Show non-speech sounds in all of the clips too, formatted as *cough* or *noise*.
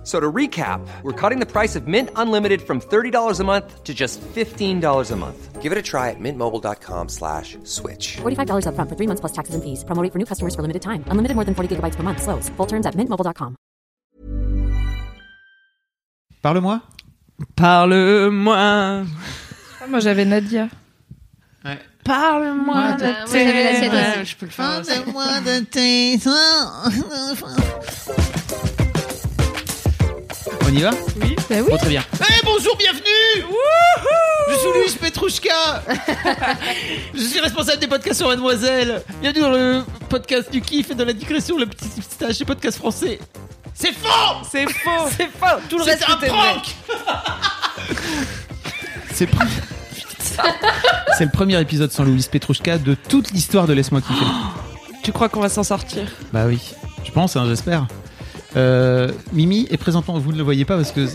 F- So to recap, we're cutting the price of Mint Unlimited from $30 a month to just $15 a month. Give it a try at mintmobile.com slash switch. $45 upfront for three months plus taxes and fees. Promo rate for new customers for limited time. Unlimited more than 40 gigabytes per month. Slows. Full terms at mintmobile.com. Parle-moi. Parle-moi. Ah, Moi j'avais Nadia. Ouais. Parle-moi de moi, j'avais la sienne tes- aussi. Je peux le faire aussi. *laughs* On y va Oui, bah oui. Bon, très bien. Eh bonjour, bienvenue Je suis Louis Petrouchka *laughs* Je suis responsable des podcasts sur Mademoiselle Bienvenue dans le podcast du kiff et de la digression, le petit stage des podcasts français. C'est faux C'est faux. *laughs* C'est faux, tout le reste *laughs* C'est un prank C'est C'est le premier épisode sans Louis Petrouchka de toute l'histoire de Laisse-moi kiffer. Tu crois qu'on va s'en sortir? Bah oui, je pense, hein, j'espère. Euh, Mimi est présentement, vous ne le voyez pas parce que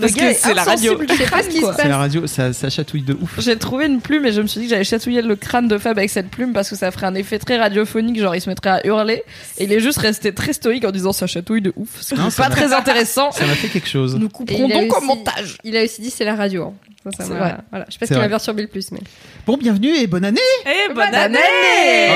Parce que est c'est la radio. insensible, je sais pas ce qui se c'est la radio, ça, ça chatouille de ouf. J'ai trouvé une plume et je me suis dit que j'allais chatouiller le crâne de Fab avec cette plume parce que ça ferait un effet très radiophonique, genre il se mettrait à hurler. Et il est juste resté très stoïque en disant ça chatouille de ouf. Ce qui Non, n'est ça pas très intéressant. Ça m'a fait quelque chose. Nous Et couperons a donc au aussi- montage. Il a aussi dit c'est la radio. hein. Ça, ça C'est. Voilà. Je sais pas C'est ce qui m'a vrai. perturbé le plus, mais. Bon, bienvenue et bonne année Eh, bonne Bonne année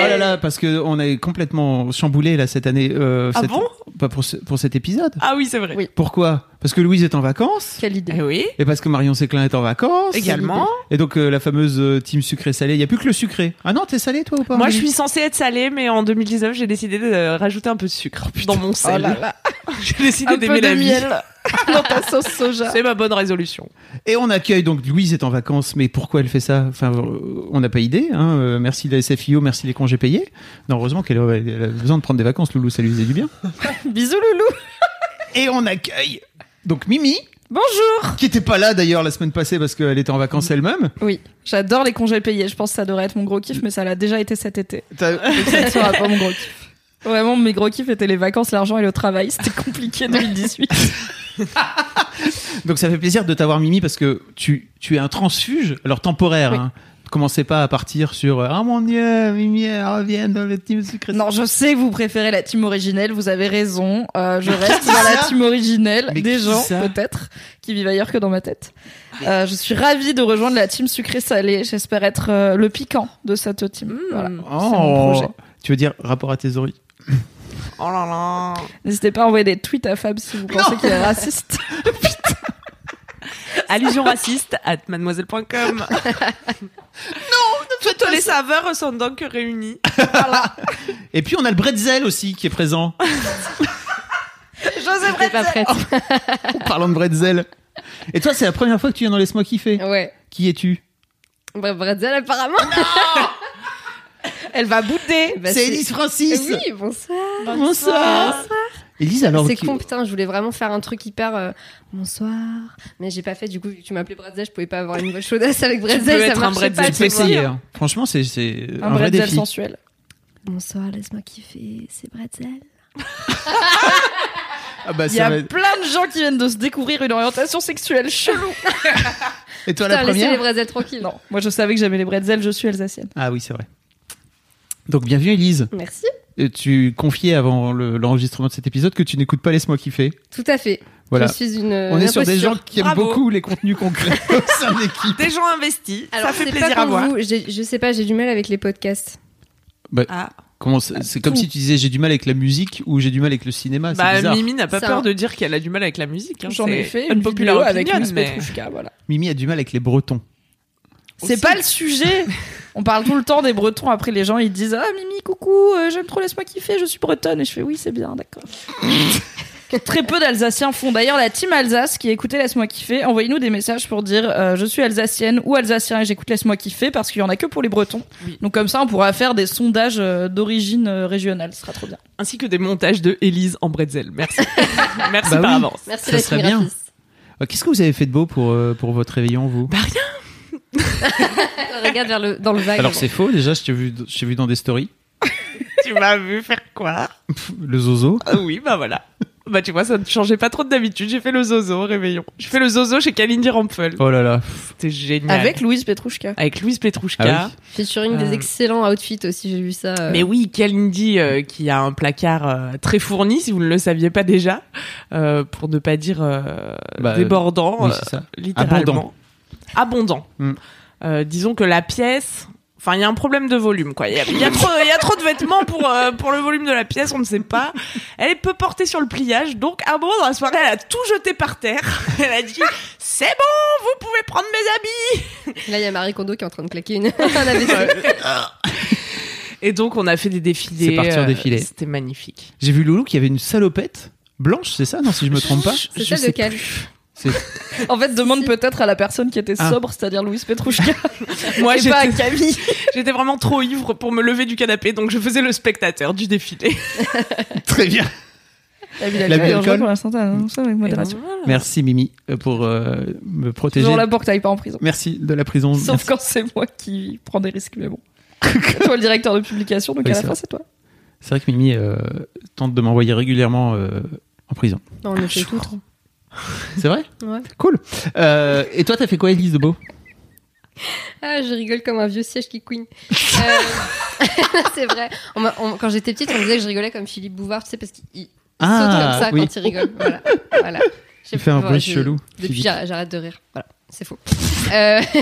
Oh là là, parce que on est complètement chamboulé là cette année. euh, Ah cette- bon? Pas pour, ce- pour cet épisode. Ah oui, c'est vrai. Oui. Pourquoi? Parce que Louise est en vacances. Quelle idée. Eh oui. Et parce que Marion Séclin est en vacances. Également. Et donc euh, la fameuse euh, team sucré-salé. Il y a plus que le sucré. Ah non, t'es salé toi ou pas Moi, je suis censée être salée, mais en 2019, j'ai décidé de euh, rajouter un peu de sucre dans mon Oh sel. là là. *laughs* j'ai décidé Un d'aimer peu de la vie. miel *laughs* dans ta sauce soja. C'est ma bonne résolution. Et on accueille donc Louise est en vacances, mais pourquoi elle fait ça? Enfin, euh, on n'a pas idée. Hein. Euh, merci la SFIO, merci les congés payés. Non, heureusement qu'elle a, a besoin de prendre des vacances, Loulou, ça lui faisait du bien. *laughs* Bisous loulou. Et on accueille donc Mimi, Bonjour. qui était pas là d'ailleurs la semaine passée parce qu'elle était en vacances elle-même. Oui, j'adore les congés payés. Je pense que ça devrait être mon gros kiff, mais ça l'a déjà été cet été. *laughs* Ça ne sera pas mon gros kiff. Vraiment, mes gros kiffs étaient les vacances, l'argent et le travail. C'était compliqué *laughs* 2018. Donc ça fait plaisir de t'avoir Mimi parce que tu, tu es un transfuge, alors temporaire. Oui. Hein. Commencez pas à partir sur Ah mon dieu, Mimi elle revient dans le team sucré. non, je sais que vous préférez la team originelle, vous avez raison. Euh, je reste dans la team originelle. Mais Des gens, peut-être, qui vivent ailleurs que dans ma tête. Euh, je suis ravie de rejoindre la team sucré-salé. J'espère être euh, le piquant de cette team. Voilà. Oh, c'est mon projet. Tu veux dire rapport à tes oreilles? Oh là là. N'hésitez pas à envoyer des tweets à Fab si vous pensez qu'il est raciste. *laughs* *laughs* Allusion raciste at mademoiselle.com. *laughs* Toutes les saveurs sont donc réunies. Et puis on a le bretzel aussi qui est présent. Joseph T'es pas prête. *laughs* Parlons de bretzel. Et toi, c'est la première fois que tu viens dans Laisse-moi kiffer. Ouais. Qui es-tu? Bref, Bretzel, apparemment. Elle va bouder. Bah, C'est Elise Francis. Oui, bonsoir. Bonsoir. Elise, alors. C'est con, putain, je voulais vraiment faire un truc hyper euh, bonsoir. Mais j'ai pas fait, du coup, vu que tu m'appelais Bretzel, je pouvais pas avoir une voix chaudasse *laughs* avec Bretzel. ça être un bretzel. pas. Tu peux essayer. Franchement, c'est c'est un, Un vrai défi. sensuel. Bonsoir, laisse-moi kiffer, c'est Bretzel. *laughs* Ah bah, Il y a va plein de gens qui viennent de se découvrir une orientation sexuelle chelou. *laughs* Et toi, la Putain, laissez les première Bretzel tranquilles. Non, moi je savais que j'aimais les bretzels, je suis alsacienne. Ah oui, c'est vrai. Donc, bienvenue, Elise. Merci. Et tu confiais avant le- l'enregistrement de cet épisode que tu n'écoutes pas Laisse-moi kiffer. Tout à fait. Voilà. Je suis une. On est sur des gens qui aiment Bravo. beaucoup les contenus concrets *laughs* au sein de l'équipe. Des gens investis. Alors, ça fait c'est plaisir à voir. vous. J'ai- Je sais pas, j'ai du mal avec les podcasts. Ah. Comment c'est c'est comme si tu disais j'ai du mal avec la musique ou j'ai du mal avec le cinéma. C'est Bah, bizarre. Mimi n'a pas Ça, peur hein. de dire qu'elle a du mal avec la musique. hein. J'en ai fait une une populaire avec mais- voilà. Mimi a du mal avec les Bretons. C'est pas le sujet. On parle tout le temps des Bretons. Après, les gens ils disent Ah, Mimi, coucou, euh, j'aime trop, laisse-moi kiffer, je suis bretonne. Et je fais Oui, c'est bien, d'accord. *laughs* Très peu d'Alsaciens font. D'ailleurs, la team Alsace qui écoutait Laisse-moi kiffer, envoyez-nous des messages pour dire euh, Je suis alsacienne ou alsacien et j'écoute Laisse-moi kiffer parce qu'il y en a que pour les Bretons. Oui. Donc, comme ça, on pourra faire des sondages euh, d'origine euh, régionale. Ce sera trop bien. Ainsi que des montages de Élise en bretzel. Merci. *laughs* Merci Bah par oui. avance. Merci Ça serait bien. Qu'est-ce que vous avez fait de beau pour, euh, pour votre réveillon, vous? Bah rien. *laughs* Regarde vers le, dans le vague. Alors c'est faux, déjà, je t'ai vu, je t'ai vu dans des stories. *laughs* tu m'as vu faire quoi? Le zozo. Ah Oui, bah voilà. Bah tu vois, ça ne changeait pas trop d'habitude. J'ai fait le zozo au réveillon. J'ai fait le zozo chez Kalindi Rampel. Oh là là. C'était génial. Avec Louise Petrouchka. avec Louise Petrouchka. Ah oui. Featuring des Euh. excellents outfits aussi, j'ai vu ça. euh. Mais oui, Kalindi euh, qui a un placard euh, très fourni, si vous ne le saviez pas déjà, euh, pour ne pas dire euh, Bah, débordant, Oui, c'est ça. littéralement. Abondant. Mm. Euh, disons que la pièce, enfin, il y a un problème de volume, quoi. Il y a, y trop, il y a trop de vêtements pour euh, pour le volume de la pièce, on ne sait pas. Elle est peu portée sur le pliage, donc à un moment dans la soirée, elle a tout jeté par terre. *laughs* Elle a dit "C'est bon, vous pouvez prendre mes habits." Là, il y a Marie Kondo qui est en train de claquer une. *laughs* Et donc, on a fait des défilés. C'est parti en euh, défilé. C'était magnifique. J'ai vu Loulou qui avait une salopette blanche, c'est ça Non, si je me trompe pas. C'est Je celle sais de quelle En fait, demande peut-être à la personne qui était Ah. sobre, c'est-à-dire Louise Petrouchka. *laughs* Moi, et pas à j'étais Camille. *laughs* j'étais vraiment trop ivre pour me lever du canapé, donc je faisais le spectateur du défilé. *laughs* très bien. L'abus d'alcool. pour l'instant, annoncé avec modération. Merci Mimi euh, pour euh, me protéger. Toujours là pour que t'ailles pas en prison. Merci de la prison. Sauf Merci. quand c'est moi qui prends des risques, mais bon. toi le directeur de publication, donc Oui, à la c'est fin c'est toi. C'est vrai que Mimi euh, tente de m'envoyer régulièrement euh, en prison. Non, on le fait tout. C'est vrai Ouais. Cool. Euh, et toi, t'as fait quoi, Elise de Beau? Ah, je rigole comme un vieux siège qui couine. Euh, *laughs* c'est vrai. On m'a- on- quand j'étais petite, on me disait que je rigolais comme Philippe Bouvard, tu sais, parce qu'il il Ah, saute comme ça oui. quand il rigole. Voilà. voilà. *laughs* Il fait un bruit chelou, Depuis, j'arrête de rire. Voilà, c'est faux. Euh, *laughs*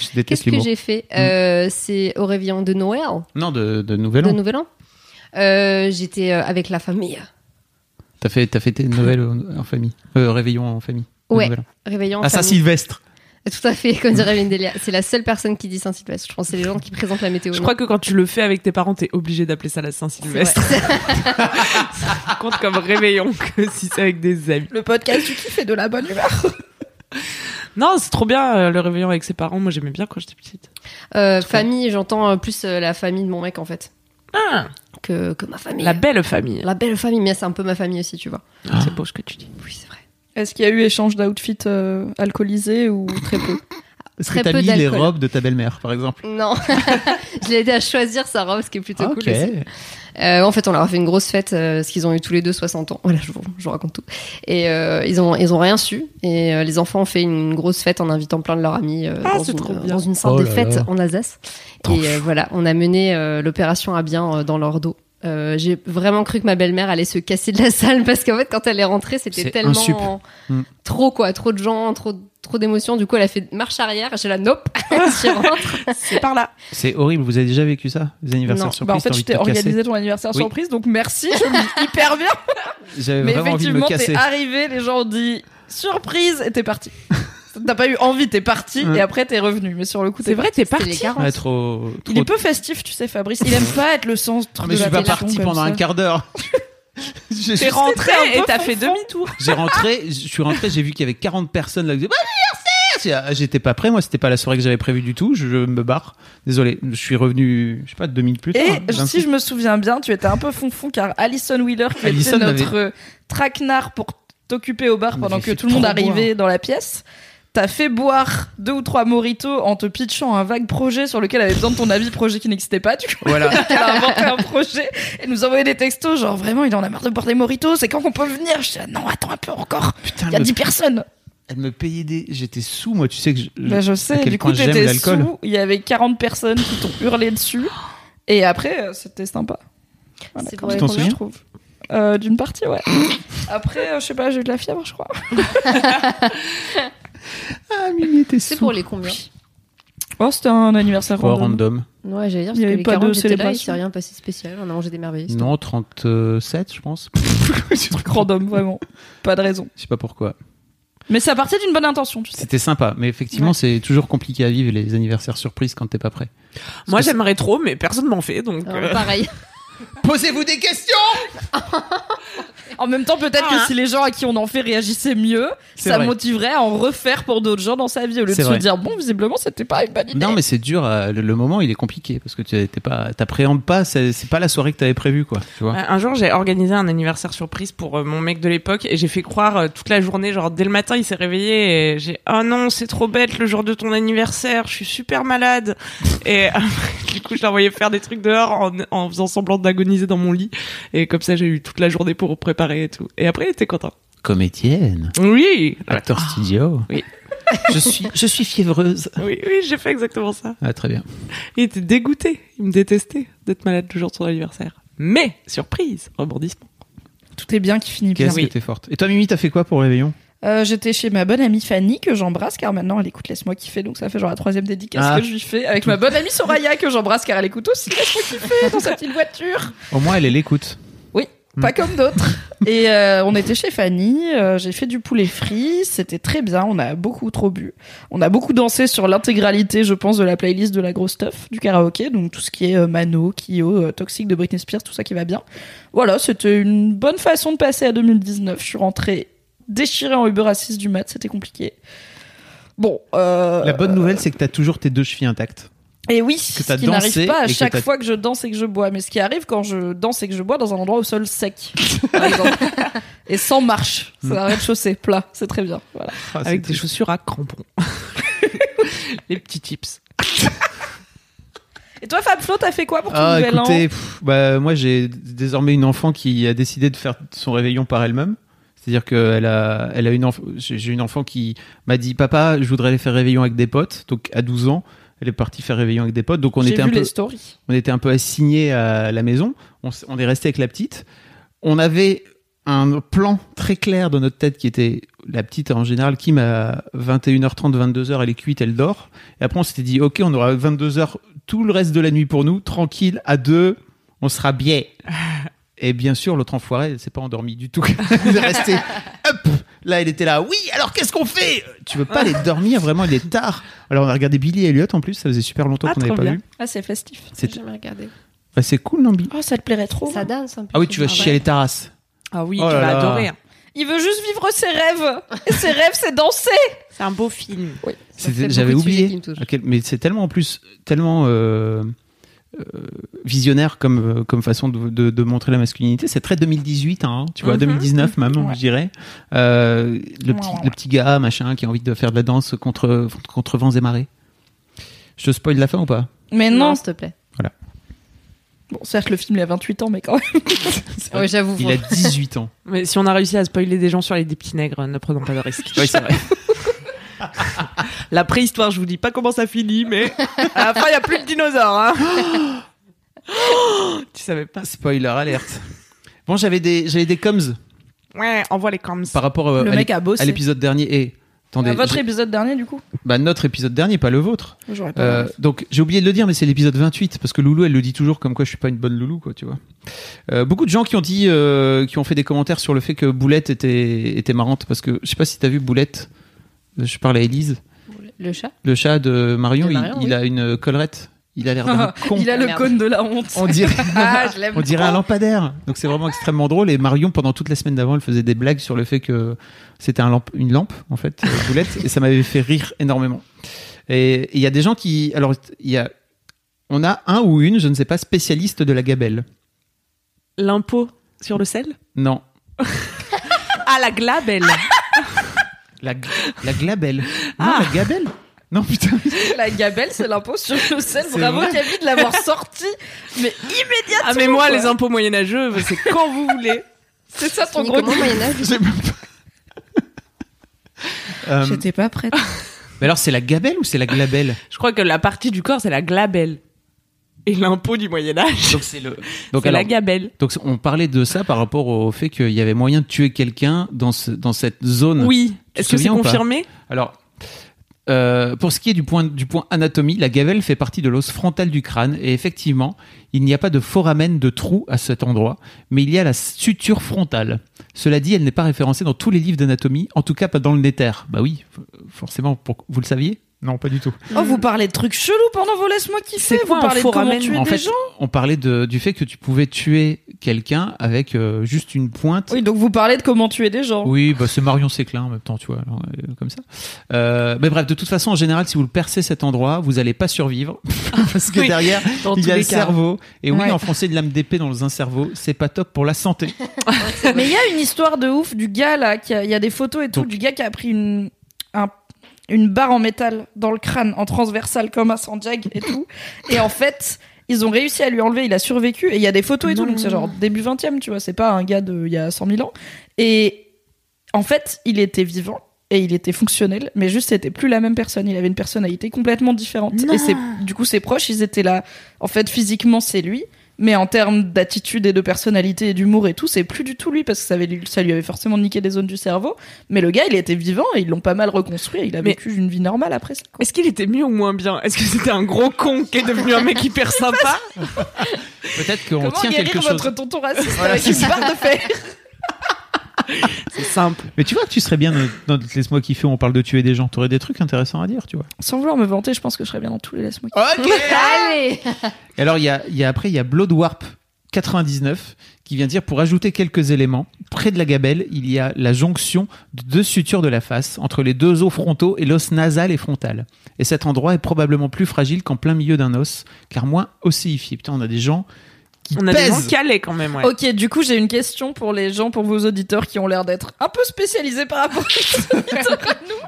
Je déteste Qu'est-ce que j'ai fait? Euh, C'est au réveillon de Noël, Non, de, de Nouvel de An. Nouvel An. Euh, J'étais avec la famille. T'as fait, t'as fêté Noël en en famille? Euh, réveillon en famille. Ouais. Réveillon. en À famille. Saint-Sylvestre. Tout à fait, comme dirait *laughs* Vindelia. C'est la seule personne qui dit Saint-Sylvestre. Je pense que c'est les gens qui présentent la météo. Je non crois que quand tu le fais avec tes parents, t'es obligé d'appeler ça la Saint-Sylvestre. Ça compte comme réveillon que si c'est avec des amis. Le podcast du kiff est de la bonne humeur. *laughs* Non, c'est trop bien euh, le réveillon avec ses parents. Moi, j'aimais bien quand j'étais petite. Euh, famille, j'entends euh, plus euh, la famille de mon mec en fait Ah, que, que ma famille. la belle famille. La belle famille, mais c'est un peu ma famille aussi, tu vois. C'est beau ce que tu dis. Oui, c'est vrai. Est-ce qu'il y a eu échange d'outfit euh, alcoolisé ou très peu? Est-ce que t'as mis les robes de ta belle-mère, par exemple? Non, *laughs* je l'ai aidé à choisir sa robe, ce qui est plutôt Ok. cool aussi. Euh, en fait, on leur a fait une grosse fête euh, parce qu'ils ont eu tous les deux 60 ans. Voilà, je vous, je vous raconte tout. Et euh, ils ont ils ont rien su. Et euh, les enfants ont fait une grosse fête en invitant plein de leurs amis euh, Ah, dans, une, trop euh, bien. dans une sorte Oh de fête là. en Alsace. Et euh, voilà, on a mené euh, l'opération à bien euh, dans leur dos. Euh, j'ai vraiment cru que ma belle-mère allait se casser de la salle *laughs* parce qu'en fait quand elle est rentrée c'était tellement insup. Trop quoi trop de gens trop trop d'émotions du coup elle a fait marche arrière j'ai la nope *laughs* j'y rentre C'est par là. C'est horrible. Vous avez déjà vécu ça Les anniversaires Non. surprises Bah en fait, t'as je envie de t'ai te casser organisé ton anniversaire Oui. surprise, donc merci, je vis hyper bien. *laughs* J'avais Mais vraiment envie de me effectivement, casser. t'es arrivé, les gens ont dit surprise et t'es parti. *laughs* T'as pas eu envie, t'es parti Ouais. et après t'es revenu. Mais sur le coup, C'est vrai, t'es C'était les parti. 40 Ouais, trop, trop... Il est peu festif, tu sais, Fabrice. Il aime pas être le centre Ah, de mais je la suis pas parti comme pendant ça. un quart d'heure. Je- T'es rentré et t'as fait demi-tour. J'ai rentré, je suis rentré, j'ai vu qu'il y avait 40 personnes là. J'ai- J'étais pas prêt, moi, c'était pas la soirée que j'avais prévue du tout. Je, je me barre. Désolé, je suis revenu, je sais pas, deux minutes plus tard. Et hein, si je me souviens bien, tu étais un peu fonfon car Alison Wheeler, qui Alison était m'avait- notre euh, traquenard pour t'occuper au bar pendant que tout le monde arrivait dans la pièce, t'as fait boire deux ou trois moritos en te pitchant un vague projet sur lequel elle avait besoin de ton avis, projet qui n'existait pas, du coup. Voilà. *laughs* Elle a inventé un projet et nous envoyait des textos genre vraiment il en a marre de boire des moritos, c'est quand qu'on peut venir? Je dis ah non attends un peu encore, Putain, il y a elle me, 10 personnes. elle me payait des. J'étais sous, moi, tu sais que je. Bah, je sais, du coup l'alcool. sous, il y avait 40 personnes qui t'ont hurlé dessus et après euh, c'était sympa. Voilà, C'est quand pour je souviens? Trouve. Euh, D'une partie, ouais. Après, euh, je sais pas, j'ai eu de la fièvre, je crois. *laughs* Ah, Mimi était c'est pour les combien Oh, c'était un anniversaire Pas random. random. ouais j'allais dire Il y parce que avait les pas de 40 j'étais là il célébration. s'est rien passé de spécial on a mangé des merveilles Non, 37, je pense. *laughs* je Random, vraiment. Pas de raison. sais pas pourquoi. Mais ça partait d'une bonne intention, tu sais. C'était sympa, mais effectivement, Ouais. c'est toujours compliqué à vivre les anniversaires surprises quand t'es pas prêt. Moi, j'aimerais trop, mais personne m'en fait, donc. Alors, euh, pareil *laughs* Posez-vous des questions *laughs* En même temps, peut-être Ah. que si les gens à qui on en fait réagissaient mieux, C'est ça vrai. motiverait à en refaire pour d'autres gens dans sa vie, au lieu de se dire, bon, visiblement, c'était pas une bonne idée. Non, mais c'est dur. euh, Le, le moment, il est compliqué parce que tu t'es pas, t'appréhendes pas. C'est c'est pas la soirée que t'avais prévue, quoi. Tu vois. Euh, Un jour, j'ai organisé un anniversaire surprise pour euh, mon mec de l'époque et j'ai fait croire euh, toute la journée, genre dès le matin, il s'est réveillé et j'ai oh non, c'est trop bête le jour de ton anniversaire, je suis super malade. et après, *laughs* du coup, je l'ai envoyé faire des trucs dehors en, en faisant semblant de d'agoniser dans mon lit. Et comme ça, j'ai eu toute la journée pour préparer et tout. Et après, il était content. Comédienne. Oui. Acteur studio. Oui. Je suis, je suis fiévreuse. Oui, oui, j'ai fait exactement ça. Ah, très bien. Il était dégoûté. Il me détestait d'être malade le jour de son anniversaire. Mais, surprise, rebondissement. Tout est bien qui finit bien. Qu'est-ce que t'es forte. Et toi, Mimi, t'as fait quoi pour le réveillon? Euh, J'étais chez ma bonne amie Fanny que j'embrasse car maintenant elle écoute Laisse-moi kiffer donc ça fait genre la troisième dédicace Ah. que je lui fais avec ma bonne amie Soraya que j'embrasse car elle écoute aussi Laisse-moi kiffer dans sa petite voiture. Au moins, elle est l'écoute. Oui, pas comme d'autres. Et euh, on était chez Fanny, euh, j'ai fait du poulet frit, c'était très bien, on a beaucoup trop bu. On a beaucoup dansé sur l'intégralité, je pense, de la playlist de la grosse stuff du karaoké, donc tout ce qui est Mano, Kyo, Toxic de Britney Spears, tout ça qui va bien. Voilà, c'était une bonne façon de passer à 2019. Je suis rentrée déchirée en Uber à 6 du mat, c'était compliqué. Bon, euh, La bonne nouvelle, c'est que t'as toujours tes deux chevilles intactes. et oui, que ce t'as qui dansé n'arrive pas à chaque fois que je danse et que je bois. Mais ce qui arrive quand je danse et que je bois dans un endroit au sol sec, *laughs* par exemple. et sans marche. C'est un rez-de-chaussée plat. C'est très bien. Voilà. Ah, Avec des chaussures à crampons. *laughs* Les petits tips. Et toi, Fab Flo, t'as fait quoi pour ton Ah, nouvel écoutez, an pff, bah, moi j'ai désormais une enfant qui a décidé de faire son réveillon par elle-même. C'est-à-dire qu'elle a, elle a une j'ai une enfant qui m'a dit Papa, je voudrais aller faire réveillon avec des potes. Donc à 12 ans, elle est partie faire réveillon avec des potes. Donc on était vu un peu, stories. on était un peu assignés à la maison. On est resté avec la petite. On avait un plan très clair dans notre tête qui était la petite en général Kim à 21h30 22h elle est cuite elle dort et après on s'était dit ok on aura 22h tout le reste de la nuit pour nous tranquille à deux on sera bien *laughs* et bien sûr l'autre enfoiré elle s'est pas endormie du tout *laughs* elle est restée hop là elle était là oui alors qu'est-ce qu'on fait? Tu veux pas aller dormir vraiment il est tard alors on a regardé Billy et Elliot en plus ça faisait super longtemps Ah, qu'on n'avait pas bien. vu Ah, c'est festif. C'est- jamais regardé. Bah, c'est cool non Billy Oh, ça te plairait trop. Ça danse un peu. ah oui tu vas chier les terrasses Ah oui, Oh tu vas là. adorer. hein. Il veut juste vivre ses rêves. Et ses rêves, c'est danser. C'est un beau film. Fait J'avais oublié. quel- mais c'est tellement en plus tellement euh, visionnaire comme euh, comme façon de, de, de montrer la masculinité. C'est très 2018, hein, tu vois, Mhm. 2019 même, Ouais. je dirais. Euh, le petit Ouais, le petit gars machin qui a envie de faire de la danse contre contre vents et marées. Je te spoil la fin ou pas? Mais non. Non, s'il te plaît. Bon, certes, le film, il a 28 ans, mais quand même. *laughs* Oui, j'avoue. Il a 18 ans. Mais si on a réussi à spoiler des gens sur les des petits nègres, ne prenons pas de risques. Oui, c'est vrai. *laughs* La préhistoire, je vous dis pas comment ça finit, mais *laughs* à la fin, il y a plus de dinosaures. Hein. *gasps* tu savais pas Spoiler alerte. Bon, j'avais des j'avais des coms Ouais, envoie les coms. par rapport euh, Le à mec l'ép- a bossé. à l'épisode dernier et attendez, À votre j'ai- épisode dernier, du coup? Bah, notre épisode dernier, pas le vôtre. J'aurais pas. Euh, donc j'ai oublié de le dire, mais c'est l'épisode 28 parce que Loulou elle le dit toujours comme quoi je suis pas une bonne Loulou quoi, tu vois. Euh, beaucoup de gens qui ont dit, euh, qui ont fait des commentaires sur le fait que Boulette était était marrante parce que je sais pas si t'as vu Boulette. Je parle à Élise, Le chat le chat de Marion. De il- Marion, il, oui. a une collerette. Il a l'air d'un *laughs* con. il a le Merde. cône de la honte. On dirait, *laughs* *laughs* Ah, je l'aime on dirait un lampadaire. Donc c'est vraiment extrêmement drôle. Et Marion pendant toute la semaine d'avant, elle faisait des blagues sur le fait que c'était un lampe, une lampe en fait, euh, Boulette, et ça m'avait fait rire énormément. Et il y a des gens qui, alors il y a, on a un ou une, je ne sais pas, spécialiste de la gabelle. L'impôt sur le sel? Non, Ah, la glabelle. la, la glabelle. Non, Ah. la gabelle. Non putain. La gabelle, c'est l'impôt sur le sel. Bravo vrai. Camille de l'avoir sorti. Mais immédiatement. Ah, mais moi, quoi. les impôts moyenâgeux, c'est quand vous voulez. C'est ça ton gros Moyen-Âge J'ai même pas- *laughs* Euh, J'étais pas prête. mais alors c'est la gabelle ou c'est la glabelle? Je crois que la partie du corps, c'est la glabelle. Et l'impôt du Moyen-Âge, Donc c'est le. *laughs* Donc c'est la alors, gabelle. donc on parlait de ça par rapport au fait qu'il y avait moyen de tuer quelqu'un dans ce, dans cette zone. Oui. Est-ce que c'est confirmé? Alors, euh, pour ce qui est du point, du point anatomie, la gabelle fait partie de l'os frontal du crâne et effectivement, il n'y a pas de foramen de trou à cet endroit, mais il y a la suture frontale. Cela dit, elle n'est pas référencée dans tous les livres d'anatomie, en tout cas pas dans le Néter. Bah oui, forcément, vous le saviez? Non, pas du tout. Oh, vous parlez de trucs chelous pendant vos laisse-moi kiffer. Vous parlez de comment tuer en des fait, gens. on parlait de, du fait que tu pouvais tuer quelqu'un avec euh, juste une pointe. Oui, donc vous parlez de comment tuer des gens. Oui, bah c'est Marion Séclin en même temps, tu vois, alors, euh, comme ça. Euh, mais bref, de toute façon, en général, si vous le percez cet endroit, vous allez pas survivre *laughs* parce que Oui, derrière, *laughs* il y a le cas. cerveau. Et oui, Ouais. enfoncer de lame d'épée dans un cerveau, c'est pas top pour la santé. *laughs* Mais il y a une histoire de ouf du gars là, qui a- il y a des photos et tout, Donc- du gars qui a pris une, un- une barre en métal dans le crâne, en transversal comme à Sanjag et tout. *laughs* Et en fait, Ils ont réussi à lui enlever, il a survécu et il y a des photos et tout, donc c'est genre début 20e, tu vois, c'est pas un gars de il y a 100 000 ans. Et en fait, il était vivant et il était fonctionnel, mais juste c'était plus la même personne. Il avait une personnalité complètement différente. Non. Et c'est du coup ses proches, ils étaient là. En fait, physiquement c'est lui, mais en termes d'attitude et de personnalité et d'humour et tout, c'est plus du tout lui parce que ça, avait- ça lui avait forcément niqué des zones du cerveau. Mais le gars, il était vivant et ils l'ont pas mal reconstruit. et Il a Mais- vécu une vie normale après ça. Est-ce qu'il était mieux ou moins bien? Est-ce que c'était un gros con qui est devenu un mec hyper *laughs* sympa? Peut-être qu'on tient quelque chose. votre tonton raciste avec une barre de fer? *laughs* *laughs* C'est simple. Mais tu vois que tu serais bien dans, dans Laisse-moi kiffer où on parle de tuer des gens. T'aurais des trucs intéressants à dire, tu vois. Sans vouloir me vanter, je pense que je serais bien dans tous les laisse-moi. Ok. *laughs* Allez Et alors, il y a, y a après, il y a Blood Warp 99 qui vient dire pour ajouter quelques éléments, près de la gabelle, il y a la jonction de deux sutures de la face entre les deux os frontaux et l'os nasal et frontal. Et cet endroit est probablement plus fragile qu'en plein milieu d'un os, car moins ossifié. Putain, on a des gens qui On a des gens pèsent. calés quand même, ouais. Ok, du coup, j'ai une question pour les gens, pour vos auditeurs qui ont l'air d'être un peu spécialisés par rapport à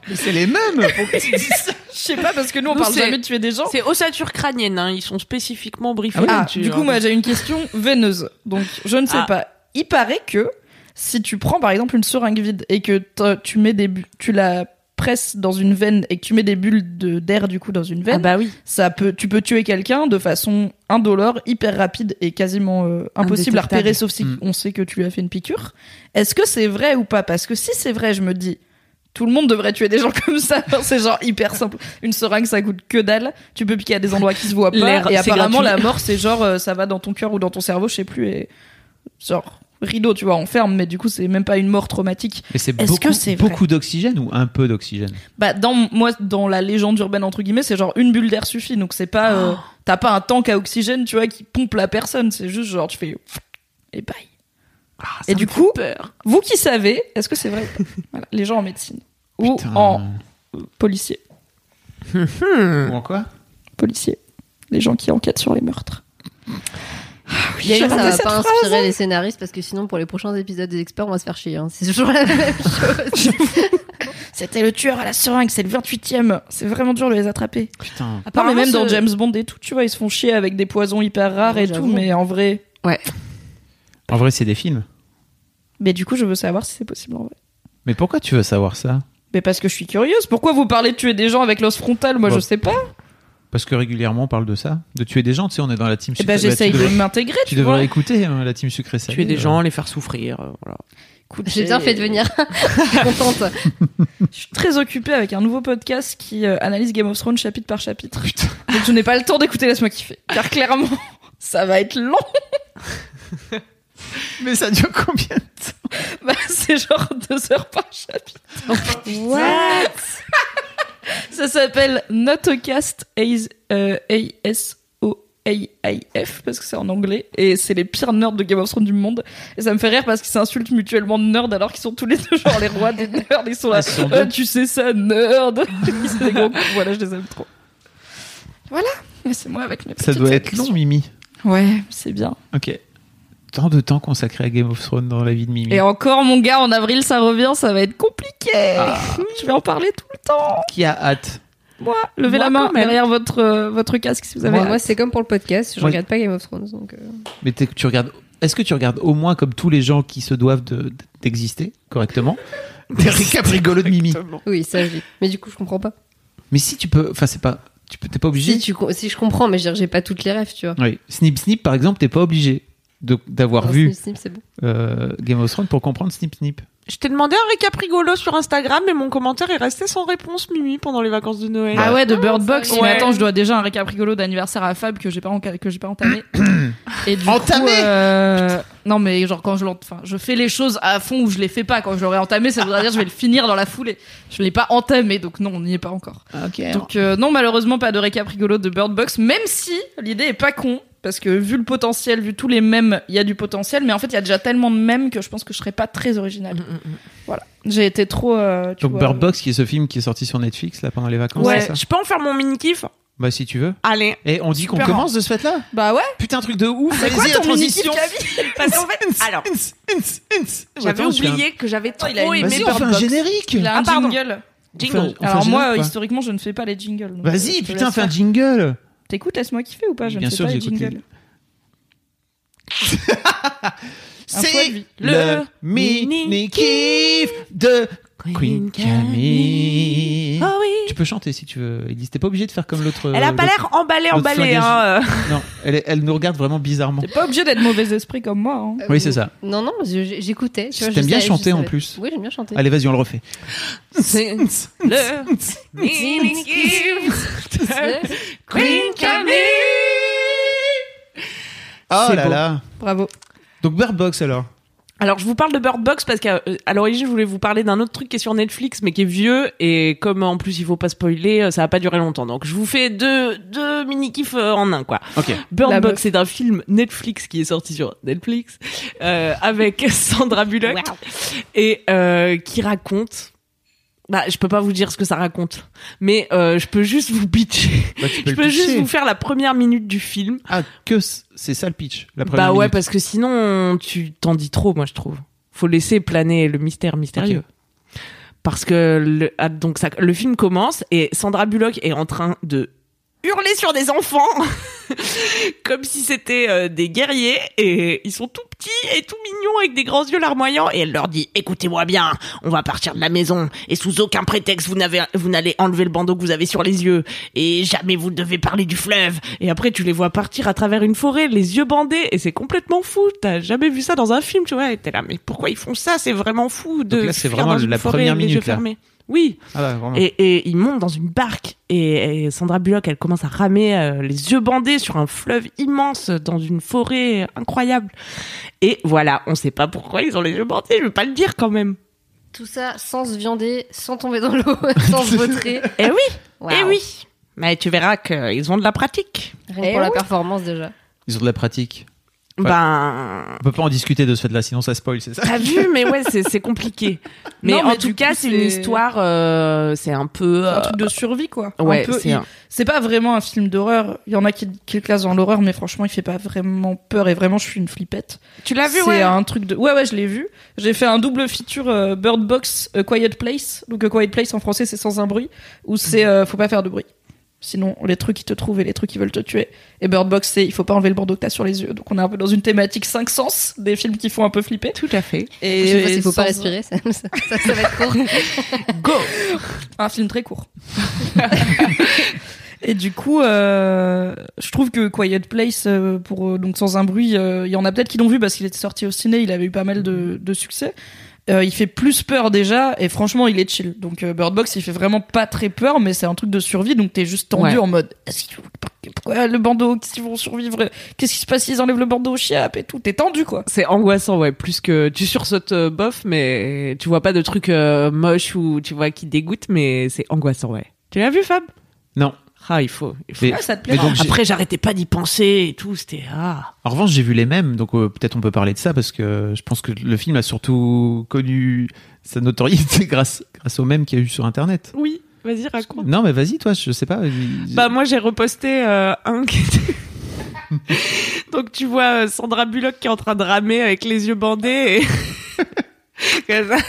Mais c'est les mêmes. Pourquoi tu dis ça *laughs* Je sais pas, parce que nous, on Nous, parle c'est- jamais de tuer des gens. C'est ossature crânienne, hein. ils sont spécifiquement briefés. Ah, là-dessus, du coup, hein. moi, j'ai une question veineuse. Donc, je ne sais Ah. pas. Il paraît que si tu prends, par exemple, une seringue vide et que tu mets des tu la presses dans une veine et que tu mets des bulles de- d'air, du coup, dans une veine, Ah bah oui. ça peut, tu peux tuer quelqu'un de façon indolore, hyper rapide et quasiment euh, impossible à repérer, sauf si Mm. on sait que tu lui as fait une piqûre. Est-ce que c'est vrai ou pas? Parce que si c'est vrai, je me dis, tout le monde devrait tuer des gens *laughs* comme ça. c'est genre hyper simple. Une seringue, ça coûte que dalle. Tu peux piquer à des endroits qui se voient pas. L'air, Et apparemment, gratuit. la mort, c'est genre, euh, ça va dans ton cœur ou dans ton cerveau, je sais plus. Et genre, rideau, tu vois, on ferme, mais du coup, c'est même pas une mort traumatique. Mais c'est Est-ce beaucoup, que c'est vrai beaucoup d'oxygène ou un peu d'oxygène? Bah, dans, moi, dans la légende urbaine, entre guillemets, c'est genre une bulle d'air suffit. Donc, c'est pas, euh, Oh. t'as pas un tank à oxygène, tu vois, qui pompe la personne. C'est juste genre, tu fais, et bye. Ah, Et du fait coup, peur. Vous qui savez, est-ce que c'est vrai? Ou pas *laughs* Voilà, Les gens en médecine. Ou Putain. en policier. *laughs* Ou en quoi? Policier. Les gens qui enquêtent sur les meurtres. Il y a ça va pas phrase. inspirer les scénaristes parce que sinon pour les prochains épisodes des experts on va se faire chier. hein. C'est toujours la *laughs* même chose. *laughs* C'était le tueur à la seringue, c'est le 28ème. C'est vraiment dur de les attraper. Putain. Mais Apparemment, même dans James Bond et tout, tu vois, ils se font chier avec des poisons hyper rares Ouais, et tout, mais en vrai. En vrai, c'est des films. Mais du coup, je veux savoir si c'est possible en vrai. Mais pourquoi tu veux savoir ça? Mais parce que je suis curieuse. Pourquoi vous parlez de tuer des gens avec l'os frontal? Moi, Bah, je sais pas. Parce que régulièrement, on parle de ça. De tuer des gens, tu sais, on est dans la team Et ben, sucré. Bah, j'essaye de m'intégrer, Tu tu devrais écouter hein, la team sucré salé. Tuer des euh. gens, les faire souffrir, euh, voilà. J'ai bien fait de venir. *laughs* Je suis contente. *laughs* Je suis très occupée avec un nouveau podcast qui euh, analyse Game of Thrones chapitre par chapitre. *laughs* Donc je n'ai pas le temps d'écouter Laisse-moi kiffer. Car clairement, ça va être long. Mais ça dure combien de temps? Bah, c'est genre deux heures par chapitre. What? Ça s'appelle Notocast AS, euh, A-S-O-A-I-F parce que c'est en anglais et c'est les pires nerds de Game of Thrones du monde. Et ça me fait rire parce qu'ils s'insultent mutuellement de nerds alors qu'ils sont tous les deux genre les rois des nerds. Ils sont là, Ah, sont Euh, tu sais ça, nerd. Des gros. Voilà, je les aime trop. Voilà, Mais c'est moi avec mes Ça doit être long, Mimi. Ouais, c'est bien. Ok. Tant de temps consacré à Game of Thrones dans la vie de Mimi. Et encore, mon gars, en avril, ça revient, ça va être compliqué. *laughs* Je vais en parler tout le temps. Qui a hâte Moi, levez Moi, la main derrière votre, euh, votre casque si vous avez Moi, c'est comme pour le podcast, je Moi- regarde pas Game of Thrones donc. euh, Mais tu regardes. Est-ce que tu regardes au moins comme tous les gens qui se doivent de- d'exister correctement *laughs* Des récaps rigolos de Mimi. Oui, ça je dis. Mais du coup, je comprends pas. Mais si tu peux, enfin c'est pas, tu peux, t'es pas obligé. Si, tu, si je comprends, mais je j'ai pas toutes les rêves, tu vois. Oui. Snip Snip par exemple, t'es pas obligé d'avoir Non, vu Snip, Snip, bon. euh, Game of Thrones pour comprendre Snip Snip. Je t'ai demandé un récap rigolo sur Instagram, mais mon commentaire est resté sans réponse, Mimi, pendant les vacances de Noël. Ah ouais, de Ah, Bird Box. Mais attends, je dois déjà un récap rigolo d'anniversaire à Fab que j'ai pas, en- que j'ai pas entamé. *coughs* Et du Entamé coup, euh, non mais genre quand je enfin, je fais les choses à fond ou je les fais pas. Quand je l'aurai entamé, ça voudrait dire que je vais le finir dans la foulée. Je l'ai pas entamé, donc non, on n'y est pas encore. Donc euh, non, malheureusement pas de récap rigolo de Bird Box, même si l'idée est pas con. Parce que vu le potentiel, vu tous les mèmes, il y a du potentiel, mais en fait il y a déjà tellement de mèmes que je pense que je serais pas très original. Voilà, j'ai été trop. euh, tu Donc vois, Bird Box qui est ce film qui est sorti sur Netflix là pendant les vacances. Ouais, c'est ça je peux en faire mon mini kiff Bah si tu veux. Allez. Et on dit qu'on commence de ce fait là Bah ouais. Putain truc de ouf. C'est quoi ton transition. *laughs* Parce qu'en fait, alors, j'avais un- oublié que j'avais trop il a une- aimé Vas-y, on fait un générique. Il a un Ah, pardon. jingle. Jingle. Alors moi, historiquement, je ne fais pas les jingles. Vas-y, euh, putain, fais un jingle. T'écoutes Laisse-moi kiffer ou pas Je Bien ne sais sûr, pas les j'écoute les- jingles. *laughs* Un choix de C'est vie. le mini kiff de Queen Camille. Oh oui. Tu peux chanter si tu veux. Elise, t'es pas obligé de faire comme l'autre. Elle a pas l'air emballée, emballée. Hein. euh. *laughs* Non, elle, nous regarde vraiment bizarrement. T'es pas obligé d'être mauvais esprit comme moi. Hein. Euh, Oui, c'est ça. Non, non, j'écoutais. tu vois, T'aimes bien chanter en plus. Oui, j'aime bien chanter. Allez, vas-y, on le refait. Le Queen Camille. Oh là beau. là. Bravo. Donc Bird Box alors. Alors, je vous parle de Bird Box parce qu'à euh, à l'origine, je voulais vous parler d'un autre truc qui est sur Netflix, mais qui est vieux. Et comme en plus, il faut pas spoiler, euh, ça va pas durer longtemps. Donc, je vous fais deux, deux mini-kifs euh, en un, quoi. Ok. Bird La Box, c'est un film Netflix qui est sorti sur Netflix, euh, avec *laughs* Sandra Bullock. Et euh, qui raconte... Bah, je peux pas vous dire ce que ça raconte, mais euh, je peux juste vous pitcher. Bah, peux Je peux juste vous faire la première minute du film. Ah, que c'est ça le pitch. La première Bah ouais, minute. parce que sinon, tu t'en dis trop, moi, je trouve. Faut laisser planer le mystère mystérieux. Parce que le, ah, donc ça, le film commence et Sandra Bullock est en train de hurler sur des enfants *laughs* comme si c'était euh, des guerriers. Et ils sont tout petits et tout mignons avec des grands yeux larmoyants. Et elle leur dit écoutez-moi bien on va partir de la maison. Et sous aucun prétexte vous n'avez vous n'allez enlever le bandeau que vous avez sur les yeux. Et jamais vous ne devez parler du fleuve. Et après tu les vois partir à travers une forêt les yeux bandés. Et c'est complètement fou. T'as jamais vu ça dans un film tu vois. Et t'es là mais pourquoi ils font ça? C'est vraiment fou de Donc là, c'est vraiment la première les yeux minute, là. Oui Ah bah, vraiment. et, et ils montent dans une barque et, et Sandra Bullock, elle commence à ramer euh, les yeux bandés sur un fleuve immense dans une forêt incroyable. Et voilà, on sait pas pourquoi ils ont les yeux bandés, je veux pas le dire quand même. Tout ça sans se viander, sans tomber dans l'eau, *laughs* sans se vautrer. Eh oui, eh oui. Mais tu verras qu'ils ont de la pratique. Rien que Eh pour la performance déjà. Ils ont de la pratique. Ben, On peut pas en discuter de ce fait-là, sinon ça spoil, c'est ça t'as vu, mais ouais, c'est c'est *laughs* compliqué. Mais Non, en mais tout cas, c'est une c'est- histoire, euh, c'est un peu. C'est un euh, truc de survie, quoi. ouais, Un peu- c'est un- C'est pas vraiment un film d'horreur. Il y en a qui, qui le classent dans l'horreur, mais franchement, il fait pas vraiment peur. Et vraiment, je suis une flippette. Tu l'as vu, C'est ouais. un truc de. Ouais, ouais, je l'ai vu. J'ai fait un double feature euh, Bird Box, A Quiet Place. Donc, A Quiet Place en français, c'est sans un bruit. Ou c'est euh, faut pas faire de bruit. Sinon, les trucs qui te trouvent et les trucs qui veulent te tuer. Et Bird Box, c'est il faut pas enlever le bandeau que t'as sur les yeux. Donc, on est un peu dans une thématique 5 sens, des films qui font un peu flipper. Tout à fait. Et Je sais pas s'il faut pas respirer, ça, ça, ça, ça va être court. *laughs* Go. Un film très court. *laughs* Et du coup, euh, je trouve que Quiet Place, euh, pour euh, donc sans un bruit, euh, il y en a peut-être qui l'ont vu parce qu'il était sorti au ciné, il avait eu pas mal de, de succès. Euh, il fait plus peur déjà, et franchement, il est chill. Donc euh, Bird Box, il fait vraiment pas très peur, mais c'est un truc de survie, donc t'es juste tendu Ouais. en mode Est-ce qu'ils vont- pourquoi le bandeau, qu'est-ce qu'ils vont survivre, qu'est-ce qui se passe s'ils enlèvent le bandeau au chiap et tout, t'es tendu quoi. C'est angoissant, ouais. Plus que tu sursautes euh, bof, mais tu vois pas de trucs euh, moches ou tu vois qui dégoûtent, mais c'est angoissant, ouais. Tu l'as vu, Fab? Non. Ah, il faut. il faut. Mais- Ah, ça te plaît donc, Après, j'arrêtais pas d'y penser et tout. C'était ah. En revanche, j'ai vu les mêmes, donc euh, peut-être on peut parler de ça parce que je pense que le film a surtout connu sa notoriété *laughs* grâce grâce aux mêmes qu'il y a eu sur Internet. Oui. Vas-y, raconte. Non, mais vas-y, toi, je sais pas. Bah moi j'ai reposté euh, un qui était... *laughs* Donc tu vois euh, Sandra Bullock qui est en train de ramer avec les yeux bandés et *laughs* Comme ça.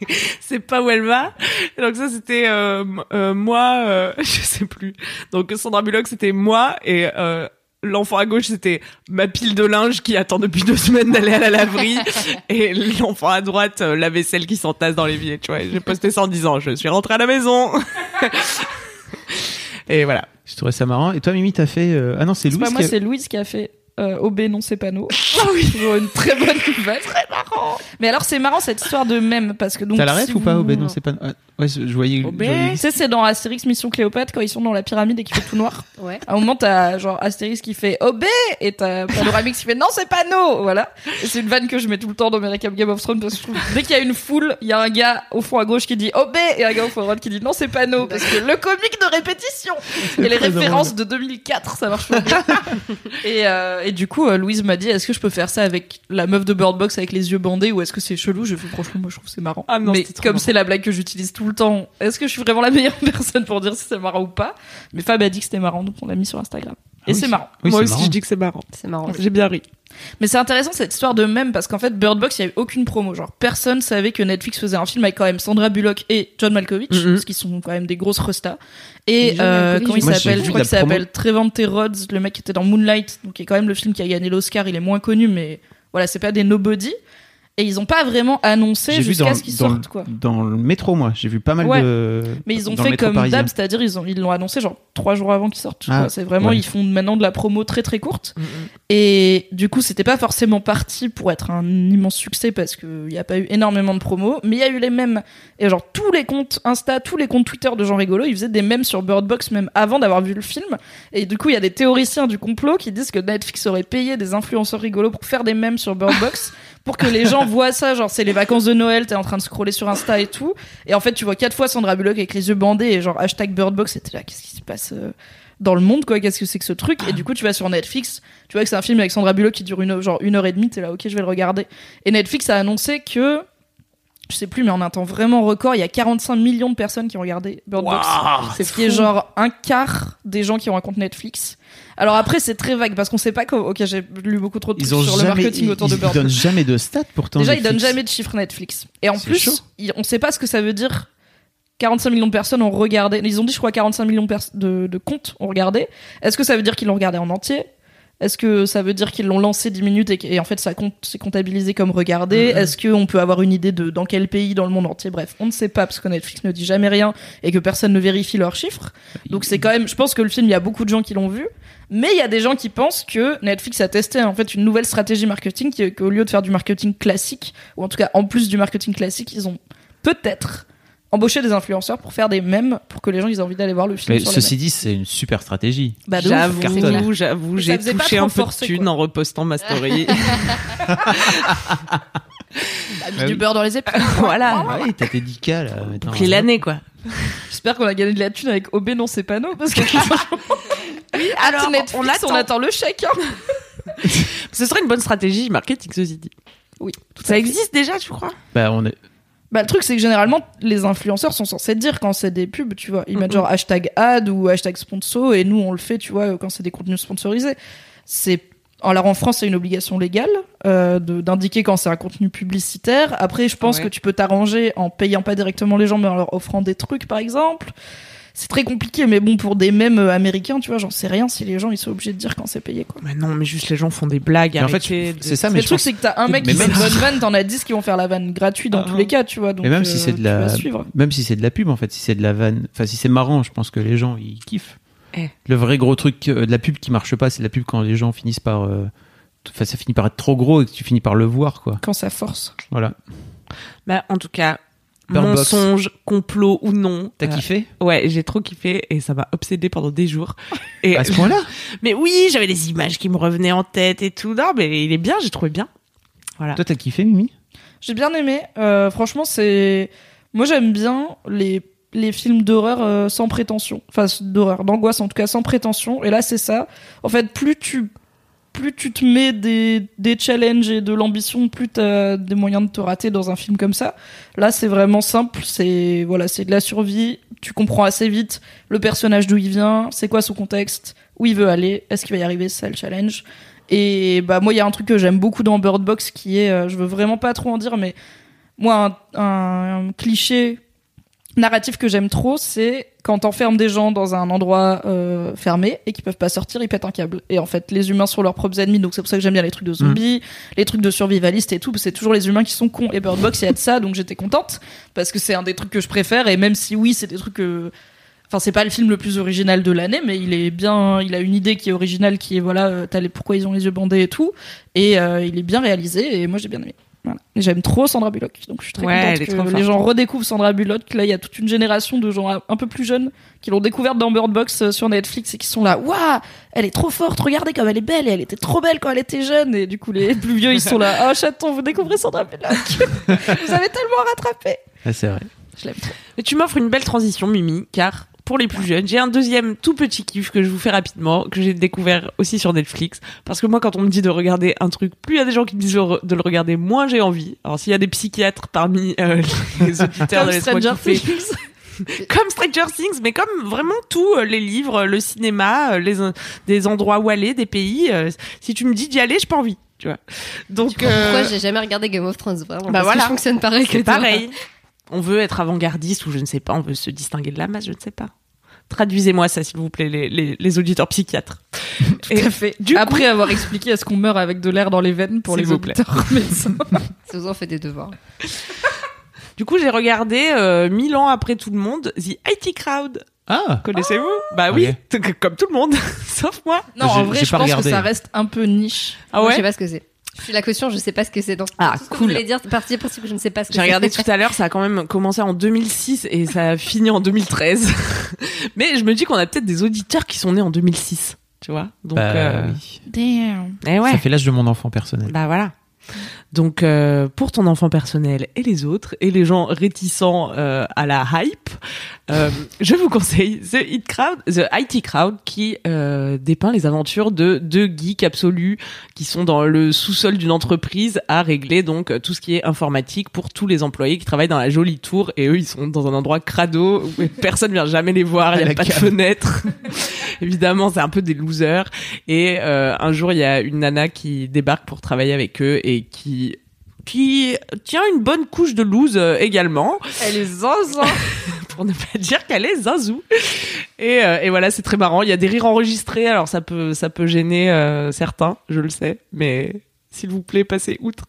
*laughs* c'est pas où elle va. Et donc ça c'était euh, euh, moi, euh, *laughs* je sais plus. Donc Sandra Bullock c'était moi et euh, l'enfant à gauche c'était ma pile de linge qui attend depuis deux semaines d'aller à la laverie *laughs* et l'enfant à droite euh, la vaisselle qui s'entasse dans l'évier. Tu vois, j'ai posté ça en disant je suis rentrée à la maison. et voilà. Je trouvais ça marrant. Et toi, Mimi, t'as fait. euh, Ah non, c'est C'est Louis. pas moi, qui a- c'est Louise qui a fait euh, OB non c'est pas nous. Toujours une très bonne nouvelle. *laughs* Très marrant. Mais alors c'est marrant cette histoire de même parce que donc T'as la ref si ou pas vous- Oh, ben non, c'est pas. ah, ouais, je je voyais. Voyais- Tu sais, c'est dans Astérix Mission Cléopâtre quand ils sont dans la pyramide et qu'il fait tout noir. *laughs* Ouais. À un moment, t'as genre Astérix qui fait OB et t'as Panoramix qui fait non, c'est pas no. Voilà. Et c'est une vanne que je mets tout le temps dans mes récaps Game of Thrones parce que je trouve que dès qu'il y a une foule, il y a un gars au fond à gauche qui dit OB et un gars au fond à droite qui dit non, c'est pas no parce que le comique de répétition et les références de 2004, ça marche pas bien. *laughs* et, euh, et du coup, euh, Louise m'a dit est-ce que je peux faire ça avec la meuf de Bird Box avec les yeux bandés ou est-ce que c'est chelou? Je fais franchement, moi je trouve que c'est marrant. Ah non, Mais comme c'est la blague que j'utilise tout le temps, est-ce que je suis vraiment la meilleure *laughs* personne pour dire si c'est marrant ou pas? Mais Fab a dit que c'était marrant, donc on l'a mis sur Instagram. Et oui, c'est marrant. Oui, Moi aussi, marrant. je dis que c'est marrant. C'est marrant. J'ai bien ri. Mais c'est intéressant cette histoire de même parce qu'en fait Bird Box il y a eu aucune promo genre personne savait que Netflix faisait un film avec quand même Sandra Bullock et John Malkovich Mhm. parce qu'ils sont quand même des grosses restas et euh, comment il s'appelle je crois qu'il s'appelle Trevante Rhodes le mec qui était dans Moonlight donc qui est quand même le film qui a gagné l'Oscar il est moins connu mais voilà c'est pas des nobody et ils ont pas vraiment annoncé jusqu'à ce qu'ils sortent quoi dans le métro, moi. J'ai vu pas mal Ouais. de. mais ils ont fait comme d'hab c'est-à-dire ils ont ils l'ont annoncé genre trois jours avant qu'ils sortent Ah, c'est vraiment ouais. ils font maintenant de la promo très très courte Et du coup, c'était pas forcément parti pour être un immense succès parce qu'il n'y a pas eu énormément de promos, mais il y a eu les mêmes. Et genre, tous les comptes Insta, tous les comptes Twitter de gens rigolos, ils faisaient des mèmes sur Bird Box même avant d'avoir vu le film. Et du coup, il y a des théoriciens du complot qui disent que Netflix aurait payé des influenceurs rigolos pour faire des mèmes sur Bird Box *laughs* pour que les gens *laughs* voient ça. Genre, c'est les vacances de Noël, t'es en train de scroller sur Insta et tout. Et en fait, tu vois quatre fois Sandra Bullock avec les yeux bandés et genre hashtag Bird Box, et t'es là, qu'est-ce qui se passe euh, dans le monde, quoi, qu'est-ce que c'est que ce truc? Et du coup, tu vas sur Netflix, tu vois que c'est un film avec Sandra Bullock qui dure une, genre une heure et demie, t'es là, ok, je vais le regarder. Et Netflix a annoncé que, je sais plus, mais en un temps vraiment record, il y a 45 millions de personnes qui ont regardé Bird Box. C'est ce qui est genre un quart des gens qui ont un compte Netflix. Alors après, c'est très vague parce qu'on sait pas comment. Ok, j'ai lu beaucoup trop de trucs Ils sur le marketing ils, autour de ils Bird donnent Box. jamais de stats pourtant. Déjà, ils donnent jamais de chiffres Netflix. Et en plus, ils- on sait pas ce que ça veut dire. 45 millions de personnes ont regardé. Ils ont dit, je crois, 45 millions de, de comptes ont regardé. Est-ce que ça veut dire qu'ils l'ont regardé en entier? Est-ce que ça veut dire qu'ils l'ont lancé 10 minutes et, en fait ça compte, c'est comptabilisé comme regardé? Est-ce qu'on peut avoir une idée de dans quel pays, dans le monde entier? Bref, on ne sait pas parce que Netflix ne dit jamais rien et que personne ne vérifie leurs chiffres. Donc c'est quand même, je pense que le film, il y a beaucoup de gens qui l'ont vu. Mais il y a des gens qui pensent que Netflix a testé en fait une nouvelle stratégie marketing qui- qu'au lieu de faire du marketing classique, ou en tout cas en plus du marketing classique, ils ont peut-être embauché des influenceurs pour faire des mèmes pour que les gens ils aient envie d'aller voir le film. Mais sur ceci dit, c'est une super stratégie. Bah. J'avoue, j'avoue, j'ai touché un peu de thunes quoi. en repostant ma story. *laughs* Bah, mis du beurre dans les épaules. *laughs* voilà. Ah oui, t'as tes 10K là. Boucler l'année, quoi. J'espère qu'on a gagné de la thune avec OB non c'est panneau parce que *laughs* oui, alors, Netflix, on on attend. attend, le chèque. hein. Ce serait une bonne stratégie marketing, ceci dit. Oui, Ça existe déjà, tu crois? Bah, on est... Bah, le truc, c'est que généralement, les influenceurs sont censés dire quand c'est des pubs, tu vois. Ils mettent genre hashtag ad ou hashtag sponsor, et nous, on le fait, tu vois, quand c'est des contenus sponsorisés. C'est. Alors en France, c'est une obligation légale euh, d'indiquer quand c'est un contenu publicitaire. Après, je pense Ouais. que tu peux t'arranger en payant pas directement les gens, mais en leur offrant des trucs, par exemple. C'est très compliqué, mais bon, pour des mèmes euh, américains, tu vois, j'en sais rien si les gens ils sont obligés de dire quand c'est payé, quoi. Mais non, mais juste les gens font des blagues. Mais en fait, c'est ça, Mais mais le truc, c'est que t'as un mec Mais qui fait une bonne si- vanne, t'en as 10 qui vont faire la vanne gratuite dans Ah. tous les cas, tu vois. Donc, Mais même si euh, c'est de la, même si c'est de la pub en fait, si c'est de la vanne, enfin si c'est marrant, je pense que les gens ils kiffent. Eh. Le vrai gros truc euh, de la pub qui marche pas, c'est de la pub quand les gens finissent par, euh, enfin ça finit par être trop gros et que tu finis par le voir quoi. Quand ça force. Voilà. Bah, en tout cas, Bird Box. mensonge, complot ou non. T'as euh, kiffé? Ouais, j'ai trop kiffé et ça m'a obsédé pendant des jours. Et à ce point-là? *laughs* Mais oui, j'avais des images qui me revenaient en tête et tout. Non, mais il est bien, j'ai trouvé bien. Voilà. Toi t'as kiffé Mimi? J'ai bien aimé. Euh, franchement, c'est. Moi, j'aime bien les, les films d'horreur euh, sans prétention. Enfin, d'horreur, d'angoisse en tout cas, sans prétention. Et là, c'est ça. En fait, plus tu. Plus tu te mets des, challenges et de l'ambition, plus t'as des moyens de te rater dans un film comme ça. Là, c'est vraiment simple. C'est voilà, c'est de la survie. Tu comprends assez vite le personnage d'où il vient, c'est quoi son contexte, où il veut aller, est-ce qu'il va y arriver, c'est le challenge. Et bah moi, il y a un truc que j'aime beaucoup dans Bird Box qui est, euh, je veux vraiment pas trop en dire, mais moi, un cliché narratif que j'aime trop, c'est quand t'enfermes des gens dans un endroit euh, fermé et qu'ils peuvent pas sortir, ils pètent un câble. Et en fait, les humains sont leurs propres ennemis, donc c'est pour ça que j'aime bien les trucs de zombies, les trucs de survivalistes et tout, parce que c'est toujours les humains qui sont cons. Et Bird Box, il y a de ça, donc j'étais contente, parce que c'est un des trucs que je préfère, et même si oui, c'est des trucs que... Enfin, c'est pas le film le plus original de l'année, mais il est bien. Il a une idée qui est originale, qui est voilà, euh, t'as les, pourquoi ils ont les yeux bandés et tout, et euh, il est bien réalisé. Et moi, j'ai bien aimé. Voilà. J'aime trop Sandra Bullock, donc je suis très Ouais, contente que les gens redécouvrent Sandra Bullock. Là, il y a toute une génération de gens un peu plus jeunes qui l'ont découverte dans Bird Box euh, sur Netflix et qui sont là. Waouh, elle est trop forte. Regardez comme elle est belle. Et elle était trop belle quand elle était jeune. Et du coup, les plus vieux, ils sont là. Oh chaton, vous découvrez Sandra Bullock. *laughs* vous avez tellement rattrapé. Ah, c'est vrai. Je l'aime trop. Mais tu m'offres une belle transition, Mimi, car pour les plus jeunes, j'ai un deuxième tout petit kiff que je vous fais rapidement, que j'ai découvert aussi sur Netflix. Parce que moi, quand on me dit de regarder un truc, plus il y a des gens qui me disent de le regarder, moins j'ai envie. Alors s'il y a des psychiatres parmi euh, *laughs* les auditeurs de Stranger Things. *laughs* comme Stranger Things, mais comme vraiment tout, euh, les livres, le cinéma, euh, les des endroits où aller, des pays. euh, si tu me dis d'y aller, j'ai pas envie, tu vois. Donc Pourquoi euh, j'ai jamais regardé Game of Thrones vraiment? Bah parce que voilà. je fonctionne pareil que c'est toi. pareil. On veut être avant-gardiste ou je ne sais pas, on veut se distinguer de la masse, je ne sais pas. Traduisez-moi ça, s'il vous plaît, les, les, les auditeurs psychiatres. *laughs* Tout à fait. du Après avoir expliqué est-ce qu'on meurt avec de l'air dans les veines pour S'il les vous plaît. auditeurs *laughs* médecins. Si vous en faites des devoirs. Du coup, j'ai regardé euh, mille ans après tout le monde, The IT Crowd. Ah Connaissez-vous? Bah oui, *laughs* comme tout le monde, sauf moi. Non, en vrai, je pense regardé. que ça reste un peu niche. Ah Moi, ouais je sais pas ce que c'est. Je suis la caution, je sais pas ce que c'est. Donc, Ah, tout ce que cool. vous voulez dire, c'est parti pour que je ne sais pas ce que J'ai regardé tout à l'heure, ça a quand même commencé en 2006 et ça a fini en 2013. *laughs* Mais je me dis qu'on a peut-être des auditeurs qui sont nés en 2006, tu vois. Donc, Bah, euh, oui. Damn. eh ouais. Ça fait l'âge de mon enfant personnel. Bah voilà. Donc euh, pour ton enfant personnel et les autres et les gens réticents euh, à la hype, euh, je vous conseille The It Crowd, The IT Crowd, qui euh, dépeint les aventures de deux geeks absolus qui sont dans le sous-sol d'une entreprise à régler donc tout ce qui est informatique pour tous les employés qui travaillent dans la jolie tour et eux ils sont dans un endroit crado où personne vient jamais les voir, il y À a pas de fenêtre. *laughs* Évidemment, c'est un peu des losers. Et euh, un jour, il y a une nana qui débarque pour travailler avec eux et qui qui tient une bonne couche de loose euh, également, Elle est zinzin. *laughs* pour ne pas dire qu'elle est zinzou. Et, euh, et voilà, c'est très marrant. Il y a des rires enregistrés, alors ça peut ça peut gêner euh, certains, je le sais, mais s'il vous plaît, passez outre.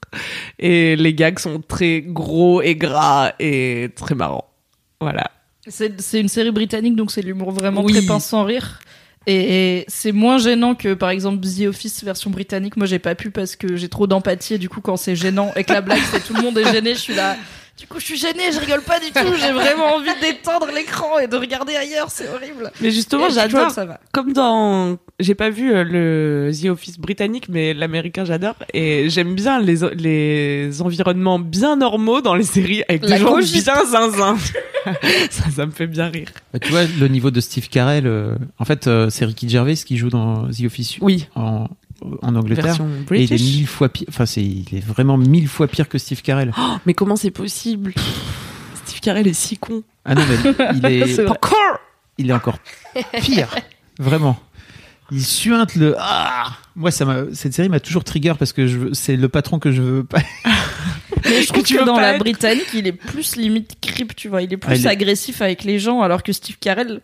Et les gags sont très gros et gras et très marrants. Voilà. C'est c'est une série britannique, donc c'est de l'humour vraiment Oui. très pince sans rire. Et, c'est moins gênant que par exemple The Office version britannique. Moi, j'ai pas pu parce que j'ai trop d'empathie. Et du coup, quand c'est gênant et la blague, c'est tout le monde est gêné, je suis là. Du coup, je suis gênée, je rigole pas du tout. J'ai vraiment envie d'éteindre l'écran et de regarder ailleurs. C'est horrible. Mais justement, j'adore. Joel, ça va. Comme dans, j'ai pas vu euh, le The Office britannique, mais l'américain j'adore et j'aime bien les les environnements bien normaux dans les séries avec La des gens cogite. bien zinzin. *laughs* ça, ça me fait bien rire. Bah, tu vois, le niveau de Steve Carell, euh, en fait, euh, c'est Ricky Gervais qui joue dans The Office Oui, en, en Angleterre. Et il est mille fois pire. Enfin, c'est, il est vraiment mille fois pire que Steve Carell. Oh, mais comment c'est possible? Steve Carell est si con. Ah non, mais il est. *laughs* Encore. il est encore pire. Vraiment. Il suinte le. Ah Moi, ça m'a. Cette série m'a toujours trigger parce que je veux- c'est le patron que je veux pas. Mais je *laughs* trouve tu que veux dans la être- britannique, il est plus limite creep, tu vois. Il est plus Ah, il est- agressif avec les gens, alors que Steve Carell,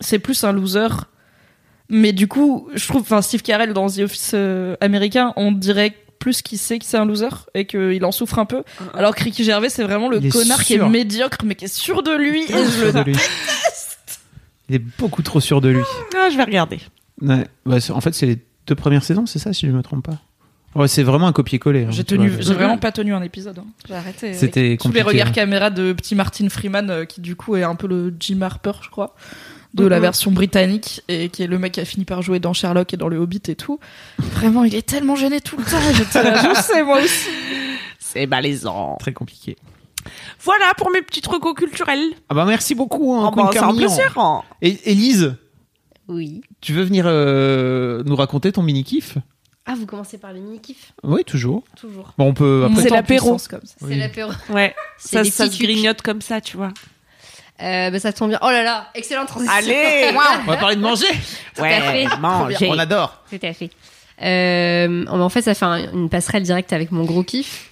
c'est plus un loser. Mais du coup, je trouve, enfin, Steve Carell dans The Office euh, américain, on dirait plus qu'il sait que c'est un loser et qu'il en souffre un peu. Alors que Ricky Gervais, c'est vraiment le Il est connard qui est sûr. médiocre, mais qui est sûr de lui. Et je Sûr le de lui. Il est beaucoup trop sûr de lui. Ah, je vais regarder. Ouais. C'est- en fait, c'est les deux premières saisons, c'est ça, si je me trompe pas? Ouais, c'est vraiment un copier-coller. hein, J'ai tu tenu, vois. j'ai vraiment pas tenu un épisode. hein. J'ai arrêté. avec C'était Tous les compliqué, regards hein. caméra de petit Martin Freeman, euh, qui du coup est un peu le Jim Harper, je crois, de la Mhm. version britannique, et qui est le mec qui a fini par jouer dans Sherlock et dans Le Hobbit et tout. Vraiment, il est tellement gêné tout le temps. et j'étais là, je sais, moi aussi. C'est malaisant. Très compliqué. Voilà pour mes petits recos culturels. Ah bah merci beaucoup, hein, Oh, bah, c'est un plaisir. Et Élise, Oui. tu veux venir euh, nous raconter ton mini-kiff? Ah, vous commencez par le mini-kiff Oui, toujours. Toujours. Bon, on peut. En l'apéro. puissance comme ça. C'est l'apéro. Ouais, C'est ça, ça se trucs. grignote comme ça, tu vois. Euh, bah, ça tombe bien. Oh là là, excellente transition. Allez *laughs* on va parler de manger. *laughs* à fait. manger. On adore. Tout à fait. Euh, en fait, ça fait un- une passerelle directe avec mon gros kiff.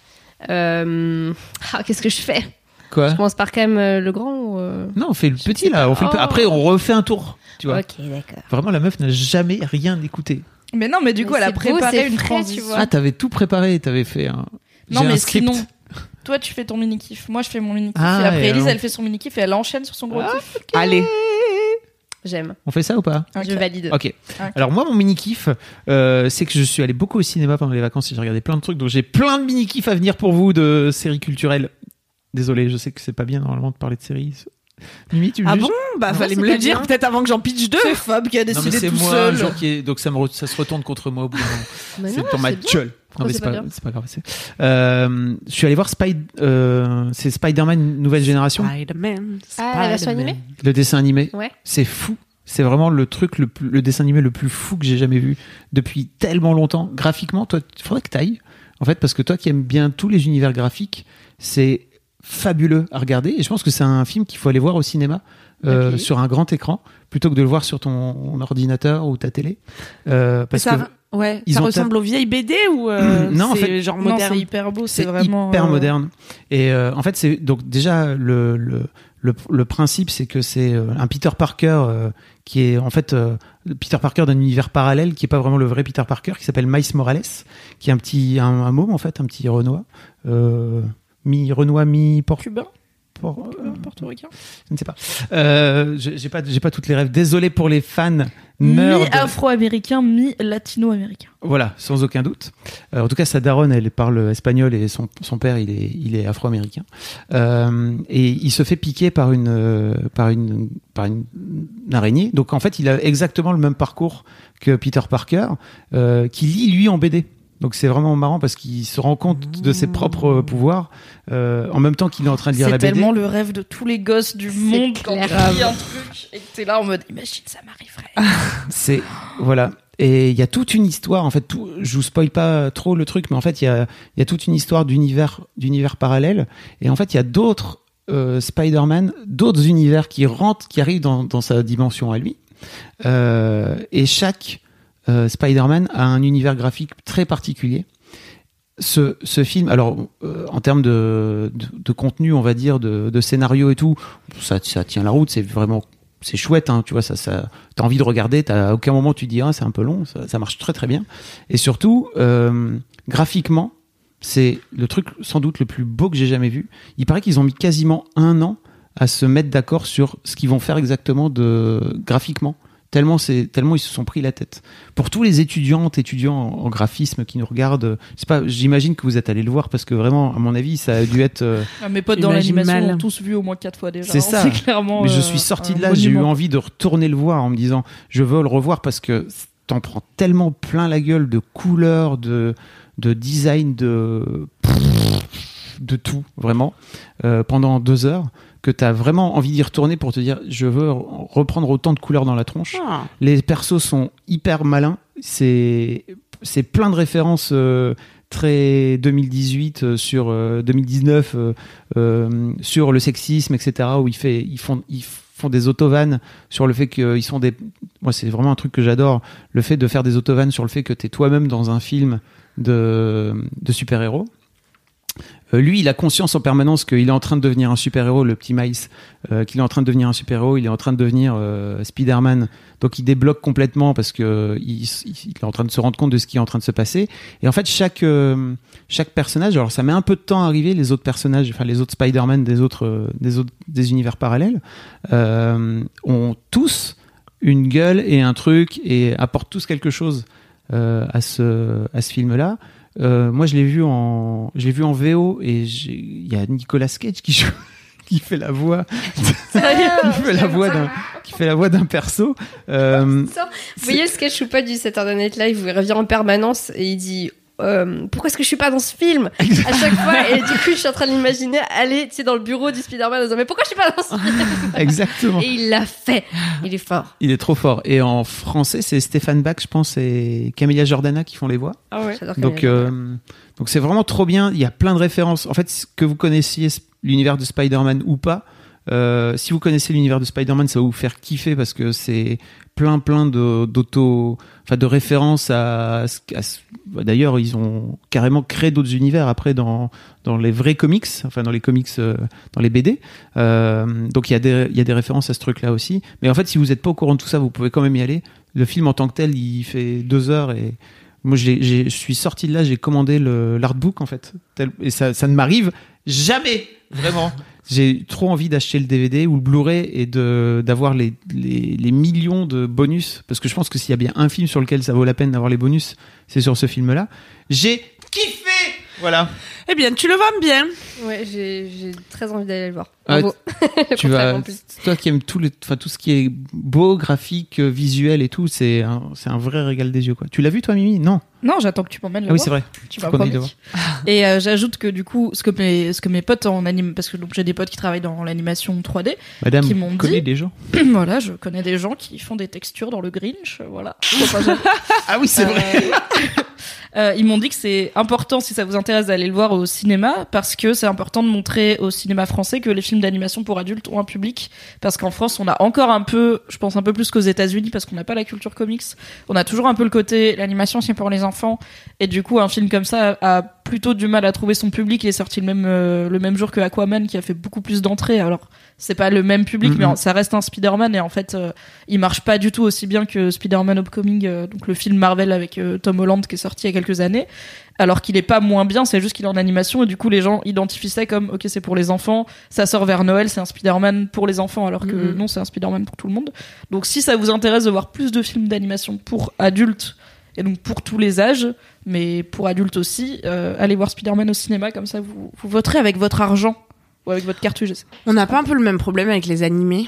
Euh, ah, qu'est-ce que je fais? Quoi? Je commence par quand même euh, le grand ou euh, Non, on fait le petit là. On fait le pe- Oh. Après, on refait un tour. Tu vois. Ok, d'accord. Vraiment, la meuf n'a jamais rien écouté. Mais non, mais du coup, Mais elle a beau, préparé une frais, transition. tu vois. Ah, t'avais tout préparé. T'avais fait un. Non, mais un script. sinon, toi, tu fais ton mini-kiff. Moi, je fais mon mini-kiff. Ah, et après, et Elise, alors elle fait son mini-kiff et elle enchaîne sur son gros kiff. Allez. J'aime. On fait ça ou pas Je valide. Ok. Alors moi, mon mini kiff, euh, c'est que je suis allé beaucoup au cinéma pendant les vacances et j'ai regardé plein de trucs. Donc j'ai plein de mini kiffs à venir pour vous de séries culturelles. Désolé, je sais que c'est pas bien normalement de parler de séries. Mimi, tu me Ah bon Bah, Non, fallait me le dire peut-être avant que j'en pitch deux. C'est Fab qui a Non mais décidé c'est tout moi seul. un jour qui est... donc ça me re- ça se retourne contre moi au bout d'un moment. Mais c'est dans ma gueule. Non mais c'est c'est pas pas, pas grave. c'est- Euh, je suis allé voir Spy, euh, c'est Spider-Man nouvelle génération, Spider-Man. Ah, la version animée le dessin animé. Ouais. C'est fou. C'est vraiment le truc, le, plus- le dessin animé le plus fou que j'ai jamais vu depuis tellement longtemps. Graphiquement, toi, il faudrait que t'ailles. En fait, parce que toi qui aimes bien tous les univers graphiques, c'est fabuleux à regarder. Et je pense que c'est un film qu'il faut aller voir au cinéma. euh, sur un grand écran plutôt que de le voir sur ton ordinateur ou ta télé Euh, parce ça, que ouais, ils ça ont ressemble aux vieilles BD ou euh, *clears throat* Non, en c'est fait- genre Non, moderne c'est hyper beau, c'est vraiment hyper euh, moderne. Et euh, en fait, c'est donc déjà le le, le, le principe, c'est que c'est euh, un Peter Parker euh, qui est en fait Peter Parker d'un univers parallèle, qui est pas vraiment le vrai Peter Parker, qui s'appelle Miles Morales, qui est un petit un, un môme en fait, un petit Renoir, mi Renoir mi cubain, Port- cubain, portoricain. je ne sais pas. Euh, j'ai pas j'ai pas toutes les rêves. Désolé pour les fans nerds. Mi-afro-américain, mi-latino-américain. Voilà, sans aucun doute. Euh, en tout cas, sa daronne, elle parle espagnol et son, son père, il est, il est afro-américain. Euh, et il se fait piquer par une, euh, par une, par une, une araignée. Donc en fait, il a exactement le même parcours que Peter Parker, euh, qui lit lui en BD. Donc c'est vraiment marrant parce qu'il se rend compte de ses propres pouvoirs euh, en même temps qu'il est en train de lire C'est la BD. tellement le rêve de tous les gosses du monde quand tu lis un truc et que t'es là en mode imagine ça m'arriverait. *laughs* C'est voilà. Et il y a toute une histoire. En fait, tout, je vous spoil pas trop le truc, mais en fait, il y a, il y a toute une histoire d'univers, d'univers parallèle. Et en fait, il y a d'autres euh, Spider-Man, d'autres univers qui rentrent, qui arrivent dans, dans sa dimension à lui. Euh, et chaque euh, Spider-Man a un univers graphique très particulier. Ce, film, alors euh, en termes de, contenu, on va dire, de, scénario et tout, ça, tient la route. C'est vraiment, c'est chouette, hein, tu vois. Ça, ça, t'as envie de regarder. T'as à aucun moment tu dis ah c'est un peu long. Ça, ça marche très très bien. Et surtout, euh, graphiquement, c'est le truc sans doute le plus beau que j'ai jamais vu. Il paraît qu'ils ont mis quasiment un an à se mettre d'accord sur ce qu'ils vont faire exactement de graphiquement. Tellement c'est tellement ils se sont pris la tête. Pour tous les étudiantes, étudiants en, en graphisme qui nous regardent, c'est pas. J'imagine que vous êtes allés le voir parce que vraiment, à mon avis, ça a dû être. euh, Ah, Mes potes dans l'animation l'ont tous vu au moins quatre fois déjà. C'est hein. ça. C'est clairement. Mais je euh, suis sorti de là, j'ai eu envie de retourner le voir en me disant, je veux le revoir parce que t'en prends tellement plein la gueule de couleurs, de, de design, de de tout vraiment euh, pendant deux heures que t'as vraiment envie d'y retourner pour te dire, je veux reprendre autant de couleurs dans la tronche. Ah. Les persos sont hyper malins. C'est c'est plein de références euh, très 2018 euh, sur euh, 2019 euh, sur le sexisme, etc. Où ils fait ils font ils font des autovannes sur le fait qu'ils sont des moi c'est vraiment un truc que j'adore le fait de faire des autovannes sur le fait que t'es toi-même dans un film de de super héros euh, lui, il a conscience en permanence qu'il est en train de devenir un super-héros, le petit Miles, euh, qu'il est en train de devenir un super-héros, il est en train de devenir euh, Spider-Man. Donc il débloque complètement parce que il, il est en train de se rendre compte de ce qui est en train de se passer. Et en fait, chaque euh, chaque personnage, alors ça met un peu de temps à arriver, les autres personnages, enfin les autres Spider-Man des autres euh, des autres des univers parallèles, euh, ont tous une gueule et un truc et apportent tous quelque chose euh, à ce à ce film-là. Euh, moi, je l'ai vu en, je l'ai vu en VO et j'ai- il y a Nicolas Cage qui joue, *laughs* qui fait la voix, *laughs* qui fait la voix d'un, qui fait la voix d'un perso. Euh, Vous voyez le sketch ou pas du Saturday Night Live où il revient en permanence et il dit euh, pourquoi est-ce que je suis pas dans ce film *laughs* à chaque fois et du coup je suis en train de l'imaginer aller tu sais dans le bureau du Spider-Man en disant mais pourquoi je suis pas dans ce film *laughs* exactement. et il l'a fait il est fort Il est trop fort. Et en français, c'est Stéphane Bach, je pense, et Camélia Jordana qui font les voix. Ah ouais. J'adore Donc, Camilla euh, donc c'est vraiment trop bien. Il y a plein de références. En fait, que vous connaissiez l'univers de Spider-Man ou pas, euh, si vous connaissez l'univers de Spider-Man, ça va vous faire kiffer parce que c'est plein, plein de d'auto, enfin de références à. à à D'ailleurs, ils ont carrément créé d'autres univers après dans dans les vrais comics, enfin dans les comics, euh, dans les BD. Euh, donc il y a des il y a des références à ce truc-là aussi. Mais en fait, si vous n'êtes pas au courant de tout ça, vous pouvez quand même y aller. Le film en tant que tel, il fait deux heures et moi, je suis sorti de là, j'ai commandé le- l'artbook en fait. Et ça, ça ne m'arrive jamais, vraiment. J'ai trop envie d'acheter le DVD ou le Blu-ray et d'avoir les, les, les millions de bonus. Parce que je pense que s'il y a bien un film sur lequel ça vaut la peine d'avoir les bonus, c'est sur ce film-là. J'ai kiffé Voilà. Eh bien, tu le vends bien. ouais j'ai j'ai très envie d'aller le voir Ah, Bravo. *laughs* Tu vas, toi qui aimes tout, enfin, tout ce qui est beau, graphique, euh, visuel et tout, c'est un, c'est un vrai régal des yeux. Quoi. Tu l'as vu toi, Mimi? Non. Non, j'attends que tu m'emmènes le Ah oui, voir. c'est vrai. Tu promis. le voir. *laughs* Et euh, j'ajoute que du coup, ce que mes, ce que mes potes en anime, parce que donc j'ai des potes qui travaillent dans l'animation 3D. Madame, Qui m'ont connaît dit- des gens. *clears throat* voilà, je connais des gens qui font des textures dans le Grinch. Voilà. *laughs* Ah oui, c'est vrai. Euh, ils m'ont dit que c'est important, si ça vous intéresse, d'aller le voir au cinéma, parce que c'est important de montrer au cinéma français que les films d'animation pour adultes ont un public. Parce qu'en France, on a encore un peu, je pense un peu plus qu'aux États-Unis, parce qu'on n'a pas la culture comics. On a toujours un peu le côté l'animation c'est pour les enfants, et du coup, un film comme ça a plutôt du mal à trouver son public. Il est sorti le même euh, le même jour que Aquaman, qui a fait beaucoup plus d'entrées. Alors c'est pas le même public, mais ça reste un Spider-Man et en fait, euh, il marche pas du tout aussi bien que Spider-Man Homecoming, euh, donc le film Marvel avec euh, Tom Holland qui est sorti il y a quelques années. Alors qu'il est pas moins bien, c'est juste qu'il est en animation et du coup les gens identifient ça comme ok c'est pour les enfants, ça sort vers Noël, c'est un Spider-Man pour les enfants alors que non c'est un Spider-Man pour tout le monde. Donc si ça vous intéresse de voir plus de films d'animation pour adultes et donc pour tous les âges, mais pour adultes aussi, euh, allez voir Spider-Man au cinéma comme ça vous, vous voterez avec votre argent ou avec votre carte UGC. On n'a pas un peu le même problème avec les animés?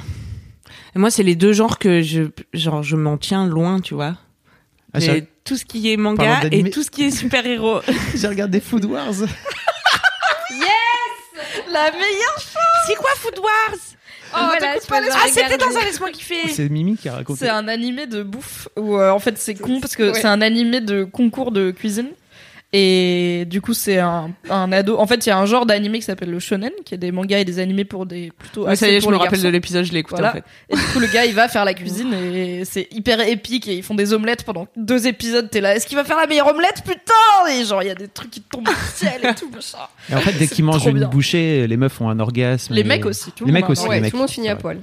Et Moi, c'est les deux genres que je, genre, je m'en tiens loin, tu vois. Ah, j'ai- tout ce qui est manga et tout ce qui est super-héros. *laughs* J'ai regardé Food Wars. *laughs* La meilleure c'est quoi Food Wars? Oh, voilà, je peux le Ah, c'était dans un laisse-moi kiffer. C'est Mimi qui a raconté. C'est un animé de bouffe où euh, en fait c'est con parce que Ouais. c'est un animé de concours de cuisine et du coup c'est un, un ado. En fait il y a un genre d'animé qui s'appelle le shonen qui est des mangas et des animés pour des plutôt. Ouais, ça y est, je me rappelle de garçons. l'épisode, je l'ai écouté Voilà. en fait. Et du coup le gars il va faire la *laughs* cuisine et c'est hyper épique et ils font des omelettes pendant deux épisodes. T'es là, est-ce qu'il va faire la meilleure omelette Putain Et genre il y a des trucs qui tombent du ciel et tout machin. Et en fait, dès qu'ils mangent une bien. bouchée, les meufs ont un orgasme. Les et- mecs aussi. Tout le Les monde mecs aussi. Ouais, les mecs, tout le monde finit à poil.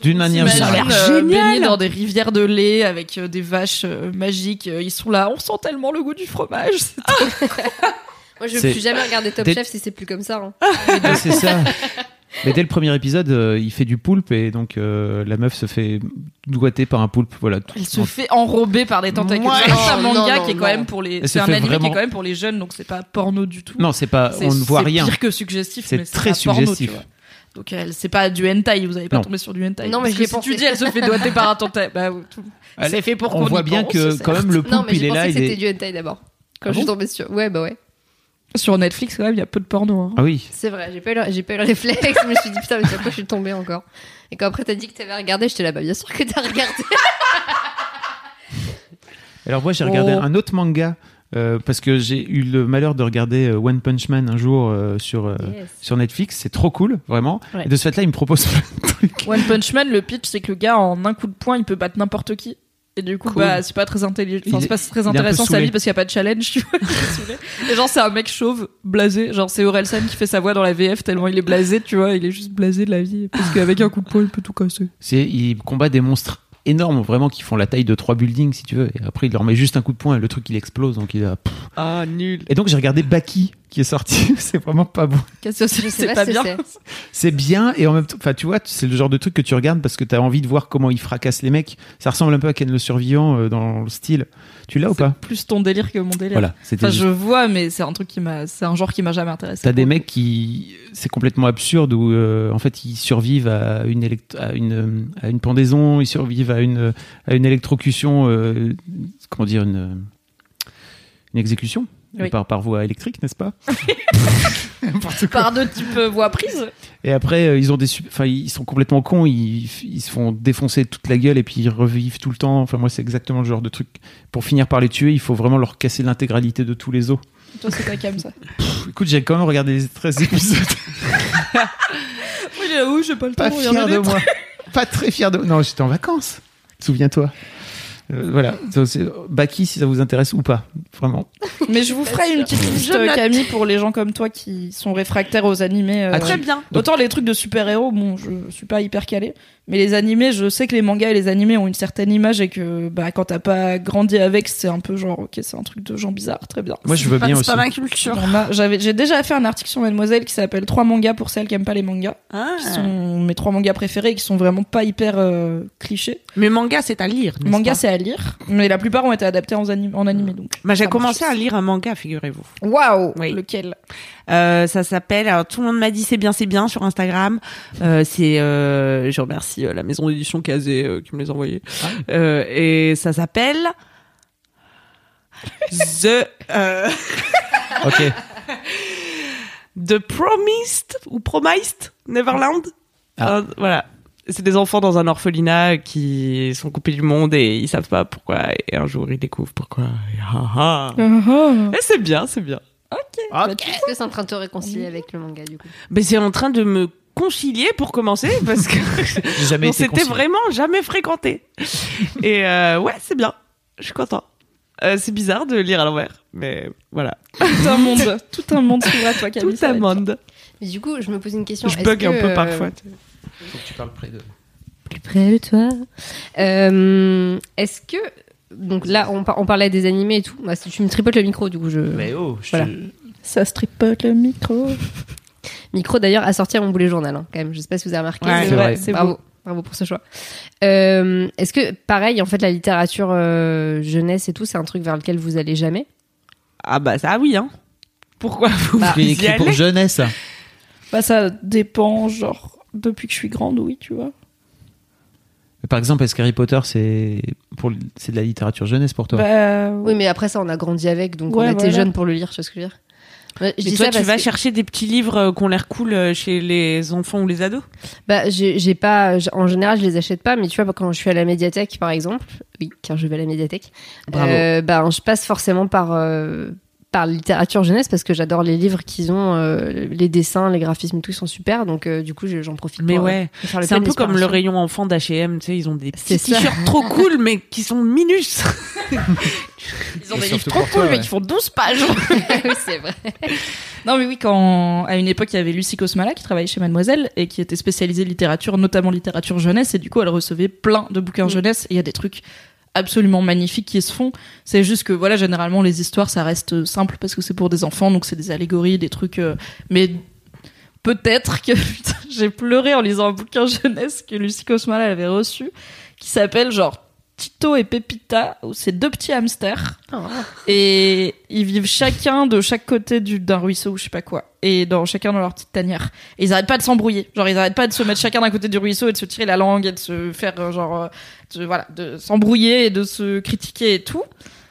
D'une manière générale. euh, génial. dans des rivières de lait avec euh, des vaches euh, magiques. Euh, Ils sont là, on sent tellement le goût du fromage. *laughs* C'est *laughs* Moi, je veux C'est- plus jamais regarder Top Dès- Chef si c'est plus comme ça. hein. *laughs* Ouais, c'est ça. Mais dès le premier épisode, euh, il fait du poulpe et donc euh, la meuf se fait doigter par un poulpe. Voilà. tout. Elle se fait enrober par des tentacules. Ouais. C'est un Non, manga non, qui est quand non. même pour les. Elle se C'est un fait anime qui vraiment- est quand même pour les jeunes, donc c'est pas porno du tout. Non, c'est pas. C'est- On ne voit c'est rien. pire que suggestif, C'est mais très pas porno, suggestif. vois. Donc elle, c'est pas du hentai, vous avez pas Non. tombé sur du hentai. Non, mais si pensé. tu dis elle se fait doigter par un tentacle, bah *laughs* tout. Elle- c'est fait pour On qu'on voit y bien pense, que quand même le Non, poulpe, mais il j'ai est là. que Il c'était est... du hentai d'abord. Quand Ah je suis bon tombée sur. Ouais, bah ouais. Sur Netflix, quand même, il y a peu de porno. hein. Ah oui. C'est vrai, j'ai pas, eu le- j'ai pas eu le réflexe. je me suis dit, putain, mais sur quoi je suis tombée encore? Et quand après t'as dit que t'avais regardé, j'étais là, bah bien sûr que t'as regardé. Alors moi, j'ai regardé Oh. un autre manga euh, parce que j'ai eu le malheur de regarder euh, One Punch Man un jour euh, sur euh, sur Netflix. C'est trop cool, vraiment. Ouais. Et de ce fait-là, il me propose *laughs* plein de trucs. One Punch Man, le pitch, c'est que le gars, en un coup de poing, il peut battre n'importe qui. Et du coup, Cool. bah, c'est pas très intelligent. Enfin, c'est pas intéressant sa vie parce qu'il y a pas de challenge, tu vois. *laughs* Et genre, c'est un mec chauve, blasé. Genre, c'est Orelsan qui fait sa voix dans la VF tellement il est blasé, tu vois. Il est juste blasé de la vie. Parce qu'avec un coup de poing, il peut tout casser. C'est il combat des monstres énormes, vraiment, qui font la taille de trois buildings, si tu veux. Et après, il leur met juste un coup de poing et le truc, il explose. Donc, il a... pff. Ah, nul. Et donc, j'ai regardé Baki, qui est sorti. *laughs* c'est vraiment pas bon. Qu'est-ce que c'est pas bien. c'est. *laughs* C'est bien et en même temps, enfin, tu vois, c'est le genre de truc que tu regardes parce que t'as envie de voir comment il fracasse les mecs. Ça ressemble un peu à Ken le Survivant euh, dans le style. Tu l'as ou pas Plus ton délire que mon délire. Voilà, c'était Enfin, juste- je vois, mais c'est un truc qui m'a, c'est un genre qui m'a jamais intéressé. T'as des mecs qui, c'est complètement absurde où euh, en fait ils survivent à une élect- à une à une pendaison, ils survivent à une à une électrocution, euh, comment dire une une exécution Oui. par par voie électrique, n'est-ce pas. *laughs* Par deux types euh, voix prise. Et après euh, ils ont des, enfin ils sont complètement cons, ils ils se font défoncer toute la gueule et puis ils revivent tout le temps. Enfin moi c'est exactement le genre de truc. Pour finir par les tuer, il faut vraiment leur casser l'intégralité de tous les os. Toi, c'est ta cam, ça. Pff, écoute, j'ai quand même regardé les 13 épisodes. Oui, oui, j'ai pas le temps pas de fier regarder de les moi. Pas très fier de Non, j'étais en vacances. Souviens-toi. Euh, voilà. Baki, si ça vous intéresse ou pas. Vraiment. *laughs* Mais je vous ferai une petite liste. Camille, pour les gens comme toi qui sont réfractaires aux animés. euh, Ah, Très bien. Autant les trucs de super-héros, bon, je suis pas hyper calé. Mais les animés, je sais que les mangas et les animés ont une certaine image et que bah, quand t'as pas grandi avec, c'est un peu genre, ok, c'est un truc de gens bizarres, très bien. Moi, je veux Pas- bien c'est aussi. pas ma culture. J'ai déjà fait un article sur Mademoiselle qui s'appelle Trois mangas pour celles qui aiment pas les mangas, Ah. qui sont mes trois mangas préférés et qui sont vraiment pas hyper euh, clichés. Mais manga, c'est à lire. Manga, c'est à lire, mais la plupart ont été adaptés en, anim- en animé donc. Bah, j'ai commencé à lire un manga, figurez-vous. Waouh Oui. Lequel? Euh, ça s'appelle. Alors tout le monde m'a dit c'est bien, c'est bien sur Instagram. Euh, c'est. Euh, je remercie euh, la maison d'édition Kazé euh, qui me les a envoyés. Euh, et ça s'appelle The euh, Ok. *laughs* The Promised ou Promised Neverland. Ah. Euh, voilà. c'est des enfants dans un orphelinat qui sont coupés du monde et ils savent pas pourquoi. Et un jour, ils découvrent pourquoi. Et, ah, ah. Et c'est bien, c'est bien. Est-ce que c'est en train de te réconcilier avec le manga du coup Mais c'est en train de me concilier pour commencer parce que *laughs* J'ai jamais on été s'était vraiment jamais fréquenté. Et euh, ouais, c'est bien. Je suis content. Euh, c'est bizarre de lire à l'envers, mais voilà. Tout un monde, *laughs* tout un monde s'ouvre à toi, Camille. Tout un monde. Mais du coup, je me pose une question. Je bug un peu euh, parfois. Faut que tu parles près de. plus près de toi. Euh, Est-ce que donc là, on, par- on parlait des animés et tout. Bah, si tu me tripotes le micro, du coup, je Mais oh, je Voilà. Ça se tripote le micro. *laughs* micro d'ailleurs à sortir mon boulet journal hein, quand même. Je sais pas si vous avez remarqué. Ouais, c'est vrai. c'est Bravo. Bravo pour ce choix. Euh, Est-ce que, pareil, en fait, la littérature euh, jeunesse et tout, c'est un truc vers lequel vous allez jamais? Ah bah ça oui hein. Pourquoi *laughs* vous Bah, écrit pour jeunesse. Bah, ça dépend, genre, depuis que je suis grande, oui, tu vois. Par exemple, est-ce qu'Harry Potter, c'est pour c'est de la littérature jeunesse pour toi? Bah, Oui, mais après ça, on a grandi avec, donc Ouais, on était voilà. jeunes pour le lire, tu vois ce que je veux dire? Ouais, je Mais dis toi ça tu parce vas que- chercher des petits livres euh, qui ont l'air cool euh, chez les enfants ou les ados? Bah, j'ai pas. En général, je les achète pas, mais tu vois, quand je suis à la médiathèque, par exemple, oui, car je vais à la médiathèque, Bravo. euh, bah, je passe forcément par euh, par la littérature jeunesse parce que j'adore les livres qu'ils ont, euh, les dessins, les graphismes et tout, ils sont super. Donc, euh, du coup, je- j'en profite. Mais pour, euh, ouais, le c'est un peu comme le rayon enfant d'H&M, tu sais, ils ont des petits t-shirts trop cool mais qui sont minus. *laughs* Ils ont Et des livres trop cool, mais qui font 12 pages. *laughs* oui, c'est vrai. non, mais oui, quand, à une époque, il y avait Lucie Cosmala qui travaillait chez Mademoiselle et qui était spécialisée littérature, notamment littérature jeunesse, et du coup, elle recevait plein de bouquins jeunesse, et il y a des trucs absolument magnifiques qui se font. C'est juste que, voilà, généralement, les histoires, ça reste simple parce que c'est pour des enfants, donc c'est des allégories, des trucs, euh, mais peut-être que, *laughs* j'ai pleuré en lisant un bouquin jeunesse que Lucie Cosmala avait reçu, qui s'appelle genre Tito et Pepita, c'est deux petits hamsters. Et ils vivent chacun de chaque côté du- d'un ruisseau ou je sais pas quoi. Et dans chacun dans leur petite tanière. Et ils arrêtent pas de s'embrouiller. Genre ils arrêtent pas de se mettre chacun d'un côté du ruisseau et de se tirer la langue et de se faire euh, genre euh, de, voilà de s'embrouiller et de se critiquer et tout.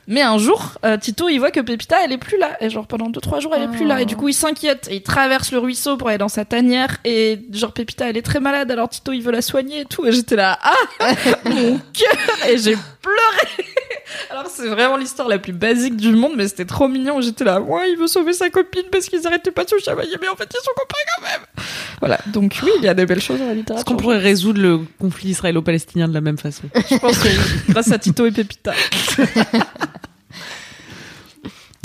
Mais un jour, euh, Tito, il voit que Pépita, elle est plus là. Et genre, pendant deux, trois jours, elle est plus là. Et du coup, il s'inquiète. Et il traverse le ruisseau pour aller dans sa tanière. Et genre, Pépita, elle est très malade. Alors Tito, il veut la soigner et tout. Et j'étais là, ah, *laughs* mon cœur. Et j'ai pleuré. Alors, c'est vraiment l'histoire la plus basique du monde. Mais c'était trop mignon. J'étais là, ouais, il veut sauver sa copine parce qu'ils arrêtaient pas de se chamailler. Mais en fait, ils sont copains quand même. Voilà. Donc, oui, il y a des belles choses dans la Est-ce littérature. qu'on pourrait résoudre le conflit israélo-palestinien de la même façon? Je pense que oui. grâce à Tito et Pépita. *laughs*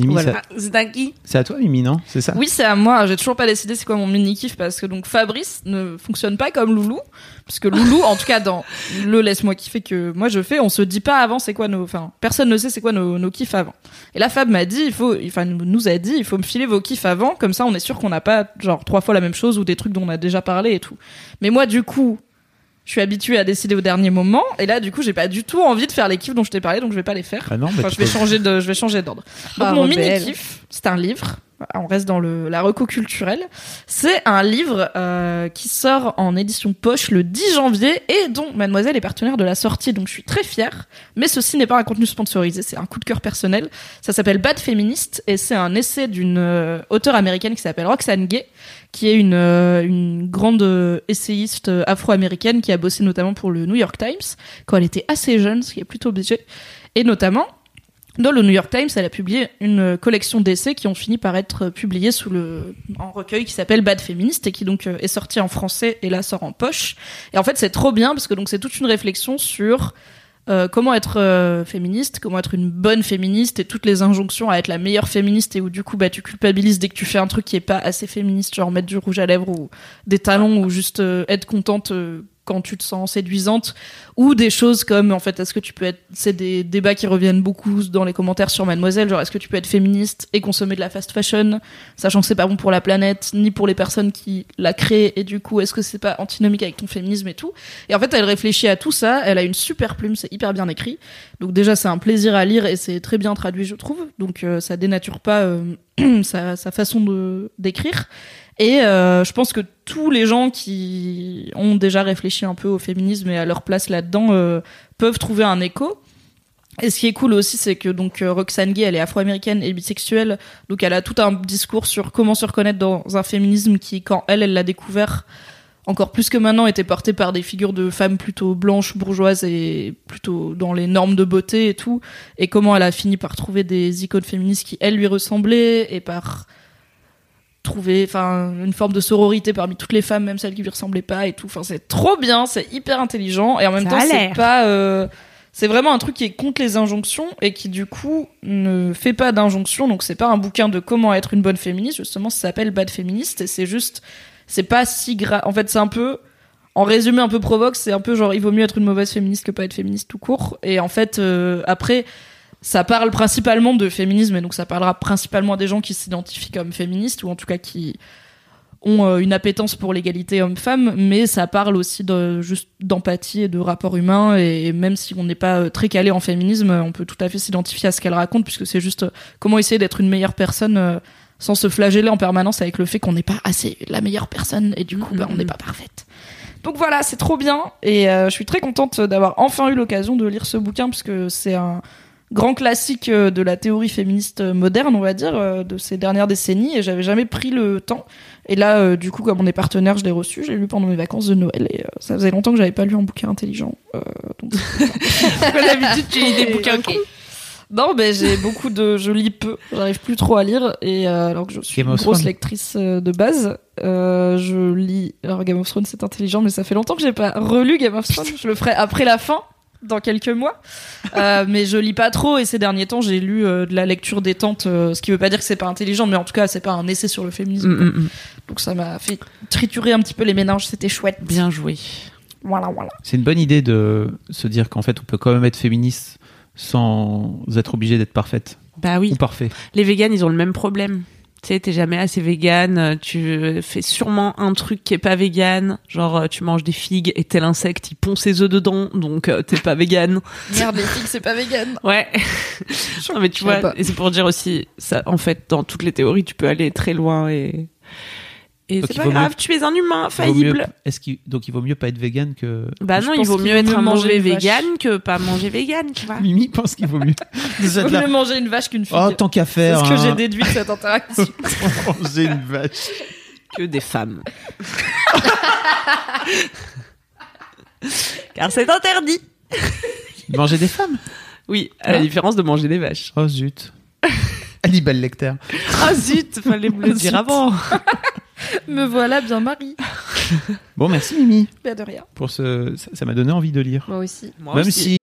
Mimi, Voilà. ça- C'est un qui c'est à toi, Mimi, non? C'est ça? Oui, c'est à moi. J'ai toujours pas décidé c'est quoi mon mini kiff parce que donc Fabrice ne fonctionne pas comme Loulou, parce que Loulou, en tout cas dans le laisse-moi kiffer que moi je fais, on se dit pas avant c'est quoi nos, enfin personne ne sait c'est quoi nos, nos kiffs avant. Et là Fab m'a dit il faut, enfin nous a dit il faut me filer vos kiffs avant, comme ça on est sûr qu'on n'a pas genre trois fois la même chose ou des trucs dont on a déjà parlé et tout. Mais moi du coup je suis habituée à décider au dernier moment et là du coup j'ai pas du tout envie de faire les kiffs dont je t'ai parlé donc je vais pas les faire. Ah non, bah, Enfin, tu je vais changer de, je vais changer d'ordre. Donc Ah, mon rebelle. mini kiff, c'est un livre. Voilà, On reste dans le, la reco culturelle. C'est un livre euh, qui sort en édition poche le 10 janvier et dont Mademoiselle est partenaire de la sortie, donc je suis très fière. Mais ceci n'est pas un contenu sponsorisé, c'est un coup de cœur personnel. Ça s'appelle Bad Féministe et c'est un essai d'une euh, auteure américaine qui s'appelle Roxane Gay, qui est une, euh, une grande euh, essayiste afro-américaine qui a bossé notamment pour le New York Times quand elle était assez jeune, ce qui est plutôt obligé. Et notamment, dans le New York Times, elle a publié une collection d'essais qui ont fini par être publiés sous le en recueil qui s'appelle Bad Féministe et qui donc euh, est sorti en français et là sort en poche. Et en fait, c'est trop bien parce que donc c'est toute une réflexion sur euh, comment être euh, féministe, comment être une bonne féministe et toutes les injonctions à être la meilleure féministe et où du coup bah tu culpabilises dès que tu fais un truc qui est pas assez féministe, genre mettre du rouge à lèvres ou des talons ou juste être contente quand tu te sens séduisante ou des choses comme en fait est-ce que tu peux être c'est des débats qui reviennent beaucoup dans les commentaires sur Mademoiselle genre est-ce que tu peux être féministe et consommer de la fast fashion sachant que c'est pas bon pour la planète ni pour les personnes qui la créent et du coup est-ce que c'est pas antinomique avec ton féminisme et tout? Et en fait elle réfléchit à tout ça elle a une super plume c'est hyper bien écrit. Donc déjà c'est un plaisir à lire et c'est très bien traduit je trouve. Donc euh, ça dénature pas euh, *clears throat* sa, sa façon de d'écrire et euh, je pense que tous les gens qui ont déjà réfléchi un peu au féminisme et à leur place là-dedans euh, peuvent trouver un écho. Et ce qui est cool aussi, c'est que donc euh, Roxane Gay, elle est afro-américaine et bisexuelle, donc elle a tout un discours sur comment se reconnaître dans un féminisme qui, quand elle, elle l'a découvert, encore plus que maintenant, était porté par des figures de femmes plutôt blanches, bourgeoises et plutôt dans les normes de beauté et tout. Et comment elle a fini par trouver des icônes féministes qui, elles, lui ressemblaient et par trouver enfin une forme de sororité parmi toutes les femmes même celles qui lui ressemblaient pas et tout. Enfin c'est trop bien c'est hyper intelligent et en même Ça temps c'est pas euh, c'est vraiment un truc qui est contre les injonctions et qui du coup ne fait pas d'injonctions donc c'est pas un bouquin de comment être une bonne féministe. Justement ça s'appelle Bad féministe et c'est juste c'est pas si grave en fait c'est un peu en résumé un peu provoque c'est un peu genre il vaut mieux être une mauvaise féministe que pas être féministe tout court. Et en fait euh, après ça parle principalement de féminisme et donc ça parlera principalement à des gens qui s'identifient comme féministes ou en tout cas qui ont euh, une appétence pour l'égalité homme-femme, mais ça parle aussi de juste d'empathie et de rapport humain et même si on n'est pas euh, très calé en féminisme, on peut tout à fait s'identifier à ce qu'elle raconte puisque c'est juste euh, comment essayer d'être une meilleure personne sans se flageller en permanence avec le fait qu'on n'est pas assez la meilleure personne et du coup bah, on n'est pas parfaite. Donc voilà, c'est trop bien et euh, je suis très contente d'avoir enfin eu l'occasion de lire ce bouquin parce que c'est un grand classique euh, de la théorie féministe euh, moderne, on va dire, euh, de ces dernières décennies et j'avais jamais pris le temps. Et là, euh, du coup, comme on est partenaire, je l'ai reçu, j'ai lu pendant mes vacances de Noël et euh, ça faisait longtemps que j'avais pas lu un bouquin intelligent. Euh, donc *laughs* D'habitude, tu lis des bouquins Ok. non, ben j'ai beaucoup de, je lis peu, j'arrive plus trop à lire et euh, alors que je suis Game une of grosse lectrice de base, euh, je lis. Alors Game of Thrones c'est intelligent, mais ça fait longtemps que j'ai pas relu Game of Thrones. Je le ferai après la fin, dans quelques mois. Euh, *laughs* mais je lis pas trop et ces derniers temps j'ai lu euh, de la lecture détente, euh, ce qui veut pas dire que c'est pas intelligent, mais en tout cas c'est pas un essai sur le féminisme. Mm, mm, mm. Donc ça m'a fait triturer un petit peu les méninges, c'était chouette. Bien joué. Voilà, voilà. C'est une bonne idée de se dire qu'en fait, on peut quand même être féministe sans être obligé d'être parfaite Bah oui. ou parfait. Les véganes, ils ont le même problème. Tu sais, t'es jamais assez végane, euh, tu fais sûrement un truc qui est pas végane, genre euh, tu manges des figues et tel insecte, il pond ses œufs dedans, donc euh, t'es pas végane. *laughs* Merde, les filles, c'est pas vegan. Ouais. non mais tu vois, et c'est pour dire aussi, ça, en fait, dans toutes les théories, tu peux aller très loin et et c'est il pas grave, mieux- tu es un humain Il mieux- faillible. Est-ce qu'il donc il vaut mieux pas être vegan que Bah non, il vaut mieux être un manger vegan que pas manger vegan, tu vois. Mimi pense qu'il vaut mieux. *laughs* Déjà de Vaut mieux manger une vache qu'une fille. Oh tant qu'à c'est faire. ce que j'ai hein. déduit de cette interaction. *laughs* Manger une vache. que des femmes. *laughs* Car c'est interdit. Manger des femmes? Oui, à la différence de manger des vaches. Oh zut. Hannibal Lecter. Ah zut, fallait me le dire avant. *laughs* Me voilà bien Marie. Bon merci Mimi Pas de rien. pour ce ça ça m'a donné envie de lire. Moi aussi. Même si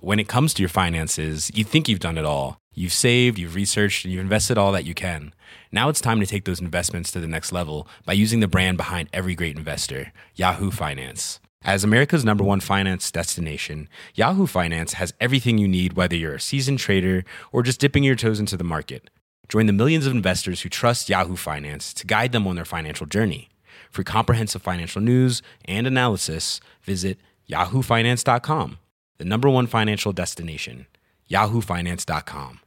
when it comes to your finances, you think you've done it all. You've saved, you've researched, and you've invested all that you can. Now it's time to take those investments to the next level by using the brand behind every great investor, Yahoo Finance. As America's number one finance destination, Yahoo Finance has everything you need, whether you're a seasoned trader or just dipping your toes into the market. Join the millions of investors who trust Yahoo Finance to guide them on their financial journey. For comprehensive financial news and analysis, visit yahoofinance.com, the number one financial destination, yahoofinance.com.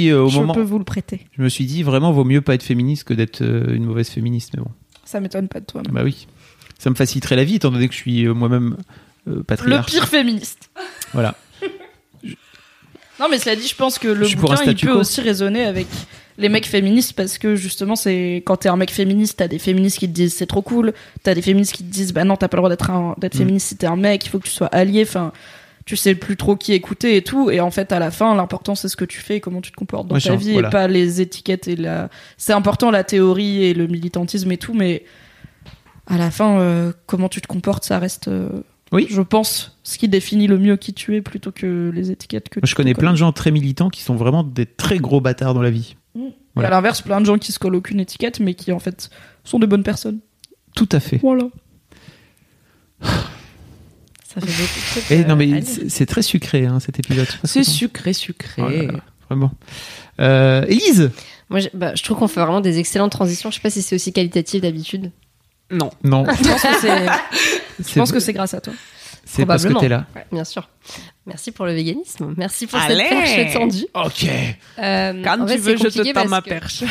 au je moment peux vous le prêter. je me suis dit vraiment vaut mieux pas être féministe que d'être euh, une mauvaise féministe mais bon. Ça m'étonne pas de toi. Bah oui. Ça me faciliterait la vie étant donné que je suis euh, moi-même euh, Le patriarche. pire féministe. Voilà. Non, mais cela dit, je pense que le Je bouquin, il peut aussi résonner avec les mecs féministes parce que justement, c'est quand t'es un mec féministe, t'as des féministes qui te disent c'est trop cool, t'as des féministes qui te disent bah non, t'as pas le droit d'être un- d'être Mm. féministe si t'es un mec, il faut que tu sois allié. Enfin, tu sais plus trop qui écouter et tout. Et en fait, à la fin, l'important c'est ce que tu fais et comment tu te comportes dans Ouais, ta vie voilà. et pas les étiquettes et la. C'est important la théorie et le militantisme et tout, mais à la fin, euh, comment tu te comportes, ça reste. euh, Oui. Je pense ce qui définit le mieux qui tu es plutôt que les étiquettes que Moi, tu je connais plein de gens très militants qui sont vraiment des très gros bâtards dans la vie. Voilà. à l'inverse, plein de gens qui se collent aucune étiquette, mais qui en fait sont de bonnes personnes. Tout à fait. Voilà. *sighs* Ça fait beaucoup de. Et euh, non mais c'est très sucré hein, cet épisode. C'est sucré, sucré. Oh là là, vraiment. Euh, Élise Moi, je, bah, je trouve qu'on fait vraiment des excellentes transitions. Je sais pas si c'est aussi qualitatif d'habitude. Non. Non, Je pense que c'est, *laughs* grâce à toi. c'est parce que t'es là. Ouais, bien sûr. Merci pour le véganisme. Merci pour Allez. cette perche tendue. Ok. Euh, Quand tu fait, veux, je te tends ma que- perche.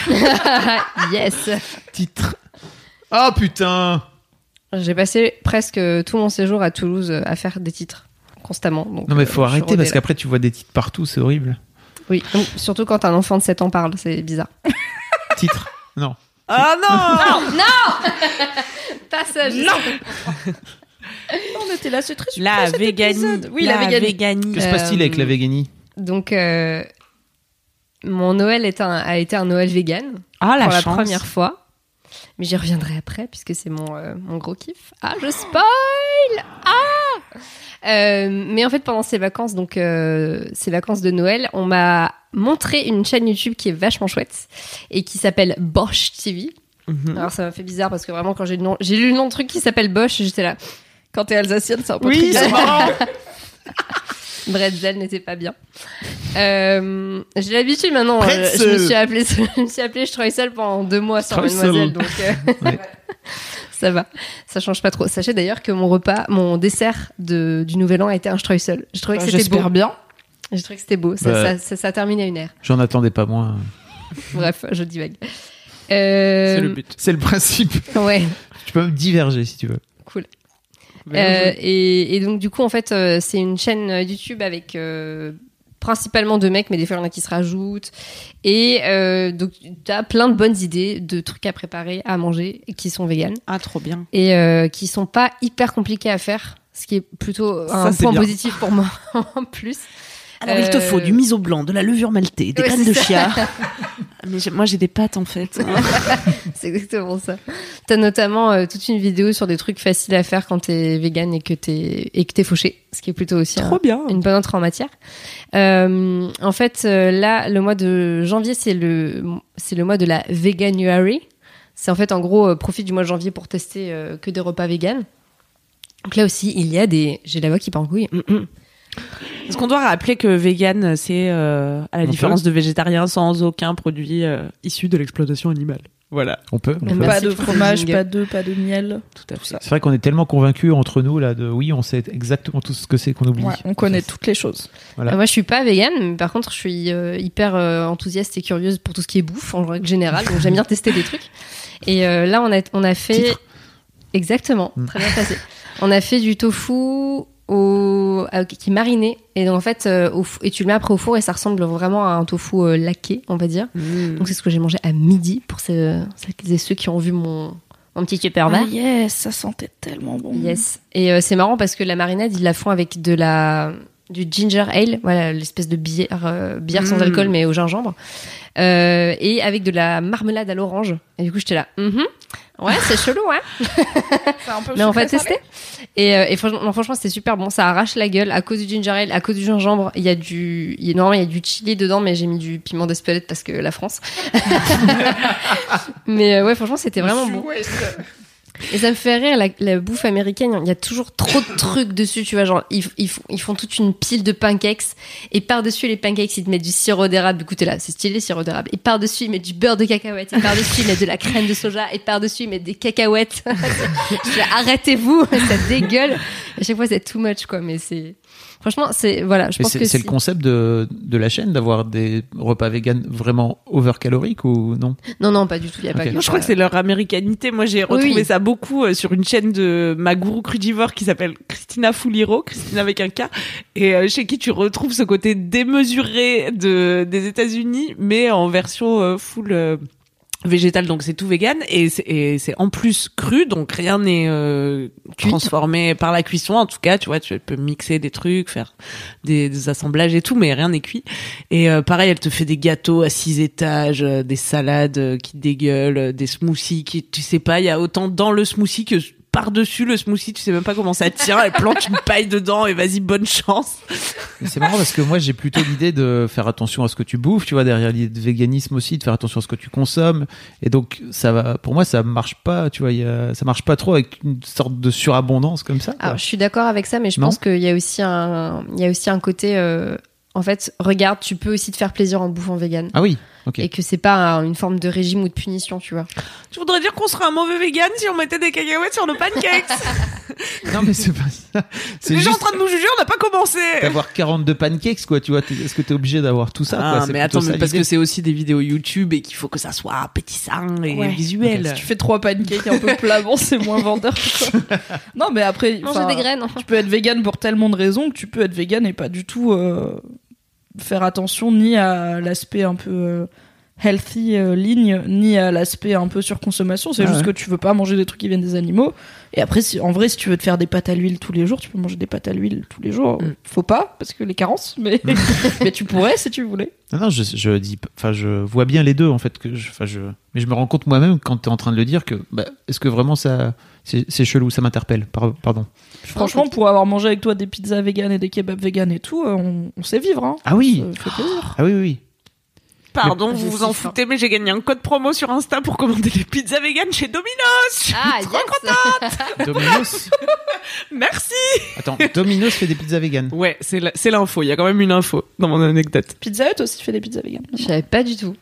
*laughs* yes. Titre. Oh putain. J'ai passé presque tout mon séjour à Toulouse à faire des titres constamment. Donc, Non mais euh, faut arrêter parce qu'après tu vois des titres partout, c'est horrible. Oui, donc, surtout quand un enfant de 7 ans parle, c'est bizarre. Titre. Non. Ah non *laughs* *laughs* Passage. On était là, c'est très super. La véganie. Oui, la, véganie. véganie. Que se passe-t-il avec la véganie Donc, euh, mon Noël est un- a été un Noël vegan Ah, la pour la première fois. Mais j'y reviendrai après puisque c'est mon, euh, mon gros kiff. Ah, je spoil Ah Euh, Mais en fait, pendant ces vacances, donc euh, ces vacances de Noël, on m'a montré une chaîne YouTube qui est vachement chouette et qui s'appelle Bosch TV. Mhm. Alors ça m'a fait bizarre parce que vraiment quand j'ai lu le nom de truc qui s'appelle Bosch, j'étais là. Quand t'es alsacienne, c'est un peu Oui. *laughs* *laughs* Bretzel n'était pas bien. Euh, j'ai l'habitude maintenant. euh, je me suis appelée, *laughs* je me suis appelée Streusel pendant deux mois sans Streusel. Mademoiselle, donc euh, *laughs* Ouais. ça va. Ça change pas trop. Sachez d'ailleurs que mon repas, mon dessert de, du Nouvel An a été un Streusel. Je trouvais que c'était beau. J'espère bien. J'ai trouvé que c'était beau. Ça, Bah. ça, ça, ça termine à une heure. J'en attendais pas moins. Bref, je divague. Euh, C'est le but. C'est le principe. Ouais. Tu peux même diverger si tu veux. Cool. Bien Euh, et, et donc du coup en fait euh, c'est une chaîne euh, YouTube avec euh, principalement deux mecs mais des fois il y en a qui se rajoutent et euh, donc tu as plein de bonnes idées de trucs à préparer à manger qui sont véganes Ah, trop bien. et euh, qui sont pas hyper compliqués à faire ce qui est plutôt un point bien. positif pour moi *laughs* en plus Alors, il te faut du miso blanc, de la levure maltée, des Ouais, graines de chia. *laughs* Mais moi, j'ai des pâtes, en fait. *laughs* c'est exactement ça t'as notamment euh, toute une vidéo sur des trucs faciles à faire quand t'es vegan et que t'es et que t'es fauché ce qui est plutôt aussi un, trop bien. une bonne entrée en matière. Euh, en fait, euh, là, le mois de janvier, c'est le, c'est le mois de la Veganuary. C'est en fait, en gros, euh, profite du mois de janvier pour tester euh, que des repas véganes. Donc là aussi, il y a des. J'ai la voix qui part en couille. Est-ce qu'on doit rappeler que vegan, c'est euh, à la différence de végétarien sans aucun produit euh, issu de l'exploitation animale. Voilà, On peut. on peut. Pas de fromage, pas d'œufs, pas de miel. tout à fait. C'est vrai qu'on est tellement convaincus entre nous là de oui, on sait exactement tout ce que c'est qu'on oublie. Ouais, on connaît toutes les choses. Voilà. Euh, Moi, je suis pas végane, mais par contre, je suis euh, hyper euh, enthousiaste et curieuse pour tout ce qui est bouffe en règle générale. Donc, j'aime bien *laughs* tester des trucs. Et euh, là, on a, on a fait. Titre. Exactement, Mm. très bien passé. On a fait du tofu au... qui est mariné. Et donc, en fait, euh, au et tu le mets après au four et ça ressemble vraiment à un tofu euh, laqué, on va dire. Mm. Donc, c'est ce que j'ai mangé à midi pour ceux, celles et ceux qui ont vu mon, mon petit super Ah yes, ça sentait tellement bon. Yes. Et euh, c'est marrant parce que la marinade, ils la font avec de la du ginger ale, voilà l'espèce de bière, bière sans Mm. alcool mais au gingembre, Euh, et avec de la marmelade à l'orange. Et du coup, j'étais là, ouais, c'est chelou, ouais. C'est un peu Mais on va tester. Et, euh, et franchement, non, franchement, c'était super bon. Ça arrache la gueule à cause du ginger ale, à cause du gingembre. Il y a du, il y a, normalement, il y a du chili dedans, mais j'ai mis du piment d'Espelette parce que la France. *laughs* *laughs* mais euh, ouais, franchement, c'était vraiment bon. Et ça me fait rire, la, la bouffe américaine, il y a toujours trop de trucs dessus, tu vois, genre, ils, ils, font, toute une pile de pancakes, et par-dessus les pancakes, ils te mettent du sirop d'érable, écoutez là, c'est stylé, sirop d'érable, et par-dessus, ils mettent du beurre de cacahuète, et par-dessus, ils mettent de la crème de soja, et par-dessus, ils mettent des cacahuètes. *laughs* Arrêtez-vous, *laughs* ça dégueule. À chaque fois, c'est too much, quoi, mais c'est... Franchement, c'est... Voilà, je pense c'est que c'est le concept de, de la chaîne d'avoir des repas véganes vraiment overcaloriques ou non? Non, non, pas du tout, il y a pas Non, je crois que c'est leur américanité. Moi, j'ai retrouvé oui. ça beaucoup euh, sur une chaîne de ma gourou crudivore qui s'appelle Christina Fouliro, Christina avec un K, et euh, chez qui tu retrouves ce côté démesuré de des États-Unis, mais en version euh, full végétale. Donc c'est tout vegan et c'est en plus cru, donc rien n'est euh, transformé par la cuisson. En tout cas, tu vois, tu peux mixer des trucs, faire des, des assemblages et tout, mais rien n'est cuit. Et euh, pareil, elle te fait des gâteaux à six étages, euh, des salades euh, qui dégueulent, euh, des smoothies qui, tu sais pas, il y a autant dans le smoothie que par-dessus le smoothie, tu sais même pas comment ça tient, elle plante une paille dedans et vas-y, bonne chance. C'est marrant parce que moi j'ai plutôt l'idée de faire attention à ce que tu bouffes, tu vois, derrière l'idée de véganisme aussi, de faire attention à ce que tu consommes. Et donc ça va, pour moi ça marche pas, tu vois, y a, ça marche pas trop avec une sorte de surabondance comme ça. quoi. Alors, je suis d'accord avec ça, mais je Non pense qu'il y a aussi un, il y a aussi un côté, euh, en fait, regarde, tu peux aussi te faire plaisir en bouffant vegan. Ah oui, Et que c'est pas un- une forme de régime ou de punition, tu vois. Tu voudrais dire qu'on serait un mauvais vegan si on mettait des cacahuètes sur nos pancakes *laughs* Non mais c'est pas ça. C'est Les gens en train de nous juger, on n'a pas commencé d'avoir 42 pancakes quoi, tu vois. Est-ce que t'es obligé d'avoir tout ça Ah, quoi? Mais attends, ça, mais parce que c'est aussi des vidéos YouTube et qu'il faut que ça soit appétissant et Ouais. visuel. Si tu fais trois pancakes un peu plats, bon, c'est moins vendeur. quoi. non, mais après, Manger des graines. tu peux être vegan pour tellement de raisons que tu peux être vegan et pas du tout euh, faire attention ni à l'aspect un peu euh, healthy euh, ligne ni à l'aspect un peu surconsommation. C'est Ah juste ouais. que tu veux pas manger des trucs qui viennent des animaux. Et après, si, en vrai, si tu veux te faire des pâtes à l'huile tous les jours, tu peux manger des pâtes à l'huile tous les jours. Mm. Faut pas parce que les carences, mais *laughs* *laughs* mais tu pourrais si tu voulais. Non, non, je, je dis, enfin, je vois bien les deux en fait. Que je, je, mais je me rends compte moi-même quand tu es en train de le dire que, bah, est-ce que vraiment ça, c'est chelou, ça m'interpelle. Par- pardon. Franchement, pour avoir mangé avec toi des pizzas véganes et des kebabs véganes et tout, euh, on, on sait vivre. Hein. Ah oui, Ça fait plaisir. ah oui, oui. Pardon, Je vous vous en foutez, mais j'ai gagné un code promo sur Insta pour commander des pizzas vegan chez Domino's. Ah, yes *laughs* Domino's. *laughs* Merci. Attends, Domino's fait des pizzas véganes. Ouais, c'est la- c'est l'info. Il y a quand même une info dans mon anecdote. Pizza Hut aussi fait des pizzas véganes. Je savais pas du tout.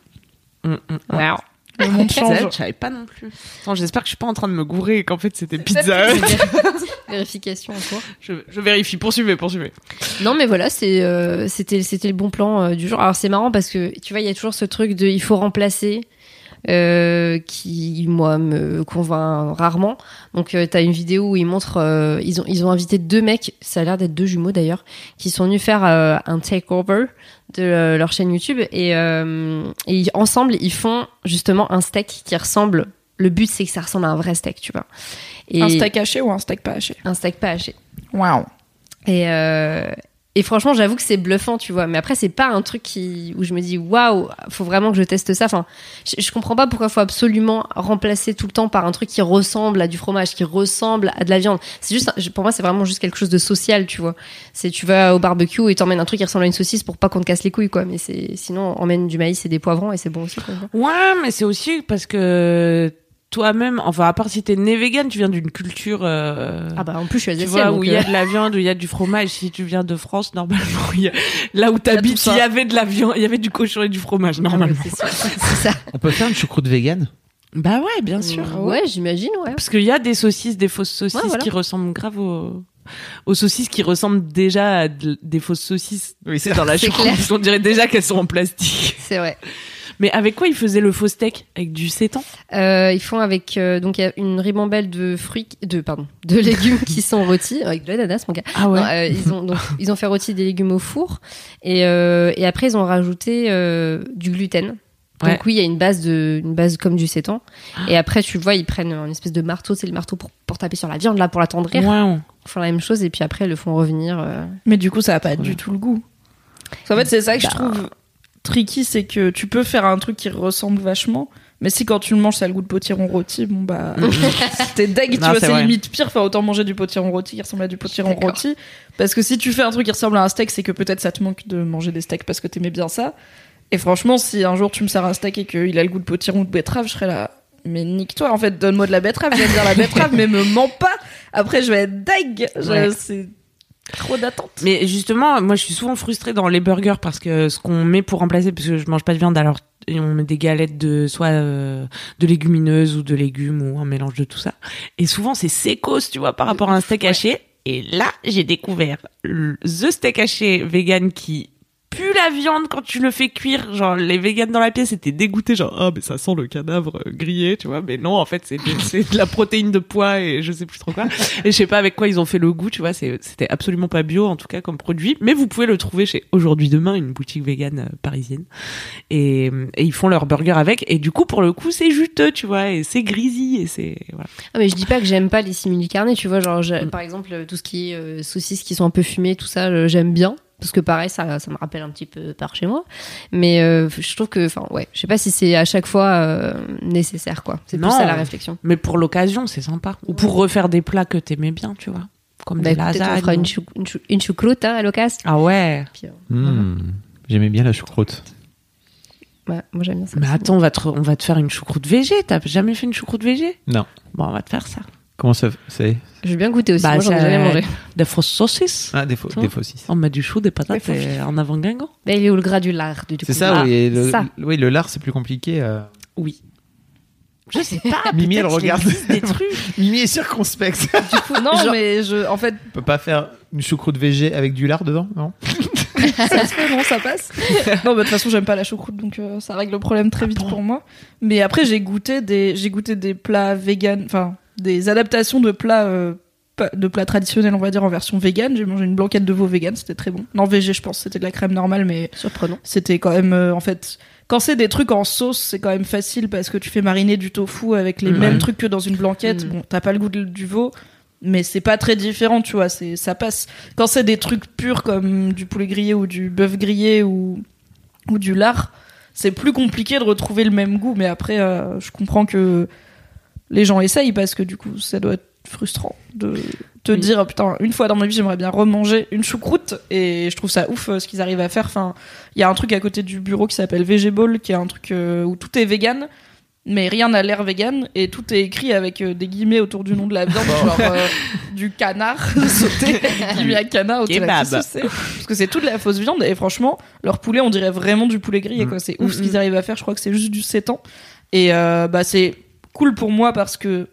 Mm, mm. Wow. Le monde change. Je savais pas non plus. Attends, j'espère que je suis pas en train de me gourer et qu'en fait c'était Pizza Hut. *laughs* Vérification en cours. Je, je vérifie. Poursuivez, poursuivez. Non, mais voilà, c'est euh, c'était c'était le bon plan euh, du jour. Alors c'est marrant parce que tu vois, il y a toujours ce truc de il faut remplacer. Euh, qui moi me convainc rarement. Donc euh, t'as une vidéo où ils montrent euh, ils ont ils ont invité deux mecs ça a l'air d'être deux jumeaux d'ailleurs qui sont venus faire euh, un takeover de leur chaîne YouTube. Et, et ensemble ils font justement un steak qui ressemble le but c'est que ça ressemble à un vrai steak tu vois. Et Un steak haché ou un steak pas haché? Un steak pas haché. Waouh. et, euh, et franchement, j'avoue que c'est bluffant, tu vois. Mais après, c'est pas un truc qui, où je me dis, waouh, faut vraiment que je teste ça. Enfin, je, je comprends pas pourquoi faut absolument remplacer tout le temps par un truc qui ressemble à du fromage, qui ressemble à de la viande. C'est juste, pour moi, c'est vraiment juste quelque chose de social, tu vois. C'est, tu vas au barbecue et t'emmènes un truc qui ressemble à une saucisse pour pas qu'on te casse les couilles, quoi. Mais c'est, sinon, emmène du maïs et des poivrons et c'est bon aussi, quoi. Ouais, mais c'est aussi parce que toi-même, enfin, à part si t'es né vegan, tu viens d'une culture. euh, Ah bah, en plus, je suis vois, où il y a euh, de la viande, où il y a du fromage. Si tu viens de France, normalement, il y a- là où t'habites, il y avait de la viande, il y avait du cochon et du fromage, normalement. c'est sûr, c'est ça. On peut faire une choucroute végane? Bah ouais, bien sûr. Ouais, j'imagine, ouais. Parce qu'il y a des saucisses, des fausses saucisses Ouais, voilà. qui ressemblent grave aux, aux saucisses qui ressemblent déjà à de- des fausses saucisses. Oui, C'est dans la *laughs* c'est choucroute, qu'on dirait déjà qu'elles sont en plastique. C'est vrai. Mais avec quoi ils faisaient le faux steak? Avec du sétan? Euh, ils font avec euh, donc il y a une ribambelle de fruits de pardon de *laughs* légumes qui sont rôtis avec de l'ananas mon gars. Ah Non, euh, ils ont donc *laughs* ils ont fait rôtir des légumes au four et euh, et après ils ont rajouté euh, du gluten. Donc Ouais. oui, il y a une base de une base comme du sétan et après tu vois ils prennent une espèce de marteau, c'est le marteau pour, pour taper sur la viande là pour l'attendrir. Ouais. Ils font la même chose et puis après ils le font revenir euh, Mais du coup, ça a pas du tout le goût. En fait, c'est ça que je trouve tricky, c'est que tu peux faire un truc qui ressemble vachement, mais si quand tu le manges, ça a le goût de potiron rôti, bon bah, *laughs* t'es deg, tu Non, vois, c'est limite pire. Enfin, autant manger du potiron rôti qui ressemble à du potiron rôti. Parce que si tu fais un truc qui ressemble à un steak, c'est que peut-être ça te manque de manger des steaks parce que t'aimais bien ça. Et franchement, si un jour tu me sers un steak et qu'il a le goût de potiron ou de betterave, je serais là. Mais nique-toi, en fait, donne-moi de la betterave, j'aime bien la betterave, *laughs* mais me mens pas. Après, je vais être deg. Je- Ouais. C'est trop d'attente. Mais justement, moi je suis souvent frustrée dans les burgers parce que ce qu'on met pour remplacer, parce que je mange pas de viande, alors on met des galettes de soit euh, de légumineuses ou de légumes ou un mélange de tout ça. Et souvent c'est sécos, tu vois, par rapport à un steak haché. Et là, j'ai découvert le the steak haché vegan qui pue la viande quand tu le fais cuire. Genre, les véganes dans la pièce étaient dégoûtés. Genre, ah, mais ça sent le cadavre euh, grillé, tu vois. Mais non, en fait, c'est de, c'est de la protéine de pois et je sais plus trop quoi. Et je sais pas avec quoi ils ont fait le goût, tu vois. C'était absolument pas bio, en tout cas, comme produit. Mais vous pouvez le trouver chez Aujourd'hui Demain, une boutique végane euh, parisienne. Et, et ils font leur burger avec. Et du coup, pour le coup, c'est juteux, tu vois. Et c'est grisy. Et c'est, voilà. Ah mais je dis pas que j'aime pas les simili carnés, tu vois, genre Mm. par exemple tout ce qui est euh, saucisses qui sont un peu fumées, tout ça, j'aime bien parce que pareil ça ça me rappelle un petit peu par chez moi. Mais euh, je trouve que enfin ouais, je sais pas si c'est à chaque fois euh, nécessaire quoi. C'est plus ça la réflexion. Mais pour l'occasion, c'est sympa. Ou pour refaire des plats que t'aimais bien, tu vois. Comme Bah, des écoutez, on lasagnes. fera une, chou- une, chou- une choucroute hein, à l'occasion. Ah ouais. Euh, Hmm. J'aimais bien la choucroute. ouais, moi j'aime bien ça. Mais aussi. attends, on va te, on va te faire une choucroute végé. T'as jamais fait une choucroute végé? Non. Bon, on va te faire ça. Comment ça c'est Je veux bien goûter aussi. Bah, moi j'en ai jamais mangé. Des fausses saucisses. Ah, des faux, des faucisses. On met du chou, des patates et en avant guingamp. Mais il est où le gras du lard du C'est ça, Ah, oui. et Le, ça. oui, le lard, c'est plus compliqué. euh. Oui. Je sais pas. *laughs* Mimi, elle regarde. des trucs. *laughs* Mimi est circonspecte. *laughs* Non, Genre- mais je, en fait, On peut pas faire une choucroute végé avec du lard dedans, non? Ça se fait, non, ça passe. Non, bah, de toute façon, j'aime pas la choucroute, donc euh, ça règle le problème très vite pour moi. Mais après, j'ai goûté des, j'ai goûté des plats vegan, enfin, des adaptations de plats euh, de plats traditionnels, on va dire, en version vegan. J'ai mangé une blanquette de veau vegan, c'était très bon. Non, végé, je pense, c'était de la crème normale, mais Surprenant. c'était quand même, euh, en fait, quand c'est des trucs en sauce, c'est quand même facile parce que tu fais mariner du tofu avec les Ouais. mêmes trucs que dans une blanquette. Mm. Bon, t'as pas le goût de- du veau, mais c'est pas très différent, tu vois, c'est, ça passe. Quand c'est des trucs purs comme du poulet grillé ou du bœuf grillé ou, ou du lard, c'est plus compliqué de retrouver le même goût, mais après, euh, je comprends que les gens essayent parce que du coup, ça doit être frustrant de te Oui. dire, putain, une fois dans ma vie, j'aimerais bien remanger une choucroute. Et je trouve ça ouf euh, ce qu'ils arrivent à faire. Enfin, il y a un truc à côté du bureau qui s'appelle Vegeball, qui est un truc euh, où tout est vegan. Mais rien n'a l'air vegan. Et tout est écrit avec euh, des guillemets autour du nom de la viande, genre euh, du canard *laughs* sauté, du à canard parce que c'est toute la fausse viande. Et franchement leur poulet on dirait vraiment du poulet grillé quoi. C'est ouf ce qu'ils arrivent à faire. Je crois que c'est juste du sétan et euh, bah c'est cool pour moi parce que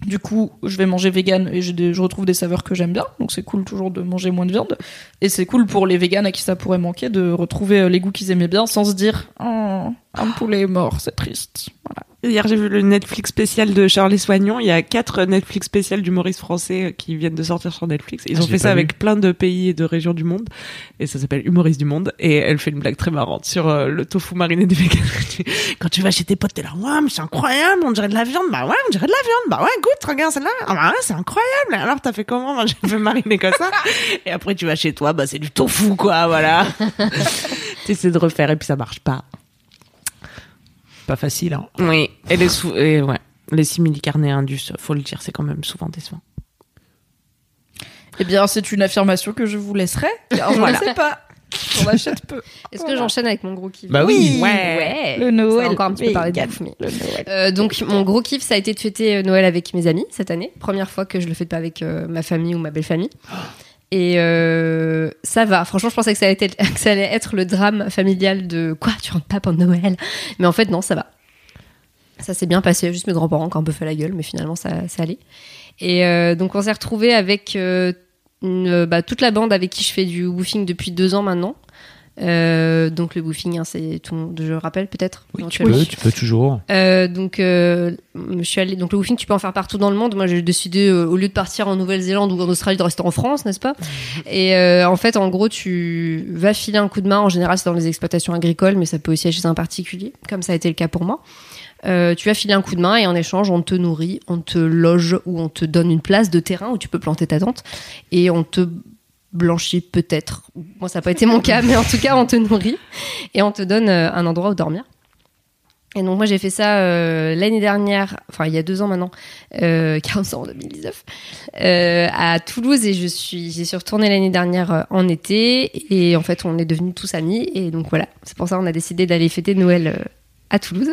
du coup je vais manger vegan et je retrouve des saveurs que j'aime bien. Donc c'est cool toujours de manger moins de viande. Et c'est cool pour les véganes à qui ça pourrait manquer de retrouver euh, les goûts qu'ils aimaient bien sans se dire oh, un poulet est mort c'est triste. Hier, j'ai vu le Netflix spécial de Charlie Soignon. Il y a quatre Netflix spéciales d'humoristes français euh, qui viennent de sortir sur Netflix. Ils Ah, ont fait ça vu. avec plein de pays et de régions du monde. Et ça s'appelle Humoriste du monde. Et elle fait une blague très marrante sur euh, le tofu mariné des véganes. *laughs* Quand tu vas chez tes potes, t'es là, ouais, mais c'est incroyable, on dirait de la viande. Bah ouais, on dirait de la viande. Bah ouais, goûte, regarde celle-là. Ah bah ouais, c'est incroyable. Alors, t'as fait comment? Moi, *laughs* j'ai fait mariner comme ça. Et après, tu vas chez toi, bah c'est du tofu, quoi, voilà. *laughs* T'essaies de refaire et puis ça marche pas. Pas facile, hein. Oui, et les, sou- et ouais, les simili-carnés indus, faut le dire, c'est quand même souvent décevant. eh bien c'est une affirmation que je vous laisserai car je Voilà. ne sais pas on achète peu Est-ce que j'enchaîne avec mon gros kiff Bah oui. Ouais. le Noël encore un petit peu parler de vegan. bouffe, mais- Le Noël. Euh, donc mon gros kiff ça a été de fêter euh, Noël avec mes amis cette année première fois que je le fête pas avec euh, ma famille ou ma belle famille et euh, ça va. Franchement je pensais que ça, allait être, *laughs* ça être le drame familial de quoi tu rentres pas pendant Noël? Mais en fait non ça va. Ça s'est bien passé. Juste mes grands-parents qui ont un peu fait la gueule mais finalement ça, ça allait. Et euh, donc on s'est retrouvé avec euh, bah, toute la bande avec qui je fais du woofing depuis deux ans maintenant Euh, donc le woofing hein, c'est tout le monde je rappelle peut-être Oui, tu peux, tu peux toujours. Euh, donc, euh, je suis allée. Donc, le woofing, tu peux en faire partout dans le monde. Moi, j'ai décidé, euh, au lieu de partir en Nouvelle-Zélande ou en Australie, de rester en France, n'est-ce pas? Et euh, en fait, en gros, tu vas filer un coup de main. En général, c'est dans les exploitations agricoles, mais ça peut aussi être chez un particulier, comme ça a été le cas pour moi. Euh, tu vas filer un coup de main et en échange, on te nourrit, on te loge ou on te donne une place de terrain où tu peux planter ta tente et on te blanchit peut-être. Moi, ça n'a pas été mon cas, mais en tout cas, on te nourrit et on te donne euh, un endroit où dormir. Et donc moi j'ai fait ça euh, l'année dernière, enfin il y a deux ans maintenant, euh, *laughs* 40 ans en 2019, euh, à Toulouse et je suis, j'y suis retournée l'année dernière euh, en été et en fait on est devenus tous amis et donc voilà, c'est pour ça qu'on a décidé d'aller fêter Noël à Toulouse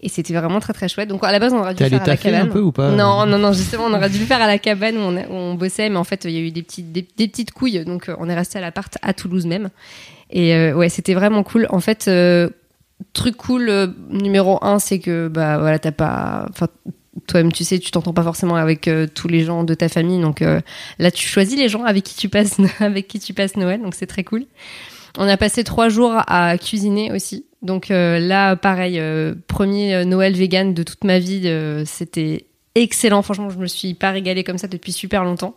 et c'était vraiment très très chouette. Donc à la base on aurait dû le faire à la taffer un cabane. peu ou pas Non non non justement on aurait dû le faire à la cabane où on, a- où on bossait mais en fait il y a eu des petites des, des petites couilles donc euh, on est resté à l'appart à Toulouse même et euh, ouais c'était vraiment cool. En fait euh, truc cool euh, numéro un, c'est que bah voilà, t'as pas, enfin toi-même tu sais, tu t'entends pas forcément avec euh, tous les gens de ta famille, donc euh, là tu choisis les gens avec qui tu passes *laughs* avec qui tu passes Noël, donc c'est très cool. On a passé trois jours à cuisiner aussi, donc euh, là pareil, euh, premier euh, Noël vegan de toute ma vie, euh, c'était excellent. Franchement, je me suis pas régalée comme ça depuis super longtemps.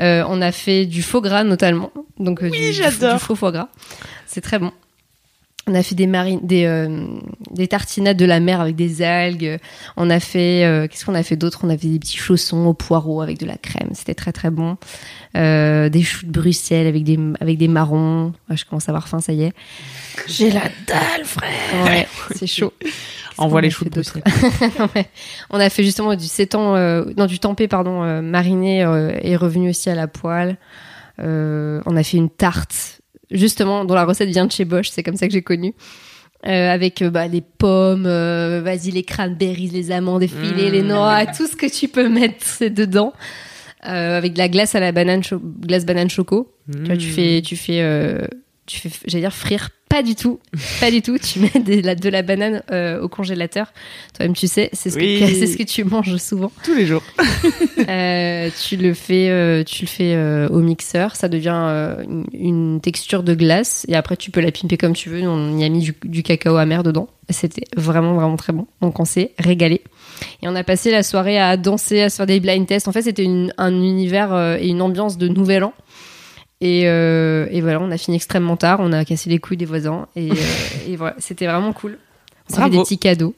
Euh, on a fait du faux gras notamment, donc euh, Oui, du, du- j'adore. du faux foie gras. C'est très bon. On a fait des marines, des, euh, des tartinades de la mer avec des algues. On a fait, euh, qu'est-ce qu'on a fait d'autre? On a fait des petits chaussons au poireau avec de la crème. C'était très très bon. Euh, des choux de Bruxelles avec des avec des marrons. Ouais, je commence à avoir faim, ça y est. j'ai la dalle frère Ouais, c'est chaud. *laughs* Envoie les a choux de. Ouais. On a fait justement du sétan, euh, non du tempeh pardon, euh, mariné euh, et revenu aussi à la poêle. Euh, on a fait une tarte, justement dont la recette vient de chez Bosch, c'est comme ça que j'ai connu. Euh, avec euh, bah, les pommes, euh, vas-y les cranberries, les amandes effilées, les noix, tout ce que tu peux mettre c'est dedans. Euh, avec de la glace à la banane, cho- glace banane choco. Tu vois, tu fais, tu fais, euh, tu fais, j'allais dire frire, pas du tout, pas du tout. Tu mets de la, de la banane euh, au congélateur. Toi-même, tu sais, c'est ce, Oui. que, *laughs* c'est ce que tu manges souvent. Tous les jours. *laughs* Euh, tu le fais, euh, tu le fais au mixeur. Ça devient une, une texture de glace. Et après, tu peux la pimper comme tu veux. On y a mis du, du cacao amer dedans. C'était vraiment, vraiment très bon. Donc, on s'est régalé. Et on a passé la soirée à danser, à se faire des blind tests. En fait, c'était une- un univers et une ambiance de Nouvel An. Et, euh, et voilà, on a fini extrêmement tard. On a cassé les couilles des voisins. Et, euh, *laughs* et voilà, c'était vraiment cool. On fait Bravo. des petits cadeaux.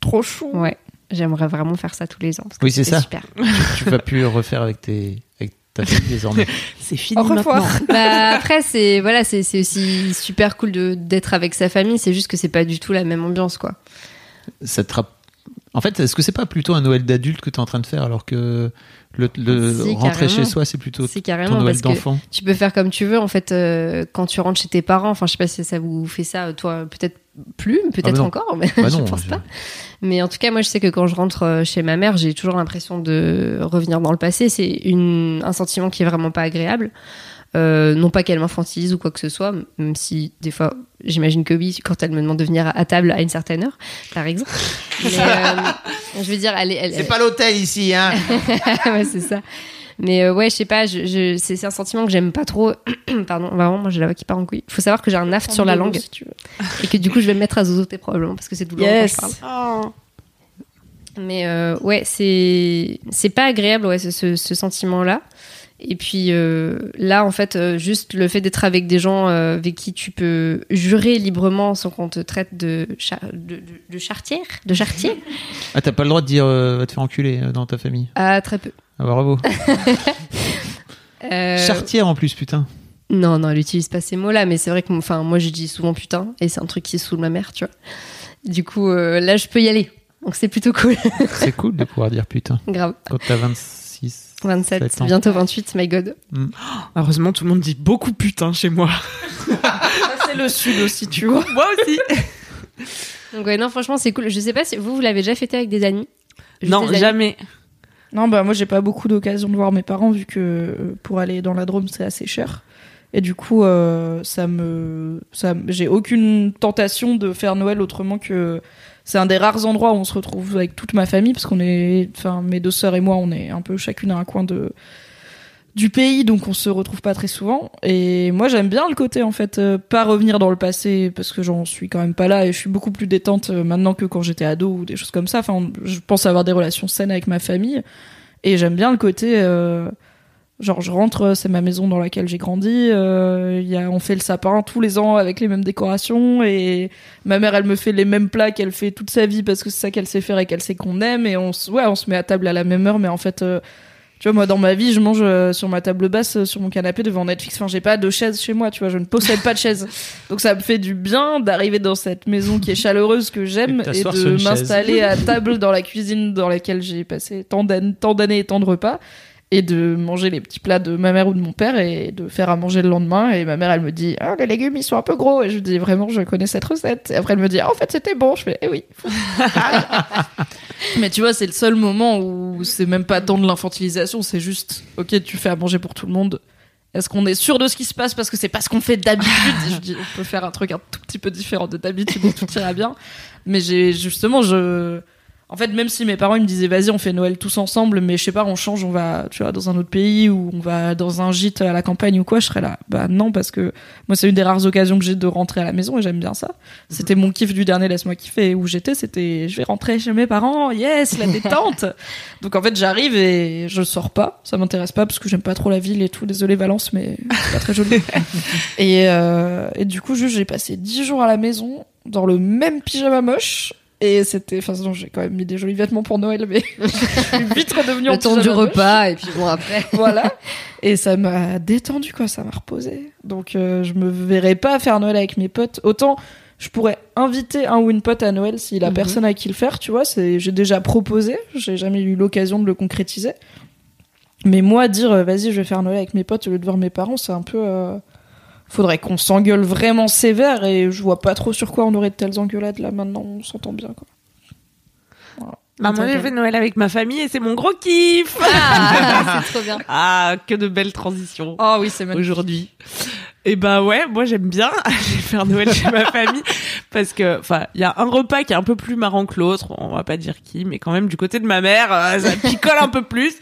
Trop chou. Ouais, j'aimerais vraiment faire ça tous les ans. parce que Oui, c'est ça. Super. tu vas plus le refaire avec tes avec ta famille *laughs* désormais. C'est fini Au revoir. maintenant. *laughs* bah, après, c'est voilà, c'est aussi super cool de d'être avec sa famille. C'est juste que c'est pas du tout la même ambiance, quoi. Ça te rapp- En fait, est-ce que c'est pas plutôt un Noël d'adulte que tu es en train de faire alors que le, le Si, rentrer carrément. chez soi c'est plutôt Si ton carrément, Noël d'enfant? tu peux faire comme tu veux. En fait, euh, quand tu rentres chez tes parents, enfin, je sais pas si ça vous fait ça, toi, peut-être plus, peut-être Ah bah encore, mais Bah *laughs* je non, pense je- pas. Mais en tout cas, moi, je sais que quand je rentre euh, chez ma mère, j'ai toujours l'impression de revenir dans le passé. C'est une, un sentiment qui est vraiment pas agréable. Euh, non pas qu'elle m'infantilise ou quoi que ce soit, même si des fois, j'imagine que oui, quand elle me demande de venir à table à une certaine heure, par exemple. *laughs* Mais, euh, je veux dire, elle est. elle- C'est pas l'hôtel ici, hein *laughs* ouais, c'est ça. Mais euh, ouais, je sais pas, je, je- c'est c'est un sentiment que j'aime pas trop. *clears throat* Pardon, vraiment, moi j'ai la voix qui part en couille. Faut savoir que j'ai un aft sur la langue Si tu veux. et que du coup je vais me mettre à zozoter probablement parce que c'est douloureux Yes. quand je parle. Mais euh, ouais, c'est c'est pas agréable ouais ce, ce, ce sentiment-là. Et puis euh, là, en fait, euh, juste le fait d'être avec des gens euh, avec qui tu peux jurer librement sans qu'on te traite de, char- de, de, de chartière, de chartier, *laughs* Ah, t'as pas le droit de dire va te faire enculer dans ta famille. ah très peu. Ah, bravo. *laughs* Chartière en plus, putain. Non, non, elle utilise pas ces mots-là, mais c'est vrai que enfin, moi je dis souvent putain, et c'est un truc qui saoule ma mère, tu vois. Du coup, là je peux y aller. Donc c'est plutôt cool. C'est cool de pouvoir dire putain *laughs* Grave. quand t'as 26. 27, 27 ans. bientôt 28, my god. Heureusement, tout le monde dit beaucoup putain chez moi. *laughs* Ça, c'est le sud aussi, tu vois. Moi aussi. *laughs* Donc ouais, non, franchement, c'est cool. Je sais pas si vous, vous l'avez déjà fêté avec des amis? Juste non, des amis jamais. Non, bah moi j'ai pas beaucoup d'occasion de voir mes parents vu que euh, pour aller dans la Drôme c'est assez cher. Et du coup, euh, ça me, ça, j'ai aucune tentation de faire Noël autrement que c'est un des rares endroits où on se retrouve avec toute ma famille parce qu'on est, enfin mes deux sœurs et moi, on est un peu chacune à un coin de du pays, donc on se retrouve pas très souvent. Et moi j'aime bien le côté en fait, euh, pas revenir dans le passé parce que j'en suis quand même pas là et je suis beaucoup plus détente euh, maintenant que quand j'étais ado ou des choses comme ça. Enfin, je pense avoir des relations saines avec ma famille. Et j'aime bien le côté, euh, genre je rentre, c'est ma maison dans laquelle j'ai grandi. euh, y a, on fait le sapin tous les ans avec les mêmes décorations et ma mère elle me fait les mêmes plats qu'elle fait toute sa vie parce que c'est ça qu'elle sait faire et qu'elle sait qu'on aime et on, se- ouais, on se met à table à la même heure. Mais en fait, euh, tu vois, moi dans ma vie, je mange euh, sur ma table basse, euh, sur mon canapé devant Netflix. Enfin, j'ai pas de chaise chez moi, tu vois, je ne possède pas de chaise. *laughs* Donc ça me fait du bien d'arriver dans cette maison qui est chaleureuse que j'aime Et de et de m'installer à table dans la cuisine dans laquelle j'ai passé tant d'années et tant de repas et de manger les petits plats de ma mère ou de mon père et de faire à manger le lendemain. Et ma mère elle me dit ah les légumes ils sont un peu gros. Et je dis vraiment je connais cette recette. Et après elle me dit ah, en fait c'était bon. Je fais eh oui. *laughs* Mais tu vois c'est le seul moment où c'est même pas tant de l'infantilisation. C'est juste ok tu fais à manger pour tout le monde. Est-ce qu'on est sûr de ce qui se passe parce que c'est pas ce qu'on fait d'habitude? Je dis on peut faire un truc un tout petit peu différent de d'habitude et tout ira bien. Mais j'ai justement je en fait, même si mes parents ils me disaient vas-y on fait Noël tous ensemble, mais je sais pas on change, on va tu vois dans un autre pays ou on va dans un gîte à la campagne ou quoi, je serais là bah non parce que moi c'est une des rares occasions que j'ai de rentrer à la maison et j'aime bien ça. C'était mon kiff du dernier laisse-moi kiffer où j'étais, c'était je vais rentrer chez mes parents, yes la détente. *laughs* Donc en fait j'arrive et je sors pas, ça m'intéresse pas parce que j'aime pas trop la ville et tout. Désolé Valence mais c'est pas très joli. *laughs* et euh, et du coup juste j'ai passé 10 jours à la maison dans le même pyjama moche. Et c'était, enfin, j'ai quand même mis des jolis vêtements pour Noël, mais *laughs* je suis vite redevenue en Le temps du repas, et puis bon, après. *laughs* Voilà. Et ça m'a détendu, quoi, ça m'a reposé. Donc, euh, je me verrais pas faire Noël avec mes potes. Autant, je pourrais inviter un ou une pote à Noël s'il a Mhm. personne à qui le faire, tu vois. C'est, j'ai déjà proposé, j'ai jamais eu l'occasion de le concrétiser. Mais moi, dire, euh, vas-y, je vais faire Noël avec mes potes au lieu de voir mes parents, c'est un peu. euh, Faudrait qu'on s'engueule vraiment sévère et je vois pas trop sur quoi on aurait de telles engueulades là maintenant, on s'entend bien quoi. Voilà. Bah, moi, j'ai fait Noël avec ma famille et c'est mon gros kiff. Ah, *laughs* c'est trop bien. Ah, que de belles transitions Oh oui, c'est aujourd'hui. Et ben ouais, moi j'aime bien *laughs* aller faire Noël chez ma famille parce que enfin, il y a un repas qui est un peu plus marrant que l'autre, on va pas dire qui, mais quand même du côté de ma mère, euh, ça picole un peu plus.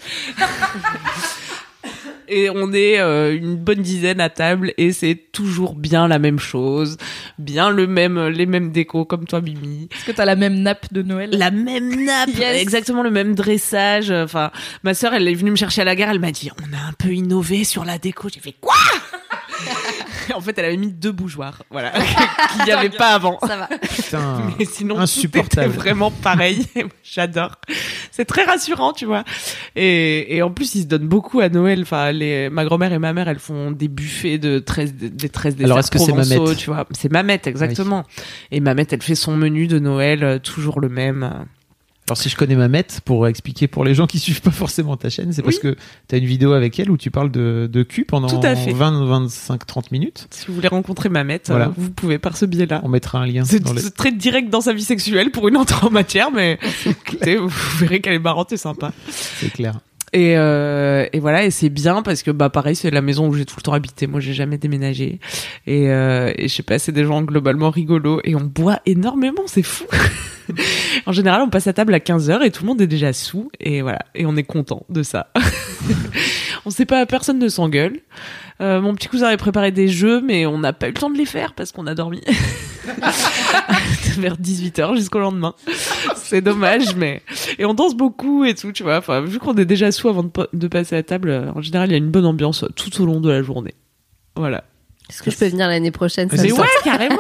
Et on est euh, une bonne dizaine à table et c'est toujours bien la même chose, bien le même, les mêmes décos comme toi, Mimi. Est-ce que t'as la même nappe de Noël? La même nappe, *laughs* Yes. exactement le même dressage. Enfin, ma sœur, elle est venue me chercher à la gare, elle m'a dit, on a un peu innové sur la déco. J'ai fait quoi? *laughs* En fait, elle avait mis deux bougeoirs, voilà, *laughs* qu'il n'y avait pas avant. Ça va. Putain, *laughs* Mais sinon, insupportable. C'était vraiment pareil. J'adore. C'est très rassurant, tu vois. Et, et en plus, ils se donnent beaucoup à Noël. Enfin, les, ma grand-mère et ma mère, elles font des buffets de 13, des 13 desserts Alors, est-ce que c'est Mamette tu vois. C'est Mamette, exactement. Et Mamette, elle fait son menu de Noël, euh, toujours le même. Alors si je connais Mamette, pour expliquer pour les gens qui *laughs* suivent pas forcément ta chaîne, c'est parce que tu as une vidéo avec elle où tu parles de, de cul pendant Tout à fait. 20, 25, 30 minutes. Si vous voulez rencontrer Mamette, Voilà. euh, vous pouvez par ce biais-là. On mettra un lien C'est les... très direct dans sa vie sexuelle pour une entrée en matière, mais *laughs* écoutez, vous verrez qu'elle est marrante et sympa. C'est clair. Et, euh, et voilà, et c'est bien parce que bah pareil, c'est la maison où j'ai tout le temps habité. Moi, j'ai jamais déménagé. Et, euh, et je sais pas, c'est des gens globalement rigolos et on boit énormément, c'est fou. *laughs* en général, on passe à table à 15h et tout le monde est déjà sous et voilà, et on est content de ça. *laughs* on sait pas, personne ne s'engueule. Euh, mon petit cousin avait préparé des jeux, mais on n'a pas eu le temps de les faire parce qu'on a dormi *laughs* vers 18h jusqu'au lendemain. C'est dommage, mais et on danse beaucoup et tout, tu vois. Enfin, vu qu'on est déjà sous avant de, pa- de passer à table, euh, en général, il y a une bonne ambiance tout au long de la journée. Voilà. Est-ce que je peux venir l'année prochaine? Ça Mais ouais, carrément.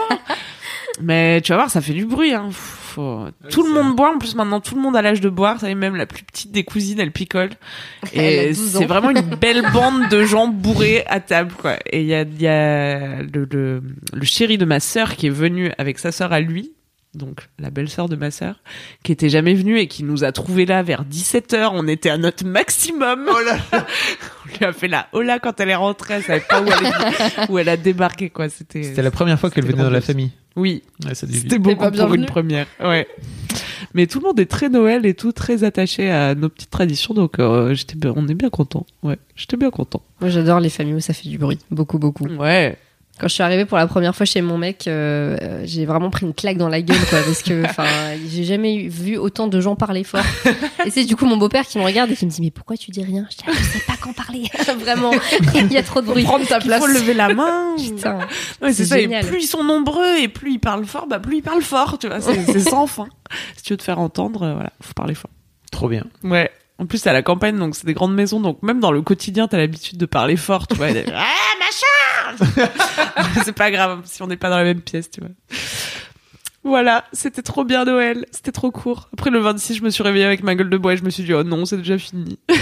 Mais tu vas voir, ça fait du bruit. Hein. Faut- Tout le monde boit. En plus, maintenant, tout le monde a l'âge de boire. Ça y est, même la plus petite des cousines, elle picole. *laughs* Et 12 ans. c'est vraiment une belle *laughs* bande de gens bourrés à table, quoi. Et il y a, il y a le, le, le chéri de ma sœur qui est venu avec sa sœur à lui. Donc, la belle-sœur de ma sœur, qui était jamais venue et qui nous a trouvés là vers 17h. On était à notre maximum. *laughs* On lui a fait la hola quand elle est rentrée. Elle savait pas où elle, où elle a débarqué, quoi. C'était, C'était la première fois qu'elle venait dans la famille. Oui, Ouais, c'était beaucoup pas pour une première. Ouais. Mais tout le monde est très Noël et tout, très attaché à nos petites traditions, donc euh, j'étais, bien- on est bien content. Ouais, j'étais bien content. Moi, j'adore les familles où ça fait du bruit. Beaucoup, beaucoup. Ouais. Quand je suis arrivée pour la première fois chez mon mec, euh, euh, j'ai vraiment pris une claque dans la gueule, quoi, parce que, enfin, *laughs* j'ai jamais vu autant de gens parler fort. Et c'est du coup mon beau-père qui me regarde et qui me dit, mais pourquoi tu dis rien? Je dis, ah, je sais pas quand parler. *laughs* vraiment, il y a trop de bruit. Prendre ta Il place. faut lever la main. *laughs* Putain. Ouais, c'est ça. Et plus ils sont nombreux et plus ils parlent fort, bah plus ils parlent fort, tu vois. C'est, sans fin. Si tu veux te faire entendre, euh, voilà, faut parler fort. Trop bien. Ouais. En plus, c'est à la campagne, donc c'est des grandes maisons, donc même dans le quotidien, t'as l'habitude de parler fort, tu vois. ah, machin *laughs* C'est pas grave si on n'est pas dans la même pièce, tu vois. Voilà, c'était trop bien Noël, c'était trop court. Après le 26, je me suis réveillée avec ma gueule de bois et je me suis dit, oh non, c'est déjà fini. *laughs*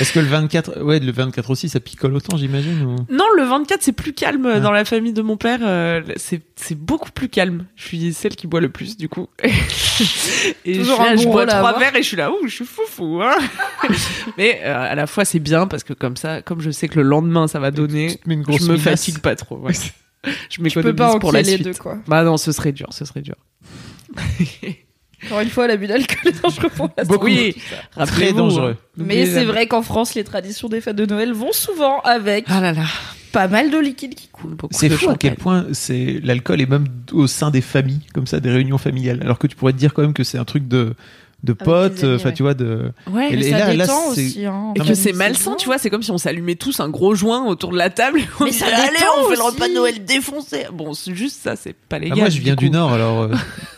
Est-ce que le 24, ouais, le 24 aussi, ça picole autant, j'imagine ou... Non, le 24, c'est plus calme dans la famille de mon père. euh, c'est, c'est beaucoup plus calme. Je suis celle qui boit le plus, du coup. *laughs* et je, Toujours suis là, un je bon bois rôle à trois avoir. verres et je suis là, ouh, je suis foufou. Hein *laughs* Mais euh, à la fois, c'est bien parce que comme ça, comme je sais que le lendemain, ça va donner, je me fatigue pas trop. ouais. *laughs* je m'économise pas pour la les suite. deux, quoi. Bah non, ce serait dur, ce serait dur. Encore une fois, l'abus d'alcool est dangereux pour la santé. Oui, Très rappelez-vous, dangereux. hein. Mais c'est vrai qu'en France, les traditions des fêtes de Noël vont souvent avec Ah là là, pas mal de liquide qui coule. C'est fou à quel point c'est l'alcool est même au sein des familles, comme ça, des réunions familiales. Alors que tu pourrais te dire quand même que c'est un truc de de potes, enfin ouais. tu vois de. Ouais, Et Mais et ça là- aussi. Hein, Et que c'est malsain, tu vois, c'est comme si on s'allumait tous un gros joint autour de la table. on Mais ça allez, détend on fait le repas de Noël défoncé. Bon, c'est juste ça, c'est pas Ah, légal. moi je viens du, nord, alors euh, *laughs*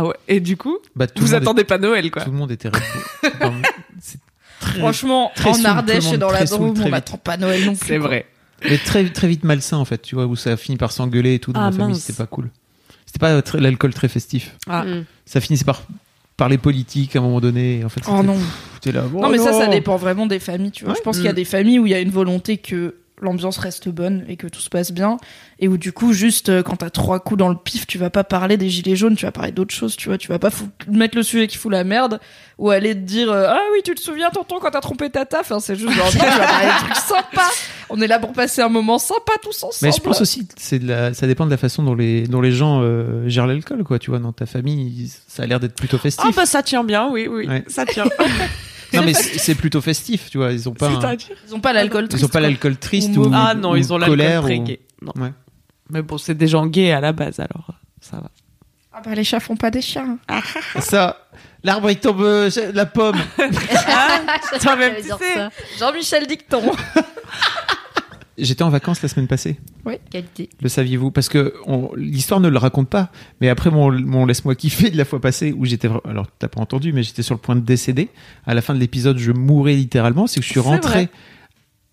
Ah ouais. Et du coup, bah, vous attendez pas Noël, quoi. Tout le monde était. Très- Franchement, très en Ardèche et dans la Drôme, on n'attend pas Noël non plus. C'est vrai. mais très très vite malsain en fait, tu vois, où ça finit par s'engueuler et tout dans Ah, ma famille, c'était pas cool. C'était pas l'alcool très festif. Ah. Mm. Ça finissait par parler politique à un moment donné. En fait, Oh non. pff, t'es là. oh Non, mais ça, ça dépend vraiment des familles, tu vois. Ouais. Je pense qu'il y a Mm. des familles où il y a une volonté que l'ambiance reste bonne et que tout se passe bien. Et où, du coup, juste euh, quand t'as trois coups dans le pif, tu vas pas parler des gilets jaunes, tu vas parler d'autres choses, tu vois. Tu vas pas fou- mettre le sujet qui fout la merde ou aller te dire euh, Ah oui, tu te souviens, tonton, quand t'as trompé ta taf. Enfin, c'est juste genre, tu vas parler des trucs sympas. On est là pour passer un moment sympa tous ensemble. Mais je pense aussi que c'est de la, ça dépend de la façon dont les, dont les gens euh, gèrent l'alcool, quoi. Tu vois, dans ta famille, ça a l'air d'être plutôt festif. Ah bah ça tient bien, oui, oui, Ouais. ça tient. *laughs* non, mais c'est plutôt festif, tu vois. Ils ont pas, un- Ils ont pas l'alcool ils triste. ont pas l'alcool triste Ou ou, Ah non, ou ils ont l'alcool colère très ou- gay. Non. Ouais. Mais bon, c'est des gens gays à la base, alors euh, ça va. Ah bah les chats font pas des chiens. Ça, l'arbre il tombe, euh, la pomme. *laughs* *laughs* Ça. Jean-Michel Dicton. *laughs* J'étais en vacances la semaine passée. Qualité. Le saviez-vous? Parce que on- l'histoire ne le raconte pas. Mais après mon, mon laisse-moi kiffer de la fois passée où j'étais alors t'as pas entendu, mais j'étais sur le point de décéder. À la fin de l'épisode, je mourais littéralement. C'est que je suis rentré vrai.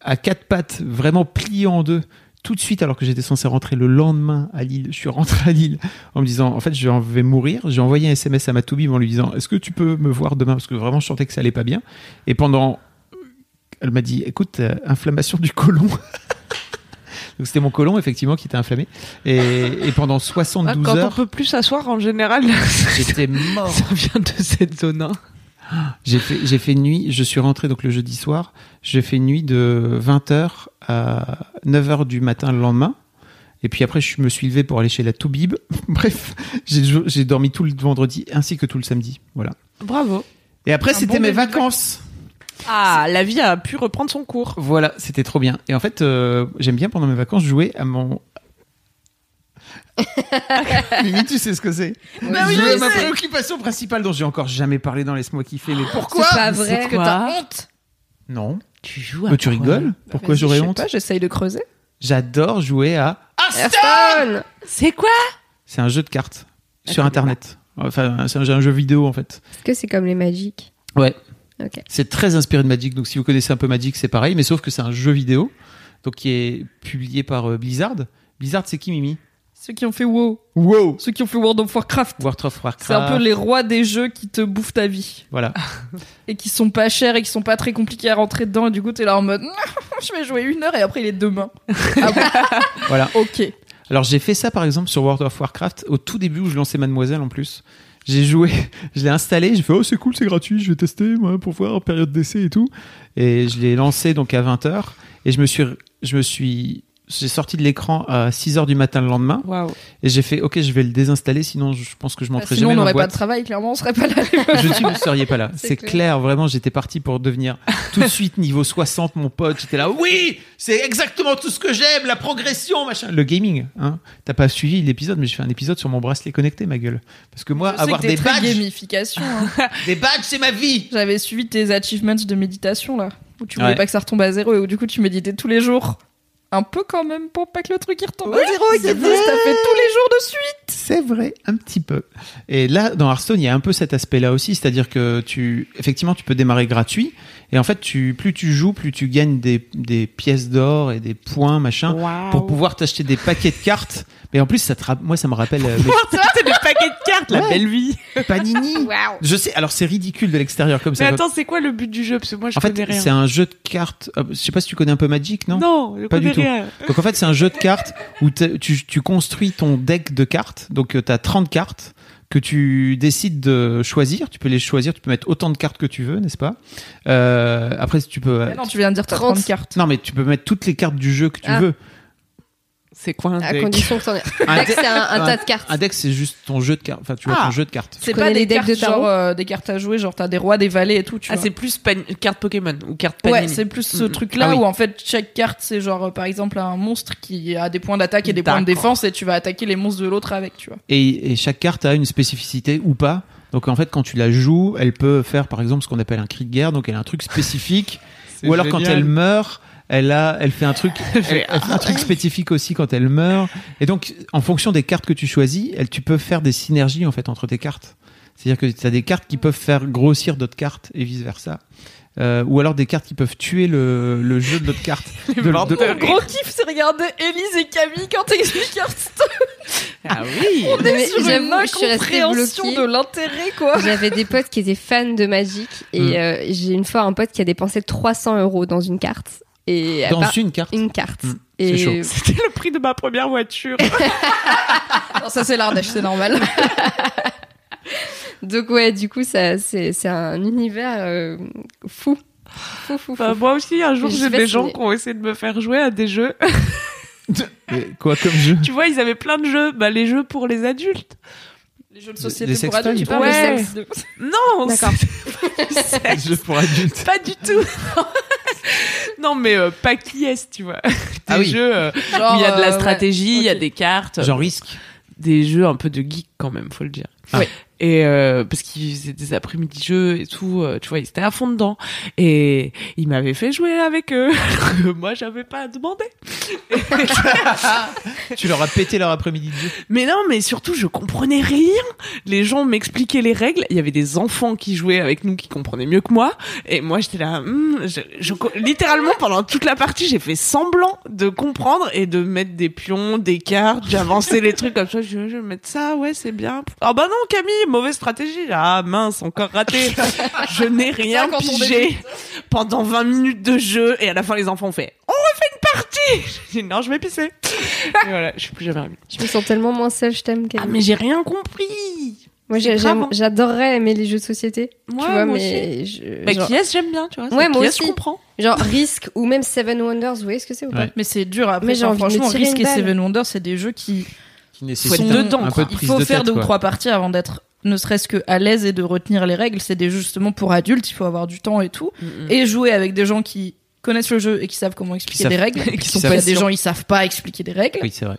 à quatre pattes, vraiment plié en deux. Tout de suite, alors que j'étais censé rentrer le lendemain à Lille, je suis rentré à Lille en me disant, en fait, je vais mourir. J'ai envoyé un SMS à ma en lui disant, est-ce que tu peux me voir demain? Parce que vraiment, je sentais que ça allait pas bien. Et pendant, elle m'a dit, écoute, euh, inflammation du côlon. *laughs* Donc c'était mon côlon effectivement qui était inflammé et, et pendant Ah, 72 Quand on heures peut plus s'asseoir, en général, *laughs* j'étais mort. ça vient de cette zone. hein. *gasps* J'ai fait j'ai fait nuit, je suis rentré donc le jeudi soir, j'ai fait nuit de 20h à 9h du matin le lendemain. Et puis après, je me suis levé pour aller chez la Toubib. *laughs* Bref, j'ai dormi tout le vendredi ainsi que tout le samedi. Voilà. Bravo. Et après, c'était bon mes vacances. Ah, la vie a pu reprendre son cours. Voilà, c'était trop bien. Et en fait, euh, j'aime bien pendant mes vacances jouer à mon. *laughs* Mimi, tu sais ce que c'est Bah oui, Jouer je à ma sais. préoccupation principale dont j'ai encore jamais parlé dans Laisse-moi kiffer. Mais pourquoi C'est pas vrai. Est-ce que t'as honte Non. Tu joues à Mais tu quoi rigoles Pourquoi Vas-y, j'aurais je sais honte pas, J'essaye de creuser. J'adore jouer à. Hearthstone C'est quoi C'est un jeu de cartes Ah, sur Internet. Enfin, c'est un, un jeu vidéo en fait. Est-ce que c'est comme les Magic? Ouais. C'est très inspiré de Magic. Donc si vous connaissez un peu Magic, c'est pareil. Mais sauf que c'est un jeu vidéo. Donc qui est publié par euh, Blizzard. Blizzard, c'est qui, Mimi? Ceux qui ont fait WoW, Wow ceux qui ont fait World of Warcraft. World of Warcraft. C'est un peu les rois des jeux qui te bouffent ta vie. Voilà. *laughs* Et qui sont pas chers et qui sont pas très compliqués à rentrer dedans. Et du coup, t'es là en mode, *laughs* je vais jouer une heure et après il est demain. ah bon *laughs* Voilà. Ok. Alors j'ai fait ça par exemple sur World of Warcraft au tout début où je lançais Mademoiselle en plus. J'ai joué, *laughs* je l'ai installé, j'ai fait oh c'est cool, c'est gratuit, je vais tester moi pour voir période d'essai et tout. Et je l'ai lancé donc à 20h et je me suis je me suis j'ai sorti de l'écran à 6h du matin le lendemain Waouh. et j'ai fait OK, je vais le désinstaller sinon je pense que je Bah, montrerai sinon, on jamais ma n'aurait pas de travail, clairement, on serait pas là. *laughs* je suis, vous seriez pas là. C'est clair. clair. vraiment, j'étais parti pour devenir tout de suite niveau 60, mon pote. J'étais là, oui, c'est exactement tout ce que j'aime, la progression, machin. Le gaming, hein. T'as pas suivi l'épisode, mais j'ai fait un épisode sur mon bracelet connecté, ma gueule. Parce que moi, Je avoir que des badges, gamification. hein. *laughs* des badges, c'est ma vie. J'avais suivi tes achievements de méditation là, où tu voulais Ouais. pas que ça retombe à zéro et où du coup tu méditais tous les jours. Un peu quand même pour pas que le truc il retombe à zéro. vrai. T'as fait tous les jours de suite. C'est vrai, un petit peu. Et là, dans Hearthstone, il y a un peu cet aspect-là aussi, c'est-à-dire que tu, effectivement, tu peux démarrer gratuit, et en fait, tu, plus tu joues, plus tu gagnes des, des pièces d'or et des points, machin, pour pouvoir t'acheter des paquets de cartes. Mais en plus, ça te, moi, ça me rappelle euh, mes C'est des paquets de cartes, la Ouais. belle vie. Panini. Je sais, alors c'est ridicule de l'extérieur comme Mais ça. attends, c'est quoi le but du jeu? Parce que moi, je en fait, connais rien. c'est un jeu de cartes. euh, Je sais pas si tu connais un peu Magic, non? Non, je Pas du tout. *laughs* Donc en fait, c'est un jeu de cartes où tu, tu construis ton deck de cartes. Donc tu as 30 cartes que tu décides de choisir. Tu peux les choisir, tu peux mettre autant de cartes que tu veux, n'est-ce pas? Euh, Après, si tu peux... Mais non, tu viens de dire t'as 30. 30 cartes. Non, mais tu peux mettre toutes les cartes du jeu que tu Ah. veux. C'est quoi un À deck condition que t'en aies. Un Deck, c'est un, un tas de cartes. Un deck, c'est juste ton jeu de cartes. Enfin, tu vois Ah. ton jeu de cartes. C'est pas des decks cartes de tarot genre euh, des cartes à jouer, genre t'as des rois, des valets et tout. Tu Ah, vois. c'est plus pan- carte Pokémon ou carte Panini. Ouais, c'est plus ce truc-là Ah oui. où en fait chaque carte c'est genre euh, par exemple un monstre qui a des points d'attaque et des points de défense et tu vas attaquer les monstres de l'autre avec, tu vois. Et, et chaque carte a une spécificité ou pas. Donc en fait, quand tu la joues, elle peut faire par exemple ce qu'on appelle un cri de guerre. Donc elle a un truc spécifique. *laughs* Ou alors quand elle meurt, elle a, elle fait un truc, *laughs* elle, elle fait un truc spécifique aussi quand elle meurt. Et donc, en fonction des cartes que tu choisis, elle, tu peux faire des synergies en fait entre tes cartes. C'est-à-dire que tu as des cartes qui peuvent faire grossir d'autres cartes et vice versa. Euh, ou alors des cartes qui peuvent tuer le, le jeu de l'autre carte. *laughs* De- de- morts de rire. Gros kiff, c'est regarder Élise et Camille quand t'expliques Hearthstone. Ah oui *laughs* On est Mais sur une j'avoue, je suis restée incompréhension de l'intérêt, quoi. J'avais des potes qui étaient fans de Magic et Mm. euh, j'ai une fois un pote qui a dépensé 300 euros dans une carte. Et à dans part- une carte. une carte. Mm. C'est Et chaud. *laughs* C'était le prix de ma première voiture. *laughs* Non, ça c'est l'Ardèche, c'est normal. *laughs* donc ouais, du coup ça c'est c'est un univers euh, fou. Fou fou fou. Enfin, moi aussi, un jour, j'ai des gens qui ont essayé de me faire jouer à des jeux. Quoi comme jeu? Tu vois, ils avaient plein de jeux. Bah, les jeux pour les adultes. Les jeux de Les société pour adultes, Ouais. de sexe. de- *laughs* Non, D'accord. c'est pas du *laughs* sexe. Jeu pour adultes. Pas du tout. *laughs* non, mais euh, pas qui est tu vois? Des Ah oui. jeux euh, Genre, où il y a de la euh, ouais. stratégie, il y a des cartes. Genre risque. des jeux un peu de geek quand même, faut le dire. Oui. Et euh, parce qu'ils faisaient des après-midi jeux et tout, euh, tu vois, ils étaient à fond dedans. Et ils m'avaient fait jouer avec eux. *laughs* que Moi, j'avais pas demandé. *laughs* Tu leur as pété leur après-midi de jeu. Mais non, mais surtout, je comprenais rien. Les gens m'expliquaient les règles. Il y avait des enfants qui jouaient avec nous qui comprenaient mieux que moi. Et moi, j'étais là, hmm, je, je- littéralement, pendant toute la partie, j'ai fait semblant de comprendre et de mettre des pions, des cartes, j'avançais les trucs comme ça. Je, je vais mettre ça, ouais, c'est bien. Ah bah non, Camille, mauvaise stratégie. Ah mince, encore raté. je n'ai rien on pigé pendant 20 minutes de jeu. Et à la fin, les enfants ont fait, on refait une partie. J'ai dit, non, je vais pisser. Et voilà, je suis plus jamais revenue. Je me sens tellement moins seule, je t'aime. Ah Camille. mais j'ai rien compris. Moi, hein. j'adorerais aimer les jeux de société. Ouais, tu vois, moi mais je- Bah, genre, qui est j'aime bien, tu vois. Ouais, moi Qui aussi. je comprends. genre Risk ou même Seven Wonders, vous voyez ce que c'est ou pas Ouais. Mais c'est dur après. Mais me franchement, Risk et. Seven Wonders, c'est des jeux qui Qui sont nécessitent dedans. un, un peu de Il faut de faire tête, deux ou trois parties avant d'être ne serait-ce que à l'aise et de retenir les règles. C'est des jeux justement pour adultes, il faut avoir du temps et tout. Et jouer avec des gens qui connaissent le jeu et qui savent comment expliquer savent- des règles. *laughs* qui Qui sont pas des gens, ils savent pas expliquer des règles. Oui, c'est vrai.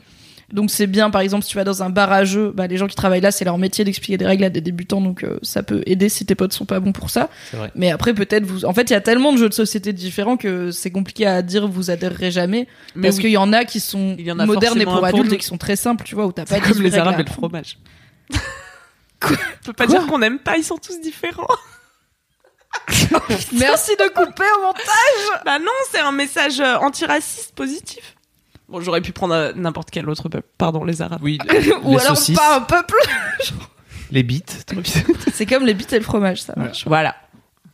Donc c'est bien, par exemple, si tu vas dans un bar à jeux, bah, les gens qui travaillent là, c'est leur métier d'expliquer des règles à des débutants, donc euh, ça peut aider si tes potes sont pas bons pour ça. C'est vrai. Mais après, peut-être vous. En fait, il y a tellement de jeux de société différents que c'est compliqué à dire vous adhérerez jamais. Mais parce oui. qu'il y en a qui sont Il y en a modernes et pour adultes et qui sont très simples, tu vois, où t'as pas C'est 18 comme les arabes et le fromage. *laughs* On peut pas dire qu'on aime pas, ils sont tous différents. *laughs* Merci de couper au montage. Bah non, c'est un message euh, antiraciste positif. Bon, j'aurais pu prendre euh, n'importe quel autre peuple. Pardon, les arabes. Oui, *laughs* Ou les alors saucisses, pas un peuple. *laughs* les bites. *laughs* C'est comme les bites et le fromage, ça marche. Voilà.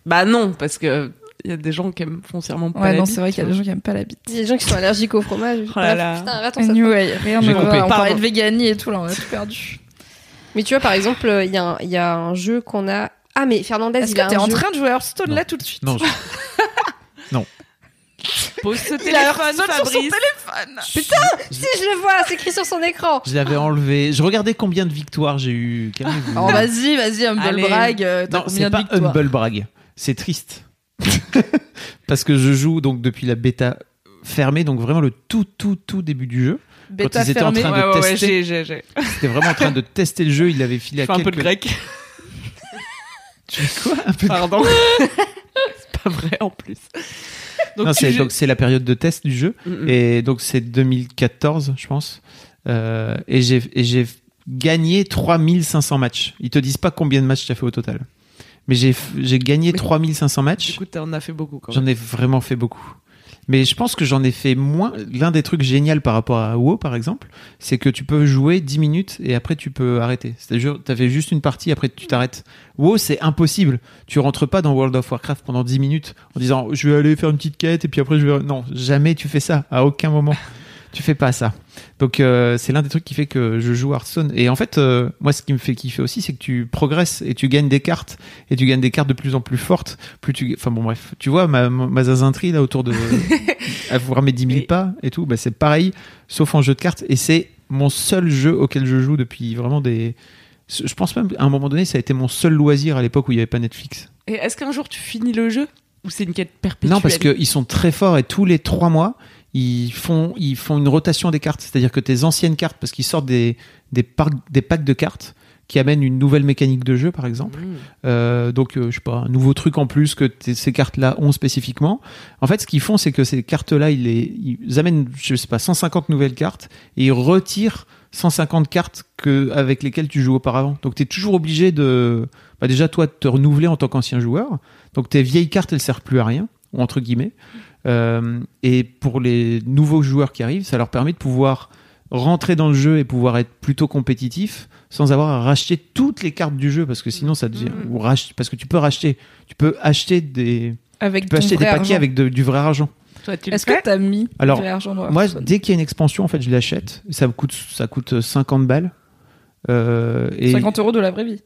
Bah non, parce que il y a des gens qui aiment foncièrement pas Ouais, la non, bite, c'est vrai qu'il y a des gens qui aiment pas la bite. Il y a des gens qui sont allergiques au fromage. Oh là là. Putain, arrête, on Anyway, rien J'ai ne va. coupé. On parlait de véganie et tout, là, on a tout perdu. Mais tu vois, par exemple, euh, il y, a un- il y a un jeu qu'on a. Ah, mais Fernandez, Est-ce il que t'es un en jeu. train de jouer à Hearthstone Non. là tout de suite Non, je- Pose ce téléphone, Hearthstone sur son Fabrice. téléphone. Si, je le vois, c'est écrit sur son écran. je l'avais enlevé. Je regardais combien de victoires j'ai eu. Oh, vas-y, vas-y, humble Allez. brag. euh, Non, c'est pas victoires humble brag. C'est triste. *laughs* Parce que je joue donc depuis la bêta fermée, donc vraiment le tout, tout, tout début du jeu. Bêta ils étaient en fermée. train Ouais, de ouais, ouais, tester. j'ai, j'ai, j'ai. C'était vraiment en train de tester le jeu. Il avait filé Je à fais un peu quelques... de grec. Tu fais quoi Un peu de- Pardon. *laughs* c'est pas vrai en plus. Donc, c'est joues- donc c'est la période de test du jeu. Mm. Et donc c'est 2014, je pense. Euh, et j'ai gagné 3500 matchs. Ils te disent pas combien de matchs tu as fait au total. Mais j'ai gagné Mais- 3500 matchs. Écoute, t'en as fait beaucoup quand même. J'en ai vraiment fait beaucoup. Mais je pense que j'en ai fait moins. L'un des trucs géniaux par rapport à WoW, par exemple, c'est que tu peux jouer 10 minutes et après tu peux arrêter. C'est-à-dire, tu fait juste une partie, après tu t'arrêtes. WoW, c'est impossible. Tu rentres pas dans World of Warcraft pendant 10 minutes en disant je vais aller faire une petite quête et puis après je vais. Non, jamais tu fais ça. À aucun moment. *laughs* tu fais pas ça. Donc euh, c'est l'un des trucs qui fait que je joue Hearthstone. Et en fait, euh, moi, ce qui me fait kiffer aussi, c'est que tu progresses et tu gagnes des cartes et tu gagnes des cartes de plus en plus fortes. Plus tu, enfin bon, bref, tu vois ma, ma zazinterie là autour de *laughs* à voir mes 10 000 Oui. pas et tout, bah, c'est pareil, sauf en jeu de cartes. Et c'est mon seul jeu auquel je joue depuis vraiment des. Je pense même à un moment donné, ça a été mon seul loisir à l'époque où il n'y avait pas Netflix. Et est-ce qu'un jour tu finis le jeu ou c'est une quête perpétuelle? Non, parce qu'ils sont très forts et tous les trois mois, ils font, ils font une rotation des cartes. C'est-à-dire que tes anciennes cartes, parce qu'ils sortent des, des, packs de cartes qui amènent une nouvelle mécanique de jeu, par exemple. Mmh. Euh, donc, euh, je sais pas, un nouveau truc en plus que ces cartes-là ont spécifiquement. En fait, ce qu'ils font, c'est que ces cartes-là, ils, les, ils amènent, je sais pas, 150 nouvelles cartes et ils retirent 150 cartes que, avec lesquelles tu joues auparavant. Donc, tu es toujours obligé de, bah, déjà, toi, de te renouveler en tant qu'ancien joueur. Donc, tes vieilles cartes, elles servent plus à rien, ou entre guillemets. Et pour les nouveaux joueurs qui arrivent, ça leur permet de pouvoir rentrer dans le jeu et pouvoir être plutôt compétitif sans avoir à racheter toutes les cartes du jeu parce que sinon ça devient ou rach- parce que tu peux racheter tu peux acheter des Avec tu peux acheter des paquets argent. avec de- du vrai argent tu Est-ce que t'as mis Alors, du argent dans moi dès qu'il y a une expansion en fait je l'achète ça me coûte ça coûte 50 balles Euh, et 50 euros de la vraie vie.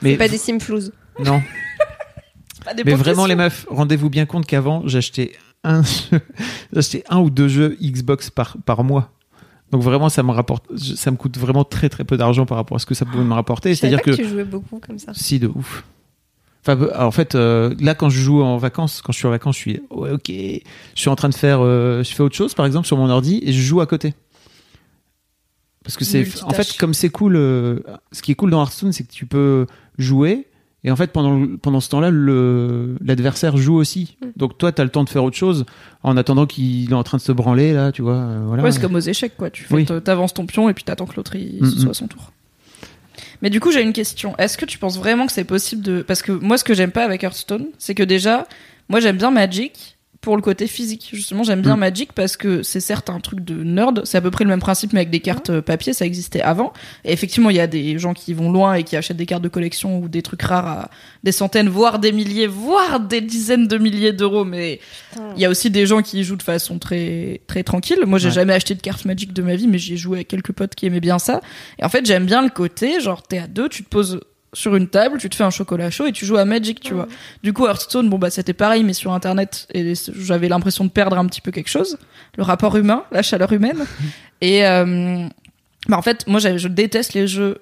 mais Pas des simflouz. non *laughs* Pas des Mais vraiment, les meufs, rendez-vous bien compte qu'avant, j'achetais un, *laughs* j'achetais un ou deux jeux Xbox par, par mois. Donc vraiment, ça me rapporte, ça me coûte vraiment très très peu d'argent par rapport à ce que ça pouvait me rapporter. C'est-à-dire que... que, tu jouais beaucoup comme ça. si de ouf. Enfin, bah, en fait, euh, là, quand je joue en vacances, quand je suis en vacances, je suis, ouais, ok, je suis en train de faire, euh, je fais autre chose, par exemple, sur mon ordi, et je joue à côté. Parce que c'est, en fait, comme c'est cool, euh, ce qui est cool dans Hearthstone, c'est que tu peux jouer. Et en fait, pendant, pendant ce temps-là, l'adversaire joue aussi. Mm. Donc toi, tu as le temps de faire autre chose en attendant qu'il est en train de se branler, là, tu vois. euh, voilà. Ouais, c'est comme aux échecs, quoi. Tu Oui. t'avances ton pion et puis t'attends que l'autre Mm, soit mm. à son tour. Mais du coup, j'ai une question. Est-ce que tu penses vraiment que c'est possible de. Parce que moi, ce que j'aime pas avec Hearthstone, c'est que déjà, moi, j'aime bien Magic pour le côté physique. Justement, j'aime bien Mm. Magic parce que c'est certes un truc de nerd. C'est à peu près le même principe, mais avec des cartes euh, papier. Ça existait avant. Et effectivement, il y a des gens qui vont loin et qui achètent des cartes de collection ou des trucs rares à des centaines, voire des milliers, voire des dizaines de milliers d'euros. Mais il y a aussi des gens qui y jouent de façon très très tranquille. Moi, j'ai Ouais. jamais acheté de cartes Magic de ma vie, mais j'ai joué avec quelques potes qui aimaient bien ça. Et en fait, j'aime bien le côté, genre, t'es à deux, tu te poses sur une table, tu te fais un chocolat chaud et tu joues à Magic, tu vois. Du coup, Hearthstone, bon bah c'était pareil, mais sur Internet, et j'avais l'impression de perdre un petit peu quelque chose, le rapport humain, la chaleur humaine. *laughs* et euh, bah en fait, moi, je déteste les jeux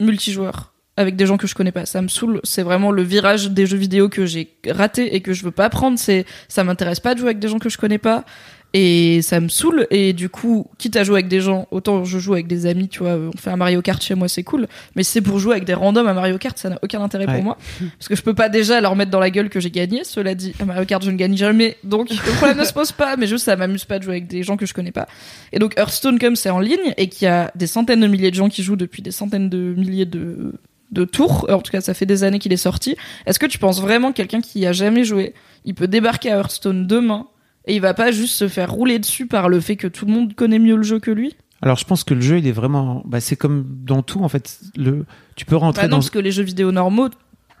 multijoueurs avec des gens que je connais pas. Ça me saoule. C'est vraiment le virage des jeux vidéo que j'ai raté et que je veux pas prendre. C'est, ça m'intéresse pas de jouer avec des gens que je connais pas. Et ça me saoule. Et du coup, quitte à jouer avec des gens, autant je joue avec des amis, tu vois. On fait un Mario Kart chez moi, c'est cool. Mais si c'est pour jouer avec des randoms à Mario Kart, ça n'a aucun intérêt Ouais. pour moi. Parce que je peux pas déjà leur mettre dans la gueule que j'ai gagné. Cela dit, à Mario Kart, je ne gagne jamais. Donc, le problème ne se pose pas. Mais juste, ça m'amuse pas de jouer avec des gens que je connais pas. Et donc, Hearthstone, comme c'est en ligne et qu'il y a des centaines de milliers de gens qui jouent depuis des centaines de milliers de, de tours, en tout cas, ça fait des années qu'il est sorti. Est-ce que tu penses vraiment que quelqu'un qui a jamais joué, il peut débarquer à Hearthstone demain et il va pas juste se faire rouler dessus par le fait que tout le monde connaît mieux le jeu que lui Alors, je pense que le jeu, il est vraiment. Bah, c'est comme dans tout, en fait. Le... Tu peux rentrer Bah non, dans. parce que les jeux vidéo normaux,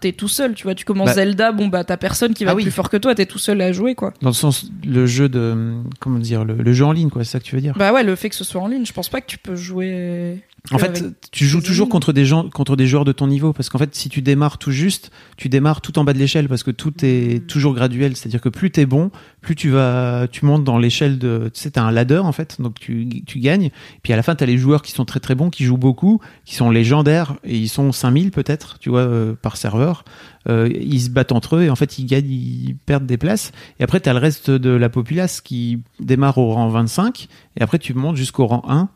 t'es tout seul, tu vois. Tu commences Bah- Zelda, bon bah t'as personne qui va Ah oui. plus fort que toi, t'es tout seul à jouer, quoi. Dans le sens, le jeu de. Comment dire Le, le jeu en ligne, quoi, c'est ça que tu veux dire Bah ouais, le fait que ce soit en ligne, je pense pas que tu peux jouer. En fait, tu joues toujours amis. contre des gens, contre des joueurs de ton niveau, parce qu'en fait, si tu démarres tout juste, tu démarres tout en bas de l'échelle, parce que tout est toujours graduel. C'est-à-dire que plus t'es bon, plus tu vas, tu montes dans l'échelle de, tu sais, t'as un ladder en fait, donc tu, tu gagnes. Puis à la fin, t'as les joueurs qui sont très très bons, qui jouent beaucoup, qui sont légendaires, et ils sont 5000 peut-être, tu vois, euh, par serveur. Euh, ils se battent entre eux et en fait ils gagnent, ils perdent des places. Et après t'as le reste de la populace qui démarre au rang 25 et après tu montes jusqu'au rang 1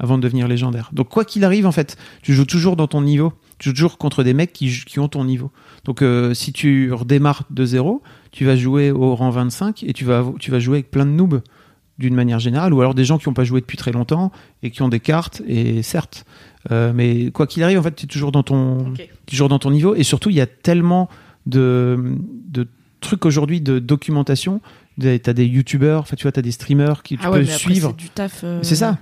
avant de devenir légendaire. Donc quoi qu'il arrive en fait, tu joues toujours dans ton niveau. Tu joues toujours contre des mecs qui, qui ont ton niveau. Donc euh, si tu redémarres de zéro, tu vas jouer au rang 25 et tu vas, tu vas jouer avec plein de noobs d'une manière générale, ou alors des gens qui n'ont pas joué depuis très longtemps et qui ont des cartes, et certes. Euh, mais quoi qu'il arrive, en fait, tu es toujours dans ton, toujours dans ton niveau. Et surtout, il y a tellement de, de trucs aujourd'hui de documentation. Des- T'as des youtubeurs, enfin, tu vois, t'as des streamers qui tu Ah ouais, peux mais après, suivre. c'est du taf. euh, C'est ça.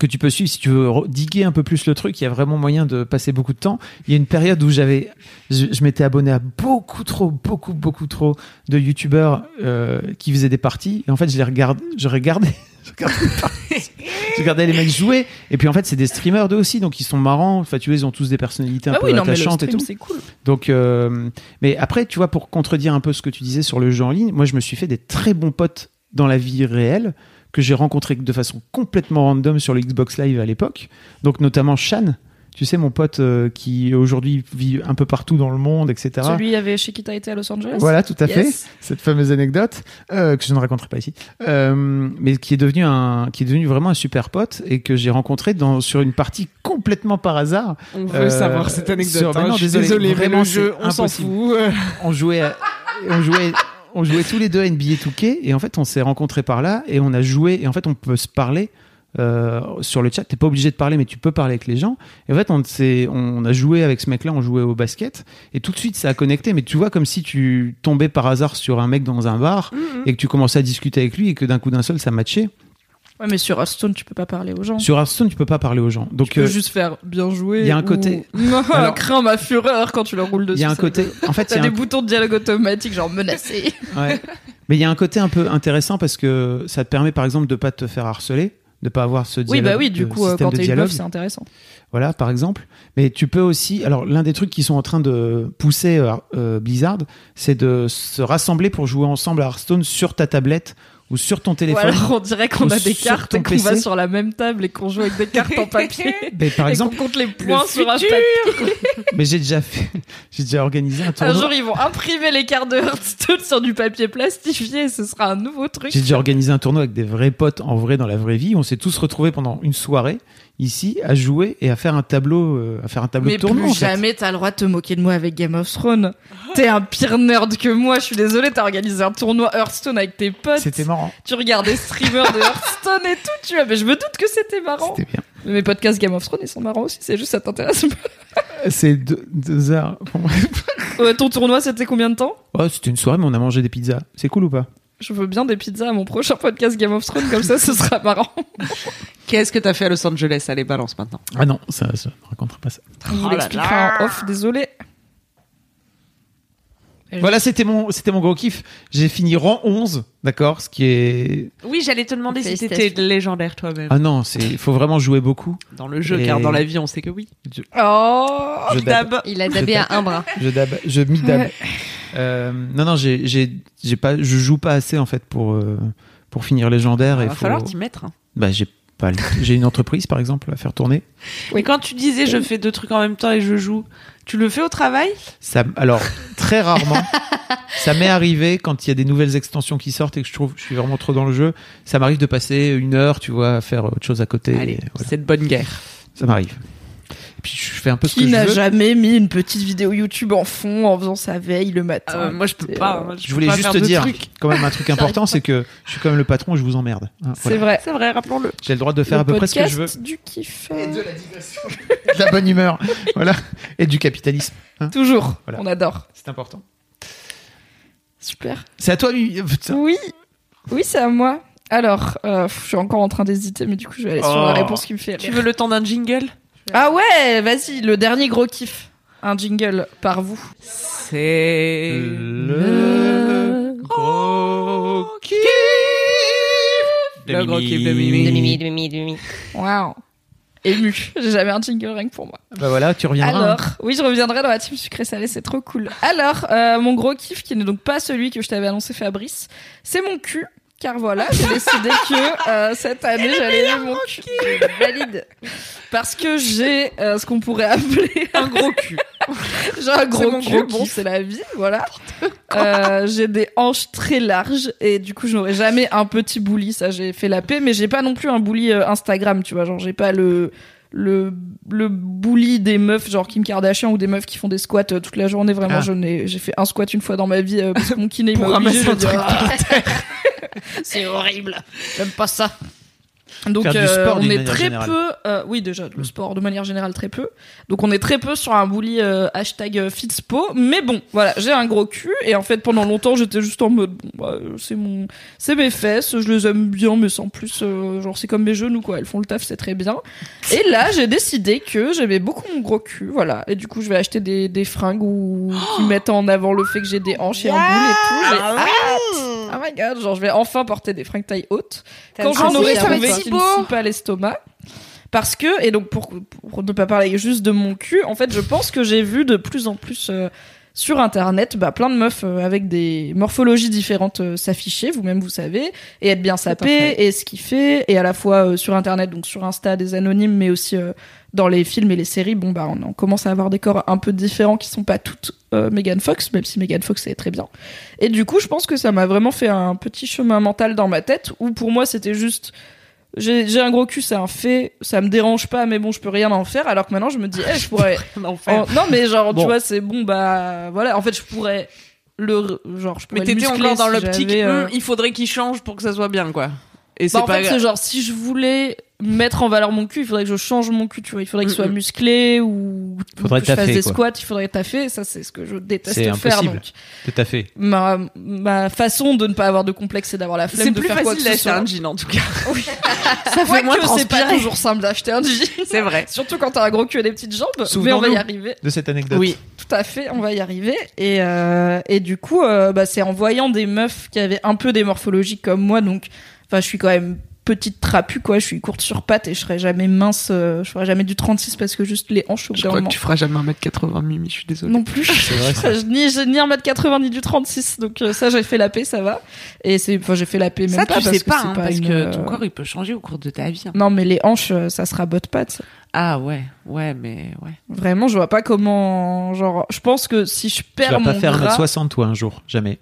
Que tu peux suivre si tu veux diguer un peu plus le truc. Il y a vraiment moyen de passer beaucoup de temps. Il y a une période où j'avais, je, je m'étais abonné à beaucoup trop, beaucoup, beaucoup trop de youtubeurs euh, qui faisaient des parties. Et en fait, je les regarde, je regardais, *laughs* je regardais, les je regardais les mecs jouer. Et puis en fait, c'est des streamers d'eux aussi, donc ils sont marrants. Enfin, tu vois, ils ont tous des personnalités un Ah peu oui, non, mais le attachantes et tout. c'est cool. Donc, euh, mais après, tu vois, pour contredire un peu ce que tu disais sur le jeu en ligne, moi, je me suis fait des très bons potes dans la vie réelle que j'ai rencontrés de façon complètement random sur le Xbox Live à l'époque. Donc, notamment Shan, tu sais, mon pote euh, qui aujourd'hui vit un peu partout dans le monde, etc. Celui avait Chiquita été à Los Angeles. Voilà, tout à fait. Cette fameuse anecdote euh, que je ne raconterai pas ici, euh, mais qui est devenu un, qui est devenu vraiment un super pote et que j'ai rencontré dans sur une partie complètement par hasard. On veut savoir cette anecdote. sur- hein, non, je suis désolé, désolé, vraiment, le jeu, on s'en fout. on jouait, à- on jouait, on jouait tous les deux à NBA 2K et en fait on s'est rencontrés par là et on a joué et en fait on peut se parler euh, sur le chat. T'es pas obligé de parler mais tu peux parler avec les gens. Et en fait on on a joué avec ce mec-là, on jouait au basket et tout de suite ça a connecté. Mais tu vois comme si tu tombais par hasard sur un mec dans un bar et que tu commençais à discuter avec lui et que d'un coup d'un seul ça matchait. Ouais, mais sur Hearthstone, tu peux pas parler aux gens. Sur Hearthstone tu peux pas parler aux gens. Donc Tu peux euh, juste faire bien jouer. il y a un ou- côté- *laughs* Alors- *laughs* crains ma fureur quand tu le roules dessus. il y a un côté, en fait il T'as y a des un boutons de dialogue automatique, genre menacé. *laughs* Ouais. Mais il y a un côté un peu intéressant parce que ça te permet par exemple de pas te faire harceler, de pas avoir ce Oui, dialogue. bah oui, du coup, quand t'es une meuf, c'est intéressant. Voilà, par exemple. Mais tu peux aussi. Alors, l'un des trucs qui sont en train de pousser euh, euh, Blizzard, c'est de se rassembler pour jouer ensemble à Hearthstone sur ta tablette ou sur ton Ou téléphone. alors on dirait qu'on ou a des cartes et qu'on va sur la même table et qu'on joue avec des cartes en papier. *laughs* Mais par et exemple, qu'on compte les points sur un papier. *laughs* mais j'ai déjà fait, j'ai déjà organisé un Un tournoi. jour, ils vont imprimer les cartes de Hearthstone sur du papier plastifié. Ce sera un nouveau truc. J'ai déjà organisé un tournoi avec des vrais potes en vrai dans la vraie vie. On s'est tous retrouvés pendant une soirée. Ici à jouer et à faire un tableau, euh, à faire un tableau Mais de tournoi. plus en fait. jamais t'as le droit de te moquer de moi avec Game of Thrones. T'es un pire nerd que moi, je suis désolée, t'as organisé un tournoi Hearthstone avec tes potes. C'était marrant. Tu regardes des streamers de Hearthstone et tout, tu vois. Mais je me doute que c'était marrant. C'était bien. Mais mes podcasts Game of Thrones, ils sont marrants aussi, c'est juste ça t'intéresse pas. *laughs* C'est deux, deux heures. Ouais, ton tournoi, c'était combien de temps? Oh, c'était une soirée, mais on a mangé des pizzas. C'est cool ou pas? Je veux bien des pizzas à mon prochain podcast Game of Thrones, comme ça, ce sera marrant. Qu'est-ce que t'as fait à Los Angeles? Allez, balance maintenant. Ah non, ça, ne racontera pas ça. Il Oh expliquera en off, désolé. Voilà, c'était mon, c'était mon gros kiff. J'ai fini rang 11, d'accord Ce qui est. Oui, j'allais te demander si t'étais légendaire toi-même Ah non, c'est, il faut vraiment jouer beaucoup. dans le jeu, Et- car dans la vie, on sait que oui. Oh Je dab. Dab. Il a dabé à un bras. Je dab, je mi dab. Euh, non, non, j'ai, j'ai, j'ai pas, je joue pas assez en fait pour, euh, pour finir légendaire. Il et va faut- falloir t'y mettre. hein. Bah, j'ai pas, le- *laughs* j'ai une entreprise par exemple à faire tourner. Et quand tu disais je fais deux trucs en même temps et je joue, tu le fais au travail? Ça, alors très rarement. ça m'est arrivé quand il y a des nouvelles extensions qui sortent et que je trouve que je suis vraiment trop dans le jeu. Ça m'arrive de passer une heure, tu vois, à faire autre chose à côté. Allez, et voilà. c'est de bonne guerre. Ça m'arrive. Et puis je fais un peu ce Qui que je n'a jamais mis une petite vidéo YouTube en fond en faisant sa veille le matin Euh, moi, je peux C'est, pas. euh, hein, Je peux voulais pas juste faire te de dire trucs. quand même un truc *laughs* important, c'est que je suis quand même le patron et je vous emmerde. Hein, C'est voilà. vrai. C'est vrai, rappelons-le. J'ai le droit de faire Le à peu près ce que je veux. podcast du kiff. *laughs* De la bonne humeur, voilà, et du capitalisme. hein. Toujours. Voilà. On adore. C'est important. Super. C'est à toi, lui. Putain. Oui. Oui, c'est à moi. Alors, euh, pff, je suis encore en train d'hésiter, mais du coup, je vais aller sur Oh. la réponse qui me fait Tu rire. veux le temps d'un jingle? Ah ouais, vas-y, le dernier gros kiff. Un jingle par vous. C'est Le gros kiff le gros kiff de De Mimi. Mimi, de Mimi, de Mimi. Waouh. Ému. J'ai jamais un jingle rien que pour moi. Bah voilà, tu reviendras. Alors, oui, je reviendrai dans la team sucré salé, c'est trop cool. Alors, euh, mon gros kiff, qui n'est donc pas celui que je t'avais annoncé, Fabrice, c'est mon cul. Car voilà, j'ai décidé que euh, cette année, j'allais mon cul. Valide. Parce que j'ai euh, ce qu'on pourrait appeler *laughs* Un gros cul. j'ai un gros mon cul. gros bon, c'est la vie, voilà. Euh, j'ai des hanches très larges et du coup, je n'aurai jamais un petit bouli. Ça, j'ai fait la paix, mais j'ai pas non plus un bouli Instagram, tu vois. Genre, j'ai pas le le le bouli des meufs genre Kim Kardashian ou des meufs qui font des squats toute la journée vraiment Ah. je n'ai j'ai fait un squat une fois dans ma vie parce que mon kiné m'a obligé *laughs* ah. *laughs* C'est horrible. J'aime pas ça. Donc euh, sport on est très générale. peu, euh, oui déjà le sport de manière générale très peu. Donc on est très peu sur un bully euh, hashtag Fitspo. Mais bon, voilà, j'ai un gros cul et en fait pendant longtemps j'étais juste en mode, bon, bah, c'est mon, c'est mes fesses, je les aime bien mais sans plus, euh, genre c'est comme mes genoux quoi, elles font le taf, c'est très bien. Et là j'ai décidé que j'aimais beaucoup mon gros cul, voilà. Et du coup je vais acheter des, des fringues où, qui mettent en avant le fait que j'ai des hanches et un boule et tout. J'ai hâte. Oh my god, genre je vais enfin porter des fringues taille haute. Quand j'en aurai trouvé qui ne scie pas l'estomac. Parce que, et donc pour, pour ne pas parler juste de mon cul, en fait, je pense que j'ai vu de plus en plus euh, sur Internet bah, plein de meufs euh, avec des morphologies différentes euh, s'afficher, vous-même vous savez, et être bien sapées, et ce qu'il fait, et à la fois sur Internet, donc sur Insta, des anonymes, mais aussi dans les films et les séries, bon bah on, on commence à avoir des corps un peu différents qui sont pas toutes euh, Megan Fox, même si Megan Fox est très bien. Et du coup, je pense que ça m'a vraiment fait un petit chemin mental dans ma tête, où pour moi c'était juste j'ai j'ai un gros cul, c'est un fait, ça me dérange pas, mais bon, je peux rien en faire. Alors que maintenant, je me dis, eh, je *laughs* pourrais. L'enfer. Oh, non, mais genre, Bon. tu vois, c'est bon, bah voilà. En fait, je pourrais le genre, je pourrais Mais le t'étais encore dans si l'optique, j'avais, euh, il faudrait qu'il change pour que ça soit bien, quoi. Et c'est bah, en pas fait, c'est genre, si je voulais mettre en valeur mon cul, il faudrait que je change mon cul, tu vois. Il faudrait qu'il soit Mm, mm. musclé ou Faudrait que je fasse des quoi. squats, il faudrait taffer. Ça, c'est ce que je déteste C'est faire. impossible. Donc, Tout à fait. ma, ma façon de ne pas avoir de complexe, c'est d'avoir la flemme c'est de plus faire quoi que facile ce d'acheter soit. un jean, en tout cas. *laughs* Ça fait moins c'est pas transpirer. toujours simple d'acheter un jean. *laughs* C'est vrai. Surtout quand t'as un gros cul et des petites jambes. Mais on va y arriver. De cette anecdote. Oui. Tout à fait, on va y arriver. Et, euh, et du coup, euh, bah, c'est en voyant des meufs qui avaient un peu des morphologies comme moi, donc, enfin, je suis quand même petite trapue, quoi. Je suis courte sur pattes et je serai jamais mince. euh, je ferai jamais du 36 parce que juste les hanches au bout Je crois que tu feras jamais 1m80, Mimi, je suis désolée. Non plus. vrai. Je- *laughs* ni, ni 1m80 ni du 36. Donc, euh, ça, j'ai fait la paix, ça va. Et c'est, enfin, j'ai fait la paix même Ça, pas tu parce sais que pas, hein, pas parce une, que euh, ton corps, il peut changer au cours de ta vie. hein. Non, mais les hanches, euh, ça sera botte patte. Ah ouais, ouais, mais ouais. Vraiment, je vois pas comment. Genre, je pense que si je Tu perds vas mon pas faire gras, 1m60 toi un jour, jamais.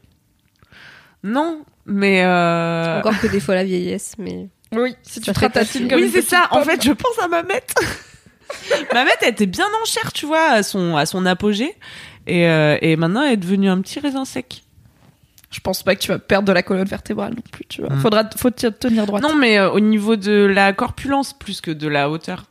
Non, mais euh... Encore que des fois la vieillesse, mais. Oui, si tu ratatines comme oui, c'est ça. En fait, je pense à Mamette. *laughs* Mamette, elle était bien en chair, tu vois, à son, à son apogée. Et, euh, et maintenant, elle est devenue un petit raisin sec. Je pense pas que tu vas perdre de la colonne vertébrale non plus, tu vois. Mm. Faudra, faut te tenir droite. Non, mais euh, au niveau de la corpulence plus que de la hauteur.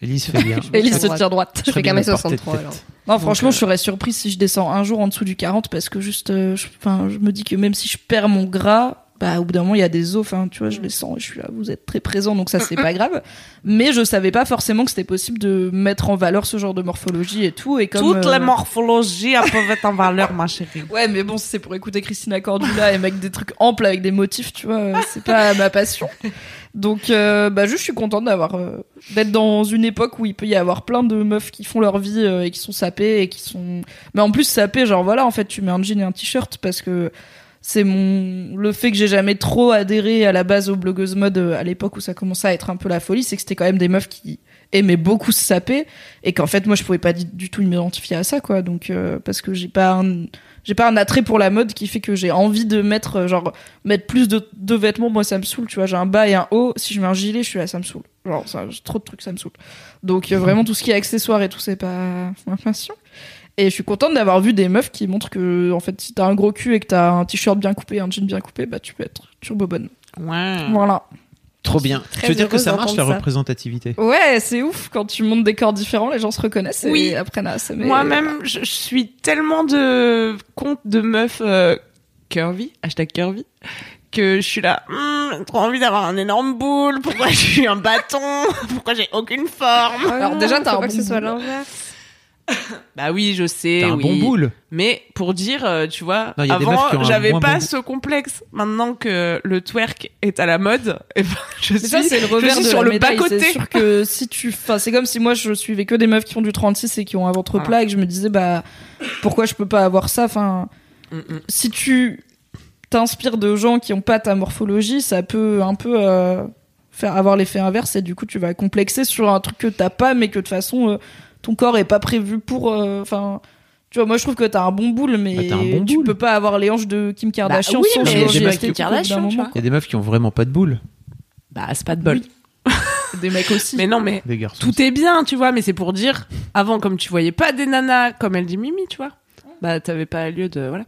Elise fait bien. *laughs* Elise se droite. tire droite. Je fais bien qu'un me porter de 63 tête. alors. Non, franchement, euh, je serais surprise si je descends un jour en dessous du 40 parce que juste, euh, je, enfin, je me dis que même si je perds mon gras, bah, au bout d'un moment, il y a des os, enfin, tu vois, je les sens, je suis là, vous êtes très présent, donc ça, c'est *laughs* pas grave. Mais je savais pas forcément que c'était possible de mettre en valeur ce genre de morphologie et tout, et comme. Toutes euh, les morphologies elles peuvent être en valeur, ma chérie. Ouais, mais bon, c'est pour écouter Christina Cordula et mettre des trucs amples avec des motifs, tu vois, euh, c'est pas ma passion. Donc, euh, bah, juste, je suis contente d'avoir, euh, d'être dans une époque où il peut y avoir plein de meufs qui font leur vie euh, et qui sont sapées et qui sont. Mais en plus, sapées, genre voilà, en fait, tu mets un jean et un t-shirt parce que c'est mon le fait que j'ai jamais trop adhéré à la base aux blogueuses mode euh, à l'époque où ça commençait à être un peu la folie, c'est que c'était quand même des meufs qui aimaient beaucoup se saper et qu'en fait moi je pouvais pas du, tout m'identifier à ça quoi. Donc euh, parce que j'ai pas un j'ai pas un attrait pour la mode qui fait que j'ai envie de mettre euh, genre mettre plus de, de vêtements. Moi ça me saoule tu vois. J'ai un bas et un haut. Si je mets un gilet je suis là ça me saoule. Genre ça, trop de trucs ça me saoule. Donc euh, vraiment tout ce qui est accessoires et tout c'est pas ma passion et je suis contente d'avoir vu des meufs qui montrent que en fait si t'as un gros cul et que t'as un t-shirt bien coupé un jean bien coupé bah tu peux être turbo bonne Ouais. voilà Trop bien. Tu veux dire que ça marche la ça. représentativité? Ouais c'est ouf quand tu montes des corps différents les gens se reconnaissent Oui. et apprennent à s'aimer Moi-même, je, je suis tellement de compte de meufs euh, curvy, hashtag curvy, que je suis là, Hum, trop envie d'avoir un énorme boule, pourquoi *laughs* je suis un bâton, *laughs* pourquoi j'ai aucune forme? Alors, déjà, t'as un pas que ce soit l'inverse. *laughs* Bah oui, je sais. T'as un oui. bon boule. Mais pour dire, euh, tu vois, Non, avant, ont j'avais pas bon ce complexe. Maintenant que le twerk est à la mode, *laughs* eh ben, je suis, ça, c'est le je revers suis de sur la le médaille. bas-côté. C'est sûr que si tu, enfin, c'est comme si moi je suivais que des meufs qui font du 36 et qui ont un ventre Voilà. plat et que je me disais, bah, pourquoi je peux pas avoir ça? Enfin, Mm, mm. si tu t'inspires de gens qui ont pas ta morphologie, ça peut un peu, euh, faire avoir l'effet inverse et du coup tu vas complexer sur un truc que t'as pas mais que de toute façon euh, ton corps est pas prévu pour, euh, enfin, tu vois, moi je trouve que t'as un bon boule, mais Bah, bon tu boule. peux pas avoir les hanches de Kim Kardashian oui, sans mais des Kim au bout d'un Kardashian, tu moment. vois. Il y a des meufs qui ont vraiment pas de boule. Bah, c'est pas de bol. *laughs* Des mecs aussi. Mais non, mais Des garçons. tout est bien, tu vois, mais c'est pour dire, avant, comme tu voyais pas des nanas, comme elle dit Mimi, tu vois, bah, t'avais pas lieu de, voilà.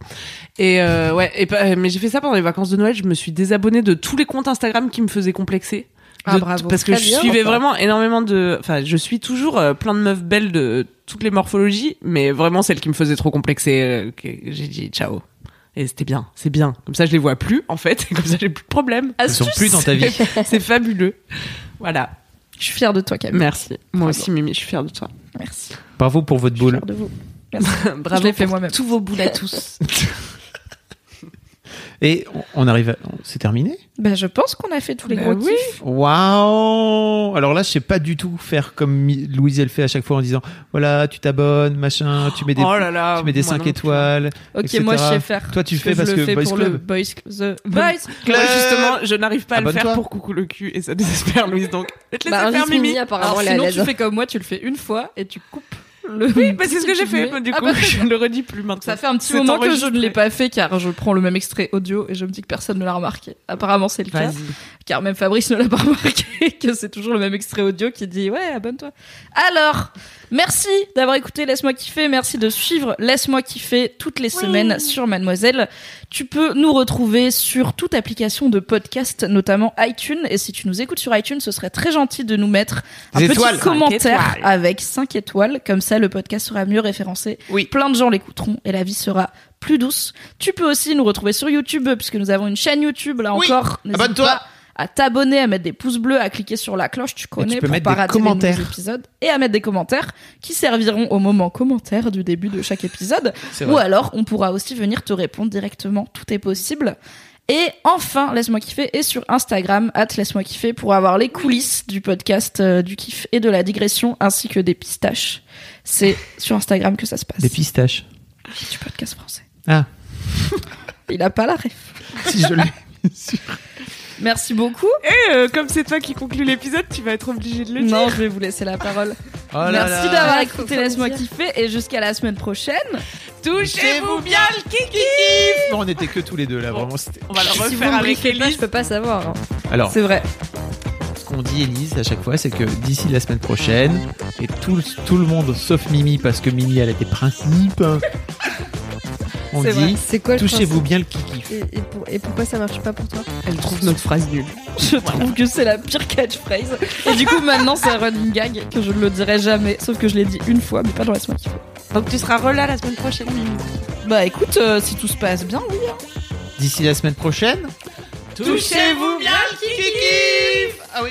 Et, euh, ouais, et pas- mais j'ai fait ça pendant les vacances de Noël, je me suis désabonnée de tous les comptes Instagram qui me faisaient complexer. Ah, De- bravo. Parce que Très je bien, suivais enfin. vraiment énormément de, enfin, je suis toujours euh, plein de meufs belles de toutes les morphologies, mais vraiment celles qui me faisaient trop complexer, euh, j'ai dit ciao. Et c'était bien, c'est bien. Comme ça, je les vois plus, en fait, et *laughs* comme ça, j'ai plus de problème. Ils sont plus dans ta vie. *laughs* C'est fabuleux. Voilà. Je suis fière de toi, Camille. Merci. Moi Bravo. aussi, Mimi, je suis fière de toi. Merci. Bravo pour votre Je suis boule. fière de vous. *laughs* Bravo Je fait pour moi-même. tous vos boules à tous. Et on- arrive à... C'est terminé? Bah, je pense qu'on a fait tous les Bah gros oui. kiffs. Waouh Alors là, je sais pas du tout faire comme Louise elle fait à chaque fois en disant voilà, tu t'abonnes, machin, tu mets des, oh là là. tu mets des moi 5 non plus. étoiles. Ok, etc. moi, je sais faire. Toi, tu fais parce je que fais Boys pour Club. le Boys The Boys Club. Moi, justement, je n'arrive pas à le faire pour coucou le cul et ça désespère Louise donc. Je te Bah, faire invite Mimi, Mimi. apparemment, Alors, sinon, tu fais comme moi, tu le fais une fois et tu coupes le. Oui, bah c'est ce que j'ai fait. Du Ah coup, bah, *laughs* je ne le redis plus maintenant. Ça fait un petit moment que je ne l'ai pas fait car je prends le même extrait audio et je me dis que personne ne l'a remarqué. Apparemment, c'est le cas. Car même Fabrice ne l'a pas *laughs* remarqué que c'est toujours le même extrait audio qui dit ouais abonne-toi. Alors merci d'avoir écouté Laisse-moi kiffer, merci de suivre Laisse-moi kiffer toutes les semaines sur Mademoiselle. Tu peux nous retrouver sur toute application de podcast, notamment iTunes. Et si tu nous écoutes sur iTunes, ce serait très gentil de nous mettre un Des petit étoiles. commentaire avec 5 étoiles. Comme ça, le podcast sera mieux référencé. Oui. Plein de gens l'écouteront et la vie sera plus douce. Tu peux aussi nous retrouver sur YouTube puisque nous avons une chaîne YouTube là Oui. encore. Abonne-toi. À t'abonner, à mettre des pouces bleus, à cliquer sur la cloche, tu connais, tu peux pour mettre pas des rater les épisodes, et à mettre des commentaires qui serviront au moment commentaire du début de chaque épisode. Ou alors, on pourra aussi venir te répondre directement, tout est possible. Et enfin, laisse-moi kiffer est sur Instagram, at laisse-moi kiffer, pour avoir les coulisses du podcast, euh, du kiff et de la digression, ainsi que des pistaches. C'est sur Instagram que ça se passe. Des pistaches. du podcast français. Ah, Il a pas la ref. *laughs* si je l'ai. Merci beaucoup. Et euh, comme c'est toi qui conclut l'épisode, tu vas être obligé de le dire. Non, je vais vous laisser la parole. Oh là Merci d'avoir écouté Laisse-moi kiffer et jusqu'à la semaine prochaine. Touchez-vous bien le kiki Non, on était que tous les deux là, vraiment. c'était- On va le Si vous refaire avec pas, Elise. je peux pas savoir. hein. Alors, C'est vrai. ce qu'on dit, Elise, à chaque fois, c'est que d'ici la semaine prochaine, et tout, le- tout le monde, sauf Mimi, parce que Mimi, elle a des principes, on C'est vrai. dit touchez-vous bien le kiki. et, et pour- et pourquoi ça marche pas pour toi Elle trouve notre phrase nulle. Je trouve que c'est la pire catchphrase. Et du coup, maintenant, c'est un running gag que je ne le dirai jamais. Sauf que je l'ai dit une fois, mais pas dans la semaine qu'il faut. Donc tu seras relâ la semaine prochaine, Mimi. Bah écoute, euh, si tout se passe bien, oui. hein. D'ici la semaine prochaine, Touchez-vous bien le kiki Ah oui.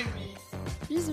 Bisous.